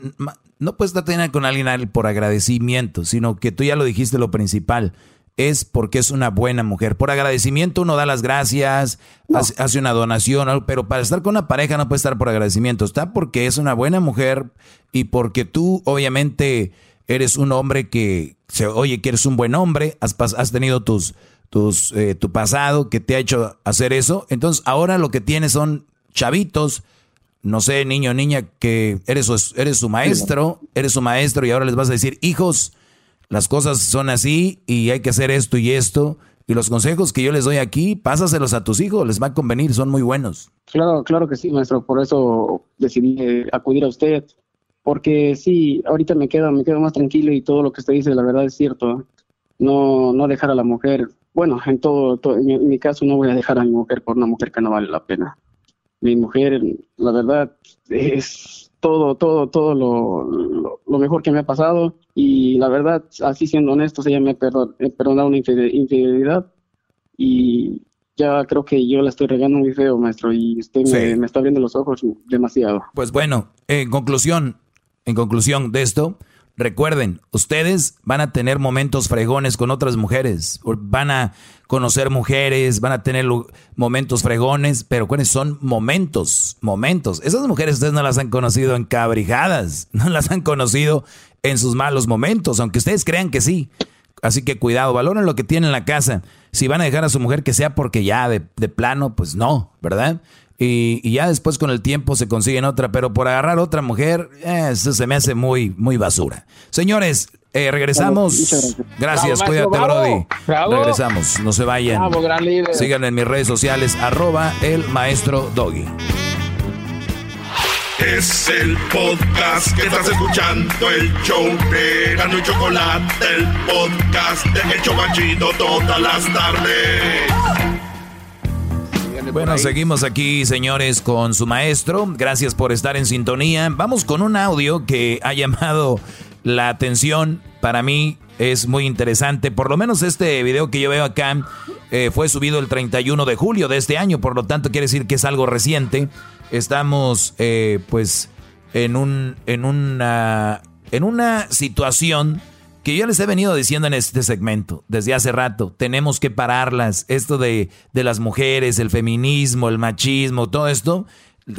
no puedes estar con alguien por agradecimiento, sino que tú ya lo dijiste lo principal es porque es una buena mujer. Por agradecimiento uno da las gracias, hace, una donación, pero para estar con una pareja no puede estar por agradecimiento, está porque es una buena mujer y porque tú obviamente eres un hombre que se oye que eres un buen hombre, has, has tenido tus, tus, eh, tu pasado que te ha hecho hacer eso, entonces ahora lo que tienes son chavitos, no sé, niño o niña, que eres eres su maestro, eres su maestro y ahora les vas a decir, hijos, las cosas son así y hay que hacer esto y esto. Y los consejos que yo les doy aquí, pásaselos a tus hijos, les va a convenir, son muy buenos. Claro, claro que sí, maestro, por eso decidí eh, acudir a usted, porque sí, ahorita me quedo, me quedo más tranquilo y todo lo que usted dice, la verdad es cierto. No, no dejar a la mujer, bueno, en todo, en mi caso no voy a dejar a mi mujer por una mujer que no vale la pena. Mi mujer, la verdad, es todo, todo, todo lo, lo, mejor que me ha pasado. Y la verdad, así siendo honesto, ella me ha perdonado una infidelidad. Y ya creo que yo la estoy regando muy feo, maestro, y usted me, me, está abriendo los ojos demasiado. Pues bueno, en conclusión, en conclusión de esto, Recuerden, ustedes van a tener momentos fregones con otras mujeres, van a conocer mujeres, van a tener momentos fregones, pero ¿cuáles son momentos? Momentos. Esas mujeres ustedes no las han conocido en cabrijadas, no las han conocido en sus malos momentos, aunque ustedes crean que sí. Así que cuidado, valoren lo que tienen en la casa. Si van a dejar a su mujer que sea porque ya de, plano, pues no, ¿verdad? Y, ya después con el tiempo se consiguen otra, pero por agarrar otra mujer, eh, eso se me hace muy, muy basura. Señores, eh, regresamos. Gracias, cuídate, Brody. Regresamos, no se vayan. Síganme en mis redes sociales, arroba el maestro Doggy. Es el podcast que estás escuchando, el show de Gano y Chocolate, el podcast de Hecho Banchito todas las tardes. Bueno, seguimos aquí, señores, con su maestro. Gracias por estar en sintonía. Vamos con un audio que ha llamado la atención. Para mí es muy interesante. Por lo menos este video que yo veo acá eh, fue subido el 31 de julio de este año. Por lo tanto, quiere decir que es algo reciente. Estamos, eh, pues, en, un, en, una, en una situación que yo les he venido diciendo en este segmento desde hace rato, tenemos que pararlas, esto de, de las mujeres, el feminismo, el machismo, todo esto,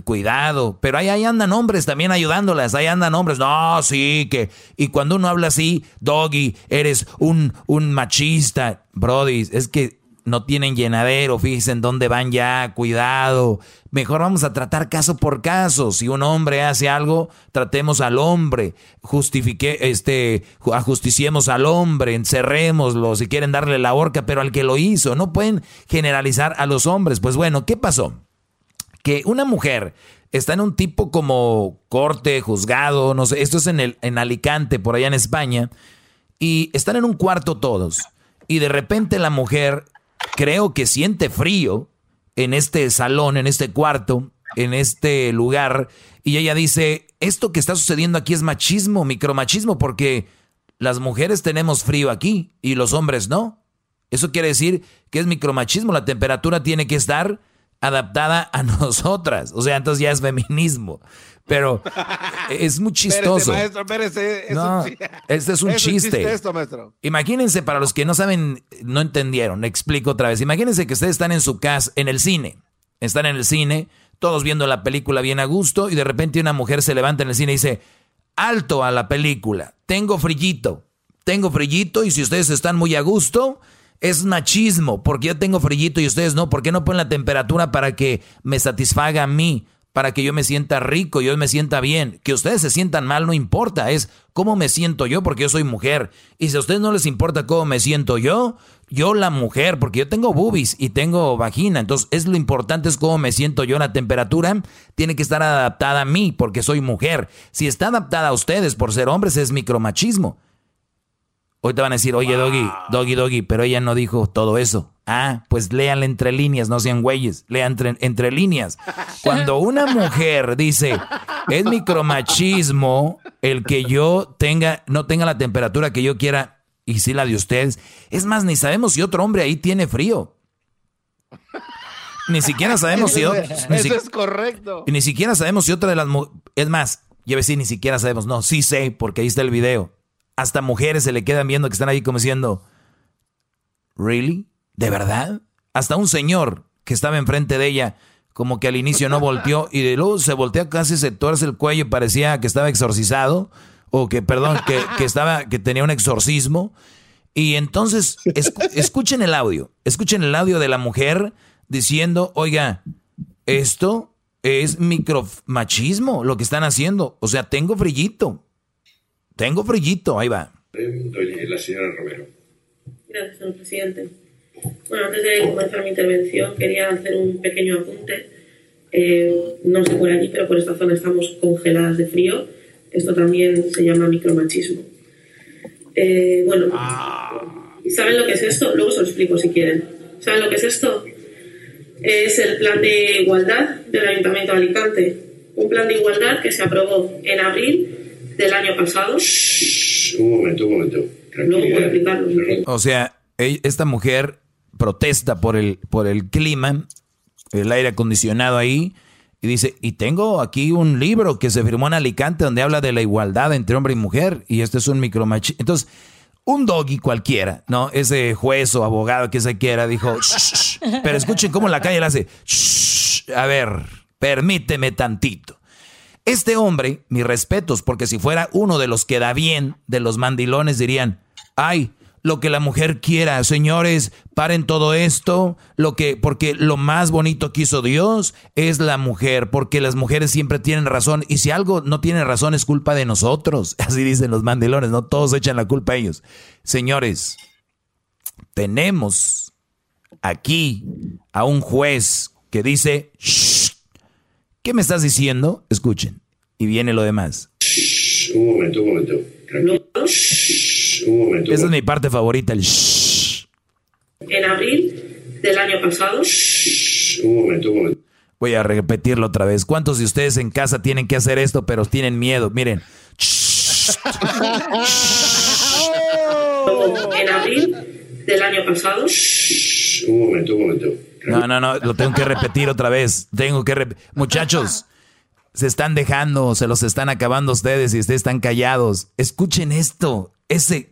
cuidado, pero ahí, andan hombres también ayudándolas, ahí andan hombres, no, sí, que, y cuando uno habla así, doggy, eres un, un machista, brody, es que no tienen llenadero, fíjense en dónde van ya, cuidado. Mejor vamos a tratar caso por caso. Si un hombre hace algo, tratemos al hombre, justifique, este, ajusticiemos al hombre, encerrémoslo, si quieren darle la horca, pero al que lo hizo, no pueden generalizar a los hombres. Pues bueno, ¿qué pasó? Que una mujer está en un tipo como corte, juzgado, no sé, esto es en, el, en Alicante, por allá en España, y están en un cuarto todos. Y de repente la mujer creo que siente frío en este salón, en este cuarto, en este lugar, y ella dice, esto que está sucediendo aquí es machismo, micromachismo, porque las mujeres tenemos frío aquí y los hombres no. Eso quiere decir que es micromachismo, la temperatura tiene que estar adaptada a nosotras, o sea, entonces ya es feminismo. Pero es muy chistoso. maestro, este es un chiste. Imagínense, para los que no saben, no entendieron, explico otra vez. Imagínense que ustedes están en su casa, en el cine. Están en el cine, todos viendo la película bien a gusto, y de repente una mujer se levanta en el cine y dice, alto a la película, tengo frillito, tengo frillito, y si ustedes están muy a gusto, es machismo, porque yo tengo frillito y ustedes no, ¿por qué no ponen la temperatura para que me satisfaga a mí? para que yo me sienta rico, yo me sienta bien. Que ustedes se sientan mal no importa, es cómo me siento yo porque yo soy mujer. Y si a ustedes no les importa cómo me siento yo, yo la mujer, porque yo tengo boobies y tengo vagina, entonces es lo importante es cómo me siento yo, la temperatura tiene que estar adaptada a mí porque soy mujer. Si está adaptada a ustedes por ser hombres es micromachismo. Hoy te van a decir, oye, Doggy, Doggy, Doggy, pero ella no dijo todo eso. Ah, pues léanle entre líneas, no sean güeyes, lean entre, líneas. Cuando una mujer dice, es micromachismo el que yo tenga, no tenga la temperatura que yo quiera y sí la de ustedes, es más, ni sabemos si otro hombre ahí tiene frío. Ni siquiera sabemos si... Eso, es correcto. Y ni siquiera sabemos si otra de las... Es más, yo decir ni siquiera sabemos. No, sí sé, porque ahí está el video. Hasta mujeres se le quedan viendo que están ahí como diciendo... ¿Really? ¿De verdad? Hasta un señor que estaba enfrente de ella, como que al inicio no volteó y de luego se voltea casi se tuerce el cuello y parecía que estaba exorcizado o que, perdón, que, que estaba, que tenía un exorcismo. Y entonces, escuchen el audio, escuchen el audio de la mujer diciendo, oiga, esto es micromachismo lo que están haciendo. O sea, tengo frillito. Tengo frillito, ahí va. La señora Romero. Gracias, señor presidente. Bueno, antes de comenzar mi intervención, quería hacer un pequeño apunte. Eh, no sé por aquí, pero por esta zona estamos congeladas de frío. Esto también se llama micromachismo. Eh, bueno, ¿saben lo que es esto? Luego se lo explico si quieren. ¿Saben lo que es esto? es el plan de igualdad del Ayuntamiento de Alicante. Un plan de igualdad que se aprobó en abril del año pasado. un momento, un momento. O sea, esta mujer protesta por el, por el clima, el aire acondicionado ahí, y dice, y tengo aquí un libro que se firmó en Alicante donde habla de la igualdad entre hombre y mujer, y este es un micromachismo. Entonces, un doggy cualquiera, ¿no? Ese juez o abogado que se quiera dijo, pero escuchen cómo la calle le hace, a ver, permíteme tantito. Este hombre, mis respetos, porque si fuera uno de los que da bien, de los mandilones, dirían, ay, lo que la mujer quiera, señores, paren todo esto, lo que porque lo más bonito que hizo Dios es la mujer, porque las mujeres siempre tienen razón y si algo no tiene razón es culpa de nosotros, así dicen los mandilones, no todos echan la culpa a ellos. Señores, tenemos aquí a un juez que dice, ¿qué me estás diciendo? Escuchen, y viene lo demás. Un momento, un momento. Esa es mi parte favorita, el En abril del año pasado. Un momento, un momento. Voy a repetirlo otra vez. ¿Cuántos de ustedes en casa tienen que hacer esto, pero tienen miedo? Miren. en abril del año pasado. Un momento, un momento. No, no, no, lo tengo que repetir otra vez. Tengo que Muchachos, se están dejando, se los están acabando ustedes y ustedes están callados. Escuchen esto. Ese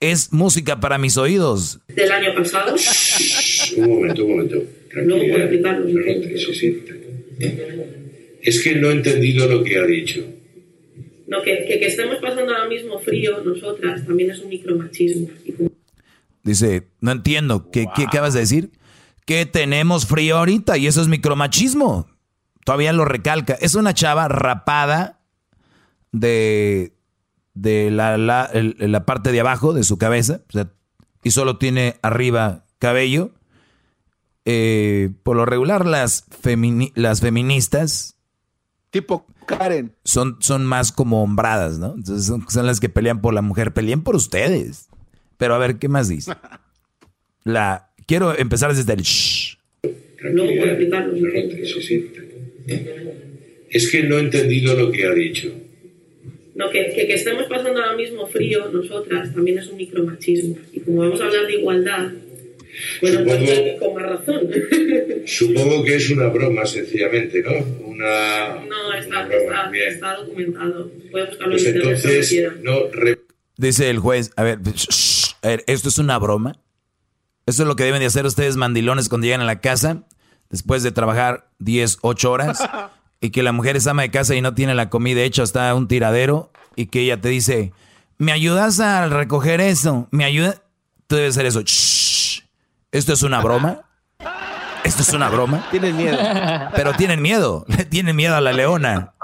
es música para mis oídos. Del año pasado. un momento, un momento. No puedo explicarlo. Es que no he entendido lo que ha dicho. No, que, que, estemos pasando ahora mismo frío nosotras también es un micromachismo. Dice, no entiendo. ¿Qué, ¿Qué acabas de decir? Que tenemos frío ahorita y eso es micromachismo. Todavía lo recalca. Es una chava rapada de, de la, la, parte de abajo de su cabeza, y solo tiene arriba cabello. Eh, por lo regular, las, las feministas. Tipo Karen. Son, son más como hombradas, ¿no? Entonces son, las que pelean por la mujer. Peleen por ustedes. Pero a ver, ¿qué más dice? La, quiero empezar desde el shh. Es que no he entendido lo que ha dicho. No, que, que, estemos pasando ahora mismo frío nosotras también es un micromachismo. Y como vamos a hablar de igualdad, bueno, pues supongo, con más razón. Supongo que es una broma, sencillamente, ¿no? Una. No, está, está, está, documentado. Puede buscarlo pues en entonces, no. Dice el juez, a ver, a ver, ¿esto es una broma? ¿Esto es lo que deben de hacer ustedes mandilones cuando llegan a la casa? Después de trabajar 10, 8 horas y que la mujer es ama de casa y no tiene la comida hecha, está un tiradero y que ella te dice, ¿me ayudas a recoger eso? ¿Me ayuda? Tú debes hacer eso. ¿Esto es una broma? ¿Esto es una broma? Tienen miedo. Pero tienen miedo. Le tienen miedo a la leona.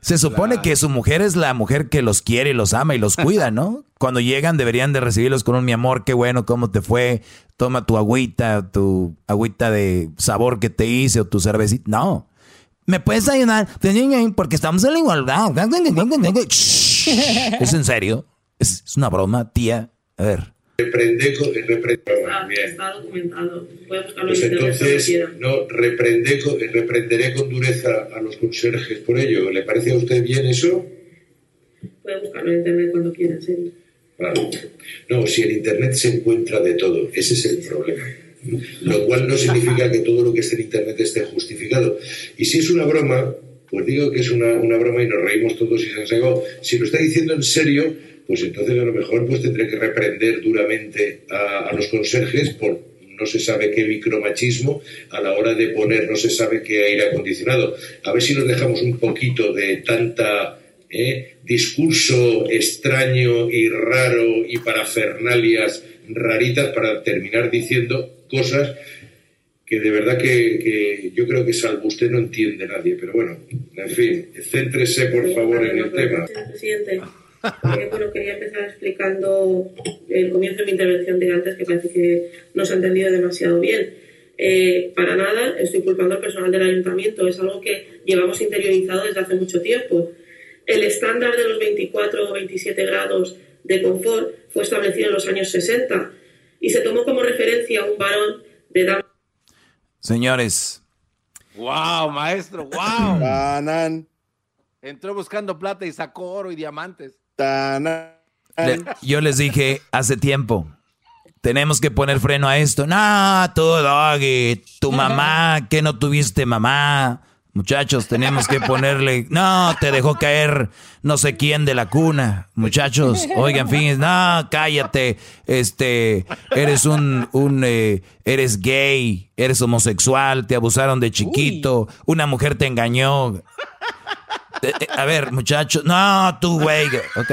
Se supone que su mujer es la mujer que los quiere y los ama y los cuida, ¿no? Cuando llegan deberían de recibirlos con un mi amor, qué bueno, cómo te fue, toma tu agüita, tu agüita de sabor que te hice o tu cervecita. No. ¿Me puedes ayudar? Porque estamos en la igualdad. ¿Es en serio? ¿Es, una broma, tía? A ver. Reprende, reprende Está documentado. Puede buscarlo pues entonces, no, reprende, reprenderé con dureza a los conserjes por ello. ¿Le parece a usted bien eso? Puede buscarlo en internet cuando quiera, sí. No, si en internet se encuentra de todo, ese es el problema. Lo cual no significa que todo lo que esté en Internet esté justificado. Y si es una broma, pues digo que es una, broma y nos reímos todos y se han. Si lo está diciendo en serio, pues entonces a lo mejor pues tendré que reprender duramente a, a los conserjes por no se sabe qué micromachismo a la hora de poner no se sabe qué aire acondicionado. A ver si nos dejamos un poquito de tanta ¿eh? discurso extraño y raro y parafernalias raritas para terminar diciendo cosas que de verdad que, yo creo que salvo usted no entiende nadie. Pero bueno, en fin, céntrese por favor en el tema. Presidente, bueno, quería empezar explicando el comienzo de mi intervención de antes, que parece que no se ha entendido demasiado bien. Eh, para nada estoy culpando al personal del ayuntamiento, es algo que llevamos interiorizado desde hace mucho tiempo. El estándar de los 24 o 27 grados de confort fue establecido en los años 60 y se tomó como referencia a un varón de edad. Señores. ¡Wow, maestro! ¡Wow! Entró buscando plata y sacó oro y diamantes. Tanan. yo les dije hace tiempo, tenemos que poner freno a esto. No, tú, Doggy, tu mamá, que no tuviste mamá. Muchachos, tenemos que ponerle. No, te dejó caer no sé quién de la cuna. Muchachos, oigan, fin, no, cállate. Este, eres un, un, eh, eres gay, eres homosexual, te abusaron de chiquito, una mujer te engañó. Eh, eh, a ver, muchachos, no, tú, güey, ¿ok?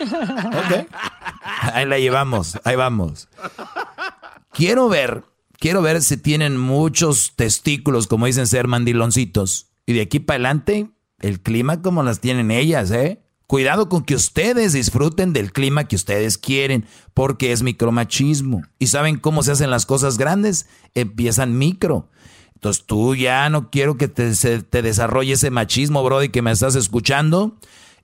Ok. Ahí la llevamos, ahí vamos. Quiero ver, quiero ver si tienen muchos testículos, como dicen ser mandiloncitos y de aquí para adelante, el clima como las tienen ellas, ¿eh? Cuidado con que ustedes disfruten del clima que ustedes quieren, porque es micromachismo. ¿Y saben cómo se hacen las cosas grandes? Empiezan micro. Entonces tú ya no quiero que te, te desarrolle ese machismo, y que me estás escuchando.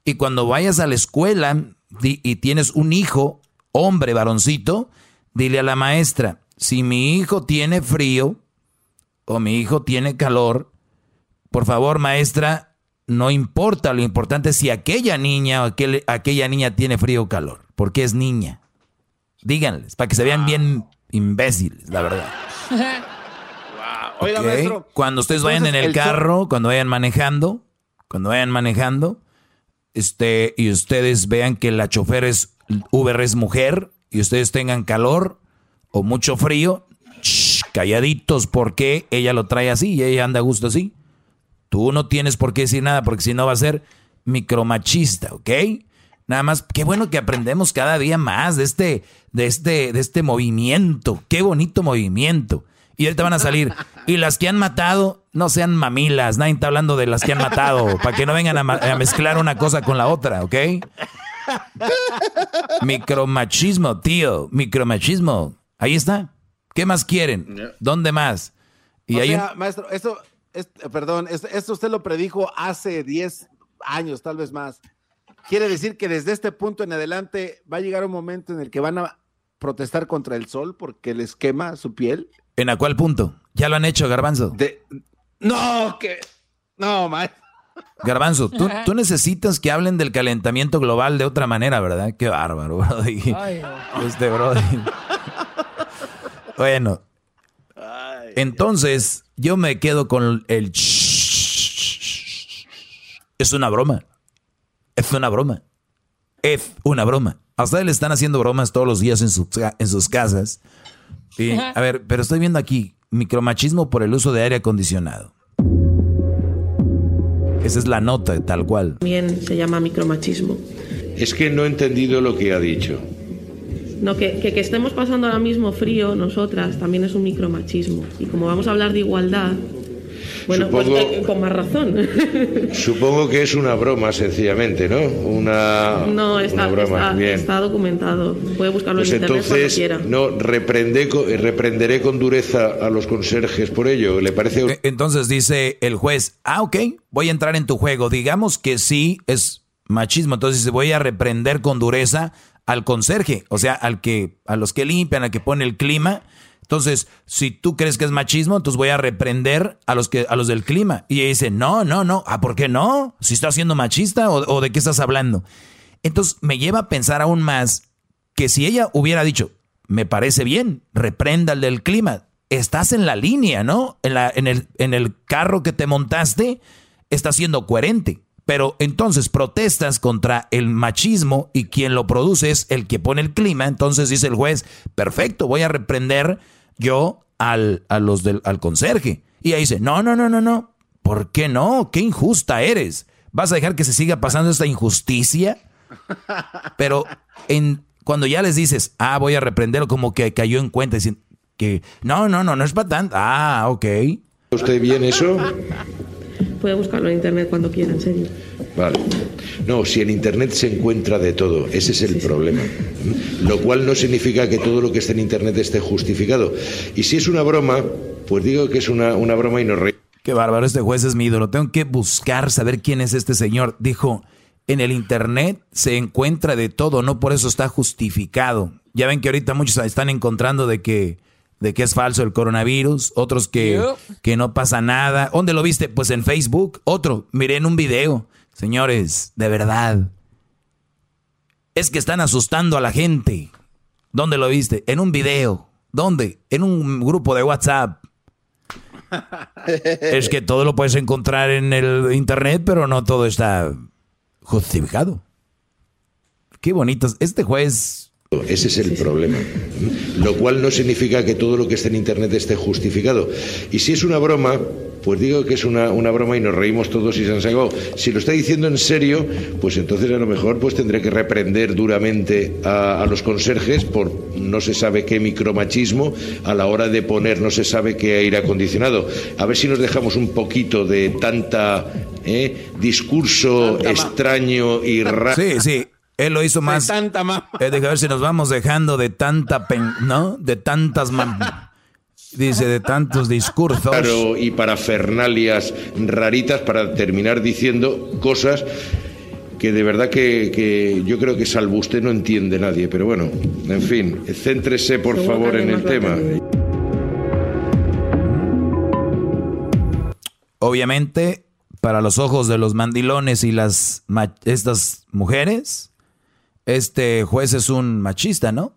Y cuando vayas a la escuela y tienes un hijo, hombre, varoncito, dile a la maestra, si mi hijo tiene frío o mi hijo tiene calor, por favor, maestra, no importa, lo importante es si aquella niña o aquella niña tiene frío o calor, porque es niña. Díganles, para que se vean bien imbéciles, la verdad. cuando ustedes vayan en el, carro, cuando vayan manejando, cuando vayan manejando, este, y ustedes vean que la chofer es Uber es mujer, y ustedes tengan calor o mucho frío, calladitos, porque ella lo trae así y ella anda a gusto así. Tú no tienes por qué decir nada porque si no va a ser micromachista, ¿ok? Nada más, qué bueno que aprendemos cada día más de este, de este, de este movimiento. Qué bonito movimiento. Y ahorita van a salir. Y las que han matado, no sean mamilas. Nadie está hablando de las que han matado. Para que no vengan a, a mezclar una cosa con la otra, ¿ok? Micromachismo, tío. Micromachismo. Ahí está. ¿Qué más quieren? ¿Dónde más? Y o sea, maestro, esto, perdón, esto, usted lo predijo hace 10 años, tal vez más. Quiere decir que desde este punto en adelante va a llegar un momento en el que van a protestar contra el sol porque les quema su piel. ¿En a cuál punto? Ya lo han hecho, Garbanzo. No, que. No, maestro. Garbanzo, tú, tú, necesitas que hablen del calentamiento global de otra manera, ¿verdad? Qué bárbaro, Brody. Este Brody. bueno. Entonces, yo me quedo con el... Es una broma. Es una broma. Es una broma. A ustedes le están haciendo bromas todos los días en, en sus casas. Y, a ver, pero estoy viendo aquí micromachismo por el uso de aire acondicionado. Esa es la nota, tal cual. También se llama micromachismo. Es que no he entendido lo que ha dicho. No, que, que, estemos pasando ahora mismo frío, nosotras, también es un micromachismo. Y como vamos a hablar de igualdad, bueno, pues eh, con más razón. Supongo que es una broma, sencillamente, ¿no? Una, no, está, broma. Está, documentado. Puede buscarlo en pues internet entonces, quiera. No, reprende, reprenderé con dureza a los conserjes por ello. ¿Le parece? E, entonces dice el juez, ah, ok, voy a entrar en tu juego. Digamos que sí es machismo, entonces voy a reprender con dureza al conserje, o sea, al que, a los que limpian, al que pone el clima. Entonces, si tú crees que es machismo, entonces voy a reprender a los que, a los del clima. Y ella dice, no, no, no, ah, ¿por qué no? Si estás siendo machista o, de qué estás hablando. Entonces me lleva a pensar aún más que si ella hubiera dicho, me parece bien, reprenda al del clima, estás en la línea, ¿no? En, la, en, el, en el carro que te montaste, estás siendo coherente. Pero entonces protestas contra el machismo y quien lo produce es el que pone el clima. Entonces dice el juez, perfecto, voy a reprender yo al, a los del, al conserje. Y ahí dice, no, no, no, no, no. ¿Por qué no? Qué injusta eres. ¿Vas a dejar que se siga pasando esta injusticia? Pero en, cuando ya les dices, ah, voy a reprenderlo, como que cayó en cuenta, dicen que no, no, no, no es para tanto. Ah, ok. ¿Usted bien eso? Puede buscarlo en internet cuando quiera, en serio. Vale. No, si en Internet se encuentra de todo, ese es el problema. Lo cual no significa que todo lo que esté en Internet esté justificado. Y si es una broma, pues digo que es una, una broma y no reímos. Qué bárbaro, este juez es mi ídolo. Tengo que buscar, saber quién es este señor. Dijo, en el Internet se encuentra de todo, no por eso está justificado. Ya ven que ahorita muchos están encontrando de que de que es falso el coronavirus, otros que, que no pasa nada. ¿Dónde lo viste? Pues en Facebook. Otro, miré en un video. Señores, de verdad. Es que están asustando a la gente. ¿Dónde lo viste? En un video. ¿Dónde? En un grupo de WhatsApp. es que todo lo puedes encontrar en el internet, pero no todo está justificado. Qué bonito. Este juez ese es el problema. Lo cual no significa que todo lo que esté en Internet esté justificado. Y si es una broma, pues digo que es una, una broma y nos reímos todos y se han sacado. Si lo está diciendo en serio, pues entonces a lo mejor pues tendré que reprender duramente a, a los conserjes por no se sabe qué micromachismo a la hora de poner no se sabe qué aire acondicionado. A ver si nos dejamos un poquito de tanta ¿eh? discurso extraño y raro. Sí, sí. Él lo hizo más. De tanta eh, deja ver si nos vamos dejando de tanta, pen, ¿no? De tantas Dice, de tantos discursos. Claro, y parafernalias raritas para terminar diciendo cosas que de verdad que, que, yo creo que salvo usted no entiende nadie. Pero bueno, en fin, céntrese por favor en el tema. Obviamente, para los ojos de los mandilones y las estas mujeres, este juez es un machista, ¿no?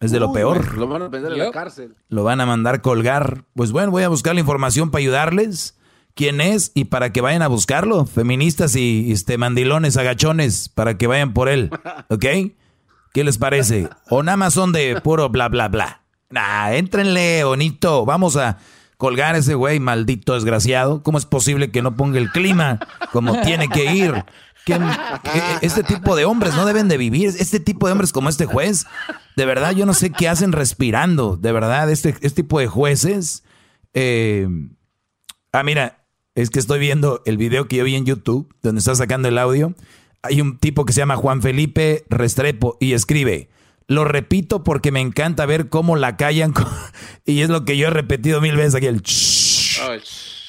Es de lo peor. Lo van a vender en la cárcel. Lo van a mandar colgar. Pues bueno, voy a buscar la información para ayudarles. ¿Quién es? Y para que vayan a buscarlo. Feministas y este, mandilones, agachones, para que vayan por él. ¿Ok? ¿Qué les parece? O nada más son de puro bla, bla, bla. Nah, éntrenle, bonito. Vamos a colgar a ese güey, maldito desgraciado. ¿Cómo es posible que no ponga el clima como tiene que ir? Este tipo de hombres no deben de vivir. Este tipo de hombres como este juez, de verdad yo no sé qué hacen respirando. De verdad, este, este tipo de jueces. Eh, ah, mira, es que estoy viendo el video que yo vi en YouTube, donde está sacando el audio. Hay un tipo que se llama Juan Felipe Restrepo y escribe, lo repito porque me encanta ver cómo la callan. y es lo que yo he repetido mil veces aquí, el...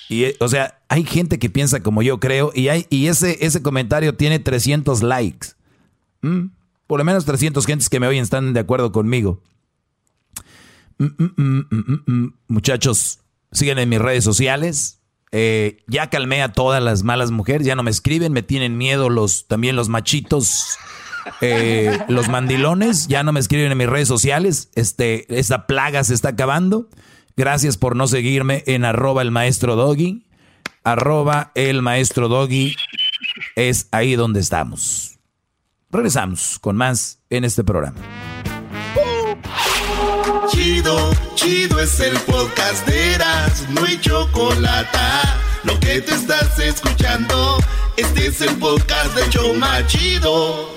Y, eh, o sea, hay gente que piensa como yo creo y, hay, y ese, ese comentario tiene 300 likes. Mm, por lo menos 300 gentes que me oyen están de acuerdo conmigo. Mm, mm, Muchachos, siguen en mis redes sociales. Eh, ya calmé a todas las malas mujeres, ya no me escriben, me tienen miedo los, también los machitos, eh, los mandilones, ya no me escriben en mis redes sociales. Este, esta plaga se está acabando. Gracias por no seguirme en arroba el maestro doggy. Arroba el maestro doggy es ahí donde estamos. Regresamos con más en este programa. Chido, chido es el podcast de Eras, no hay chocolate. Lo que te estás escuchando, este es el podcast de Choma Chido.